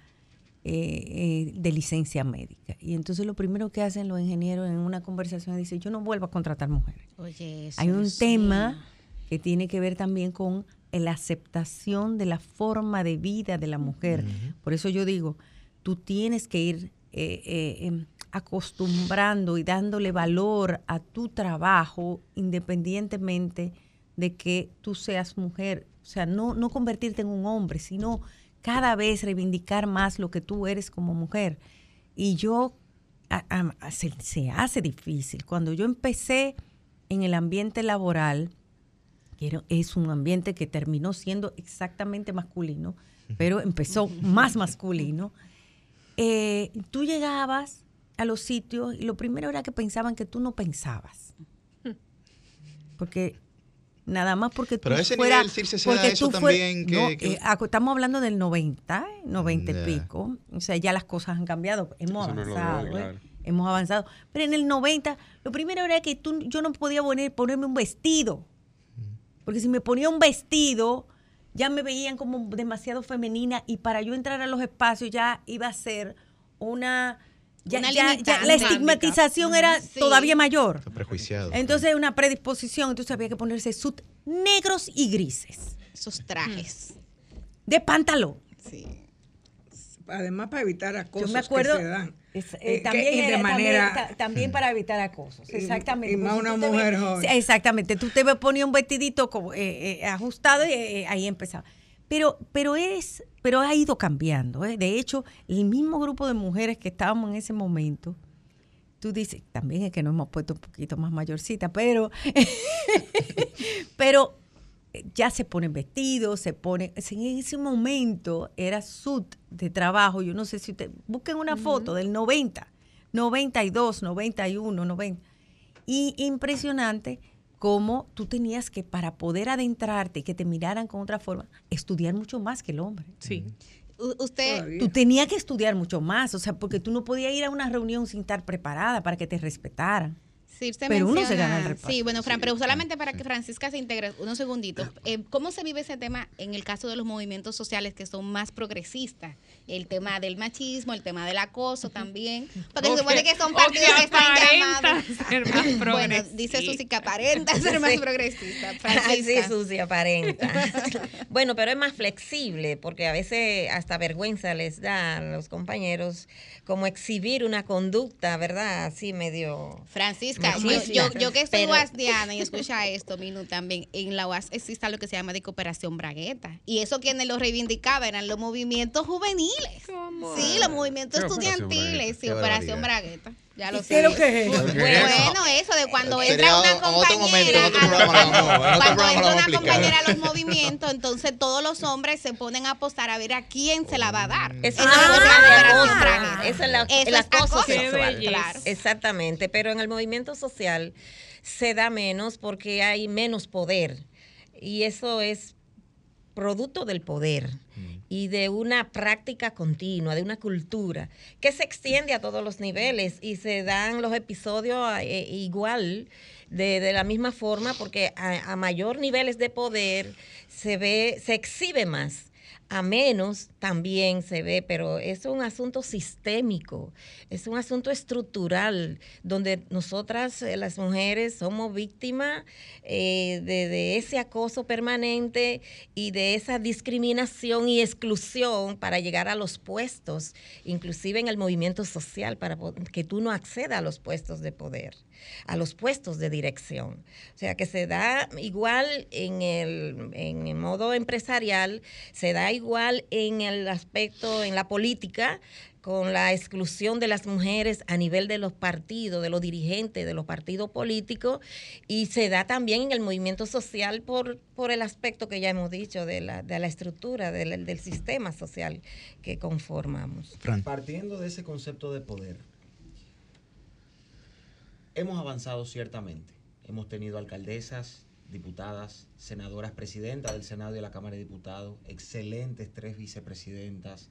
eh, eh, de licencia médica. Y entonces lo primero que hacen los ingenieros en una conversación es decir, yo no vuelvo a contratar mujeres. Oye, eso, Hay un tema que tiene que ver también con la aceptación de la forma de vida de la mujer. Por eso yo digo, tú tienes que ir eh, eh, em, acostumbrando y dándole valor a tu trabajo independientemente de que tú seas mujer. O sea, no, no convertirte en un hombre, sino cada vez reivindicar más lo que tú eres como mujer. Y yo, a- a- se, se hace difícil. Cuando yo empecé en el ambiente laboral, que era- es un ambiente que terminó siendo exactamente masculino, pero empezó *laughs* más masculino, eh, tú llegabas a los sitios y lo primero era que pensaban que tú no pensabas. Porque nada más porque tú Pero a ese fuera, nivel, Circe, se da porque eso tú fue- también que- no, que- eh, acu- estamos hablando del 90, eh, 90 Ya. y pico. O sea, ya las cosas han cambiado, hemos Eso no avanzado, ¿eh? claro. hemos avanzado. Pero en el 90, lo primero era que tú, yo no podía poner, ponerme un vestido. Porque si me ponía un vestido, ya me veían como demasiado femenina y para yo entrar a los espacios ya iba a ser una... Ya, ya- ya la estigmatización era Sí. todavía mayor. Prejuiciado. Entonces una predisposición, entonces había que ponerse sud negros y grises. Esos trajes. De pantalón. Sí. Además, para evitar acosos Yo me acuerdo que se dan. es- eh, Eh, también, y de era- manera- también, ta- también para evitar acosos. Y- Exactamente. y más Porque una mujer ves- joven. Exactamente. Tú te ponías un vestidito como, eh, eh, ajustado y eh, ahí empezaba. Pero, pero es, pero ha ido cambiando. ¿eh? De hecho, el mismo grupo de mujeres que estábamos en ese momento, tú dices, también es que nos hemos puesto un poquito más mayorcita, pero, *laughs* pero ya se ponen vestidos, se ponen, en ese momento era sud de trabajo, yo no sé si usted, busquen una foto del 90, 92, 91, 90, y impresionante cómo tú tenías que para poder adentrarte y que te miraran con otra forma, estudiar mucho más que el hombre. Sí. Usted, Tú tenías que estudiar mucho más, o sea, porque tú no podías ir a una reunión sin estar preparada para que te respetaran. Pero uno se gana el reparto. Sí, bueno, Fran, pero solamente para que Francisca se integre, unos segunditos. Eh, ¿Cómo se vive ese tema en el caso de los movimientos sociales que son más progresistas? El tema del machismo, el tema del acoso también. Porque se supone que- son partidos que que están aparenta llamados. ser más *laughs* bueno, progresista. dice Susi que aparenta ser más Sí. progresista. *laughs* Ay, sí, Francisca. Susi, aparenta. *laughs* bueno, pero es más flexible porque a veces hasta vergüenza les da a los compañeros como exhibir una conducta, ¿verdad? Así medio... Francisca, yo, yo, yo que soy guasdiana y escucha esto, Minu, también, en la UAS existe lo que se llama de cooperación bragueta. Y eso quienes lo reivindicaban eran los movimientos juveniles. Sí, los movimientos ¿Qué operación estudiantiles. Bragueta? Sí, operación bragueta. Ya lo ¿Y qué es sé. lo que es eso? Bueno, ¿Qué es eso? de cuando entra una compañera. Cuando entra una compañera a los movimientos, entonces todos los hombres se ponen a apostar a ver a quién se la va a dar. La. Eso es la- Eso el es acoso acoso sexual. Claro. Exactamente, pero en el movimiento social se da menos porque hay menos poder y eso es producto del poder y de una práctica continua, de una cultura que se extiende a todos los niveles y se dan los episodios eh, igual, de, de la misma forma, porque a, a mayor niveles de poder se ve, se exhibe más. A menos también se ve, pero es un asunto sistémico, es un asunto estructural, donde nosotras, eh, las mujeres, somos víctimas eh, de, de ese acoso permanente y de esa discriminación y exclusión para llegar a los puestos, inclusive en el movimiento social, para que tú no accedas a los puestos de poder, a los puestos de dirección. O sea, que se da igual en el, en el modo empresarial, se da igual en el aspecto, en la política, con la exclusión de las mujeres a nivel de los partidos, de los dirigentes de los partidos políticos, y se da también en el movimiento social por, por el aspecto que ya hemos dicho de la, de la estructura, del, del sistema social que conformamos. Partiendo de ese concepto de poder, hemos avanzado ciertamente. Hemos tenido alcaldesas, diputadas, senadoras, presidentas del Senado y de la Cámara de Diputados, excelentes tres vicepresidentas.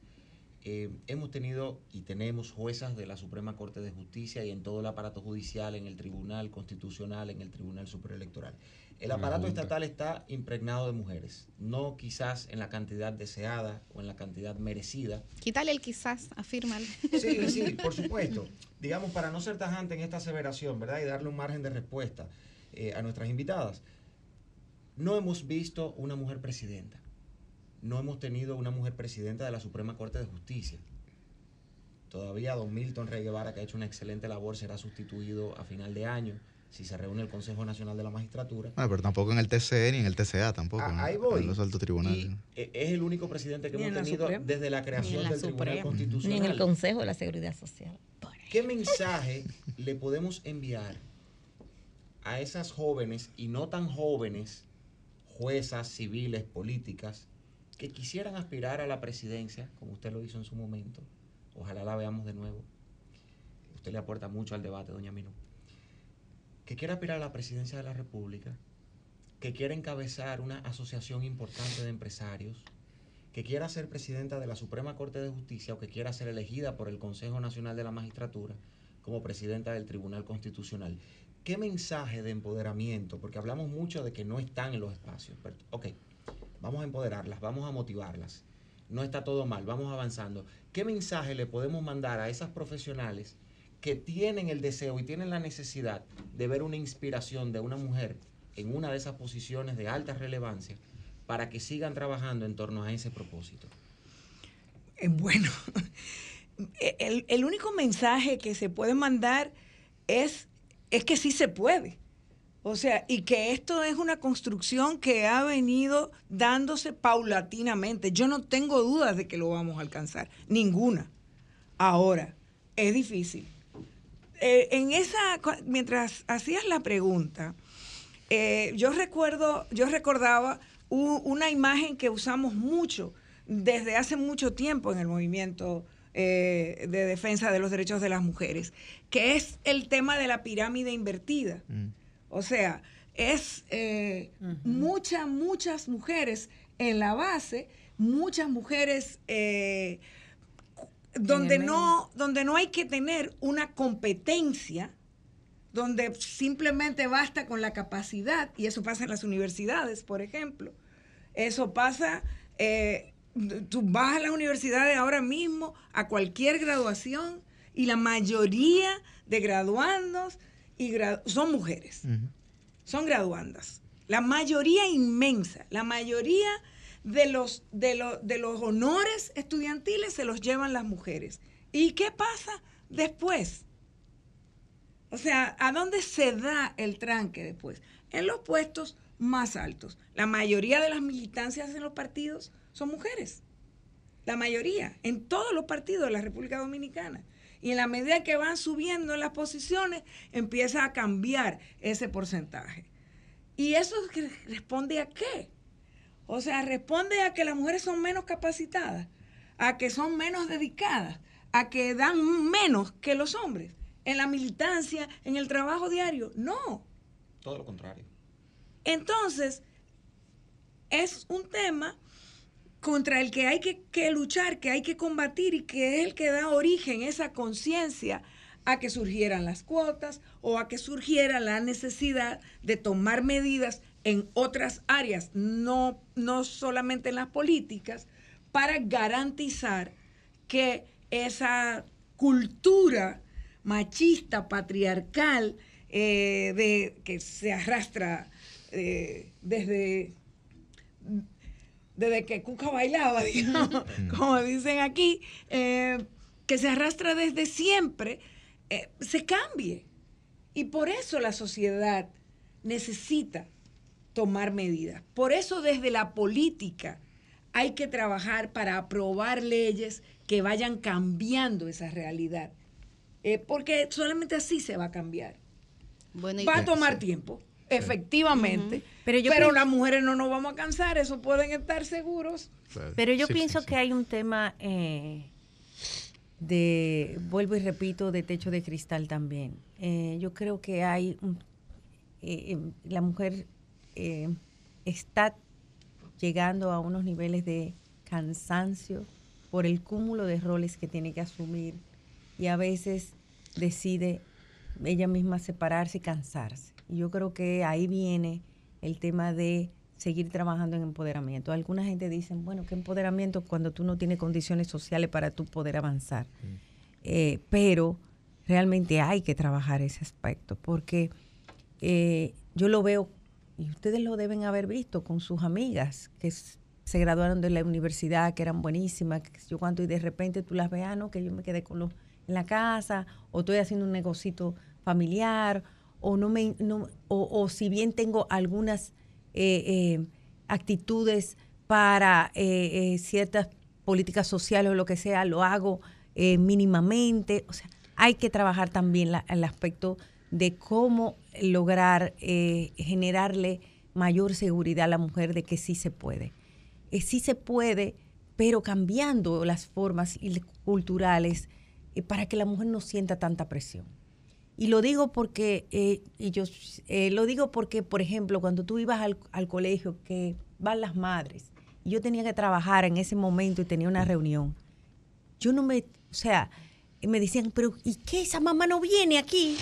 Eh, hemos tenido y tenemos juezas de la Suprema Corte de Justicia y en todo el aparato judicial, en el Tribunal Constitucional, en el Tribunal Superelectoral. El aparato estatal está impregnado de mujeres, no quizás en la cantidad deseada o en la cantidad merecida, Quítale el quizás, afírmalo. Sí, sí, por supuesto. Digamos, para no ser tajante en esta aseveración, ¿verdad? Y darle un margen de respuesta eh, a nuestras invitadas. No hemos visto una mujer presidenta. No hemos tenido una mujer presidenta de la Suprema Corte de Justicia. Todavía don Milton Rey Guevara, que ha hecho una excelente labor, será sustituido a final de año si se reúne el Consejo Nacional de la Magistratura. Bueno, pero tampoco en el TCE ni en el TCA tampoco. Ah, ahí voy. En los altos tribunales. Y eh, es el único presidente que Ni hemos tenido Suprema. desde la creación la del Tribunal Suprema. Constitucional. Ni en el Consejo de la Seguridad Social. ¿Qué mensaje le podemos enviar a esas jóvenes y no tan jóvenes juezas civiles, políticas, que quisieran aspirar a la presidencia, como usted lo hizo en su momento? Ojalá la veamos de nuevo. Usted le aporta mucho al debate, doña Minú. Que quiera aspirar a la presidencia de la República, que quiera encabezar una asociación importante de empresarios, que quiera ser presidenta de la Suprema Corte de Justicia o que quiera ser elegida por el Consejo Nacional de la Magistratura como presidenta del Tribunal Constitucional. ¿Qué mensaje de empoderamiento? Porque hablamos mucho de que no están en los espacios. pero- ok, vamos a empoderarlas, vamos a motivarlas. No está todo mal, vamos avanzando. ¿Qué mensaje le podemos mandar a esas profesionales que tienen el deseo y tienen la necesidad de ver una inspiración de una mujer en una de esas posiciones de alta relevancia para que sigan trabajando en torno a ese propósito? Eh, Bueno, *laughs* el, el único mensaje que se puede mandar es, es que sí se puede. O sea, y que esto es una construcción que ha venido dándose paulatinamente. Yo no tengo dudas de que lo vamos a alcanzar, ninguna. Ahora, es difícil. Eh, en esa, mientras hacías la pregunta, eh, yo recuerdo, yo recordaba una imagen que usamos mucho desde hace mucho tiempo en el movimiento eh, de defensa de los derechos de las mujeres, que es el tema de la pirámide invertida. O sea, es eh, muchas, muchas mujeres en la base, muchas mujeres eh, donde no, donde no hay que tener una competencia, donde simplemente basta con la capacidad, y eso pasa en las universidades, por ejemplo. Eso pasa, eh, tú vas a las universidades ahora mismo, a cualquier graduación, y la mayoría de graduandos y son mujeres son graduandas. La mayoría inmensa, la mayoría de los, de, lo- de los honores estudiantiles se los llevan las mujeres. ¿Y qué pasa después? O sea, ¿a dónde se da el tranque después? En los puestos más altos. La mayoría de las militancias en los partidos son mujeres. La mayoría, en todos los partidos de la República Dominicana. Y en la medida que van subiendo en las posiciones, empieza a cambiar ese porcentaje. ¿Y eso responde a qué? O sea, responde a que las mujeres son menos capacitadas, a que son menos dedicadas, a que dan menos que los hombres en la militancia, en el trabajo diario. No. Todo lo contrario. Entonces, es un tema contra el que hay que, que luchar, que hay que combatir y que es el que da origen, esa conciencia a que surgieran las cuotas o a que surgiera la necesidad de tomar medidas en otras áreas, no, no solamente en las políticas, para garantizar que esa cultura machista, patriarcal, eh, de, que se arrastra eh, desde, desde que Cuca bailaba, *laughs* digamos, como dicen aquí, eh, que se arrastra desde siempre, se cambie. Y por eso la sociedad necesita tomar medidas. Por eso desde la política hay que trabajar para aprobar leyes que vayan cambiando esa realidad. Eh, porque solamente así se va a cambiar. Bueno, y- va a tomar tiempo, efectivamente. Pero Pero, yo pienso- las mujeres no nos vamos a cansar, eso pueden estar seguros. Pero yo pienso que hay un tema eh, de, vuelvo y repito, de techo de cristal también. Eh, yo creo que hay, la mujer eh, está llegando a unos niveles de cansancio por el cúmulo de roles que tiene que asumir y a veces decide ella misma separarse y cansarse. Y yo creo que ahí viene el tema de seguir trabajando en empoderamiento. Alguna gente dice, bueno, ¿qué empoderamiento cuando tú no tienes condiciones sociales para tú poder avanzar? Eh, pero realmente hay que trabajar ese aspecto porque eh, yo lo veo, y ustedes lo deben haber visto con sus amigas que se graduaron de la universidad, que eran buenísimas, yo cuánto, y de repente tú las ves, ah, no, que yo me quedé con los en la casa, o estoy haciendo un negocito familiar, o no me, no- o, si bien tengo algunas eh, eh, actitudes para eh, ciertas políticas sociales o lo que sea, lo hago mínimamente. O sea, hay que trabajar también el aspecto de cómo lograr eh, generarle mayor seguridad a la mujer de que sí se puede. Eh, sí se puede, pero cambiando las formas culturales eh, para que la mujer no sienta tanta presión. Y lo digo porque, eh, y yo eh, lo digo porque, por ejemplo, cuando tú ibas al, al colegio, que van las madres, yo tenía que trabajar en ese momento y tenía una reunión, yo no me, o sea, me decían, pero ¿y qué? Esa mamá no viene aquí.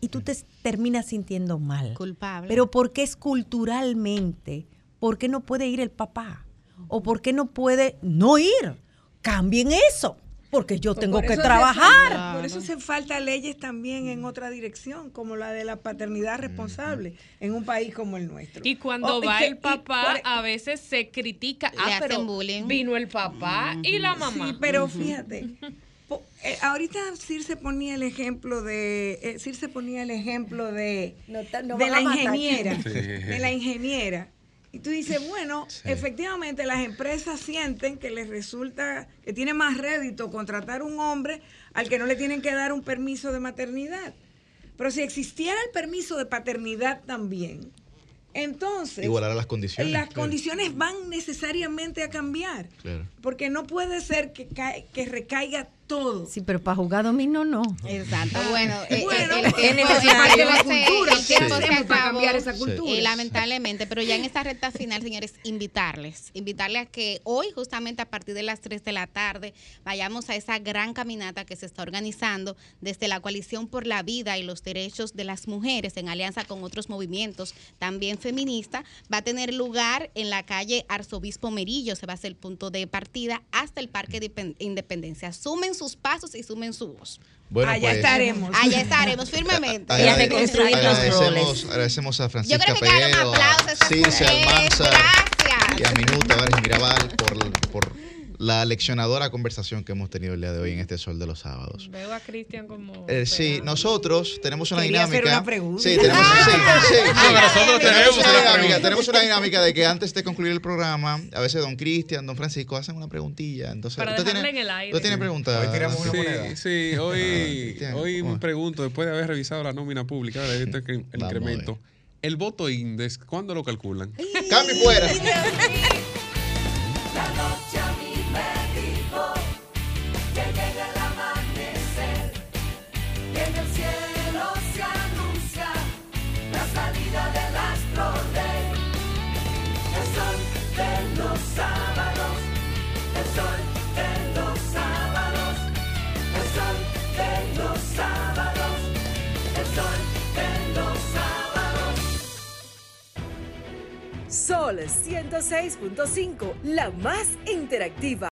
Y tú te terminas sintiendo mal. Culpable. Pero porque es culturalmente, ¿por qué no puede ir el papá? ¿O por qué no puede no ir? Cambien eso, porque yo tengo Por que trabajar. falta- por eso hace falta leyes también en otra dirección, como la de la paternidad responsable en un país como el nuestro. Y cuando Oh, va el papá, por- a veces se critica. Le ah, hacen pero bullying. vino el papá y la mamá. Sí, pero fíjate, *laughs* po- eh, ahorita Circe ponía el ejemplo de, eh, Circe ponía el ejemplo de, no de la ingeniera, Sí. de la ingeniera. Y tú dices, bueno, efectivamente las empresas sienten que les resulta, que tiene más rédito contratar un hombre al que no le tienen que dar un permiso de maternidad. Pero si existiera el permiso de paternidad también, entonces Igualar a las condiciones. las claro, condiciones van necesariamente a cambiar. claro. Porque no puede ser que, cae- que recaiga todo. Sí, pero para jugar dominó no. Exacto, bueno, eh, Bueno, el, es tiempo- necesario el tiempo la se- cultura, el tiempo ¿qué se hacemos para acabó, cambiar esa cultura? eh, lamentablemente, pero ya en esta recta final, señores, invitarles, invitarles a que hoy, justamente a partir de las 3 de la tarde, vayamos a esa gran caminata que se está organizando desde la Coalición por la Vida y los Derechos de las Mujeres, en alianza con otros movimientos también feministas, va a tener lugar en la calle Arzobispo Merillo, se va a ser el punto de partida hasta el Parque de Independencia. Sumen sus pasos y sumen su voz. Bueno, Allá pues, estaremos. Allá estaremos firmemente. agrade- reconstruir los agradecemos, agradecemos a Francisca creo que Peguero, aplausos a a Circe. Almanza Gracias. y a Minuta Vares Mirabal por, por la leccionadora conversación que hemos tenido el día de hoy en este Sol de los Sábados. Veo a Cristian como. Eh, sí, nosotros tenemos una Quería hacer dinámica. una pregunta. Sí, tenemos, sí, sí, sí. No, nosotros tenemos una dinámica. pregunta. Tenemos una dinámica de que antes de concluir el programa, a veces don Cristian, don Francisco hacen una preguntilla. Entonces, Para ¿usted dejarla tiene, en el aire. ¿Usted tiene preguntas? Hoy tiramos una Sí. moneda. Sí, hoy, Ah, me pregunto, después de haber revisado la nómina pública, de este el incremento, el voto index, ¿cuándo lo calculan? Cambio fuera. *laughs* La noche Sol 106.5, la más interactiva.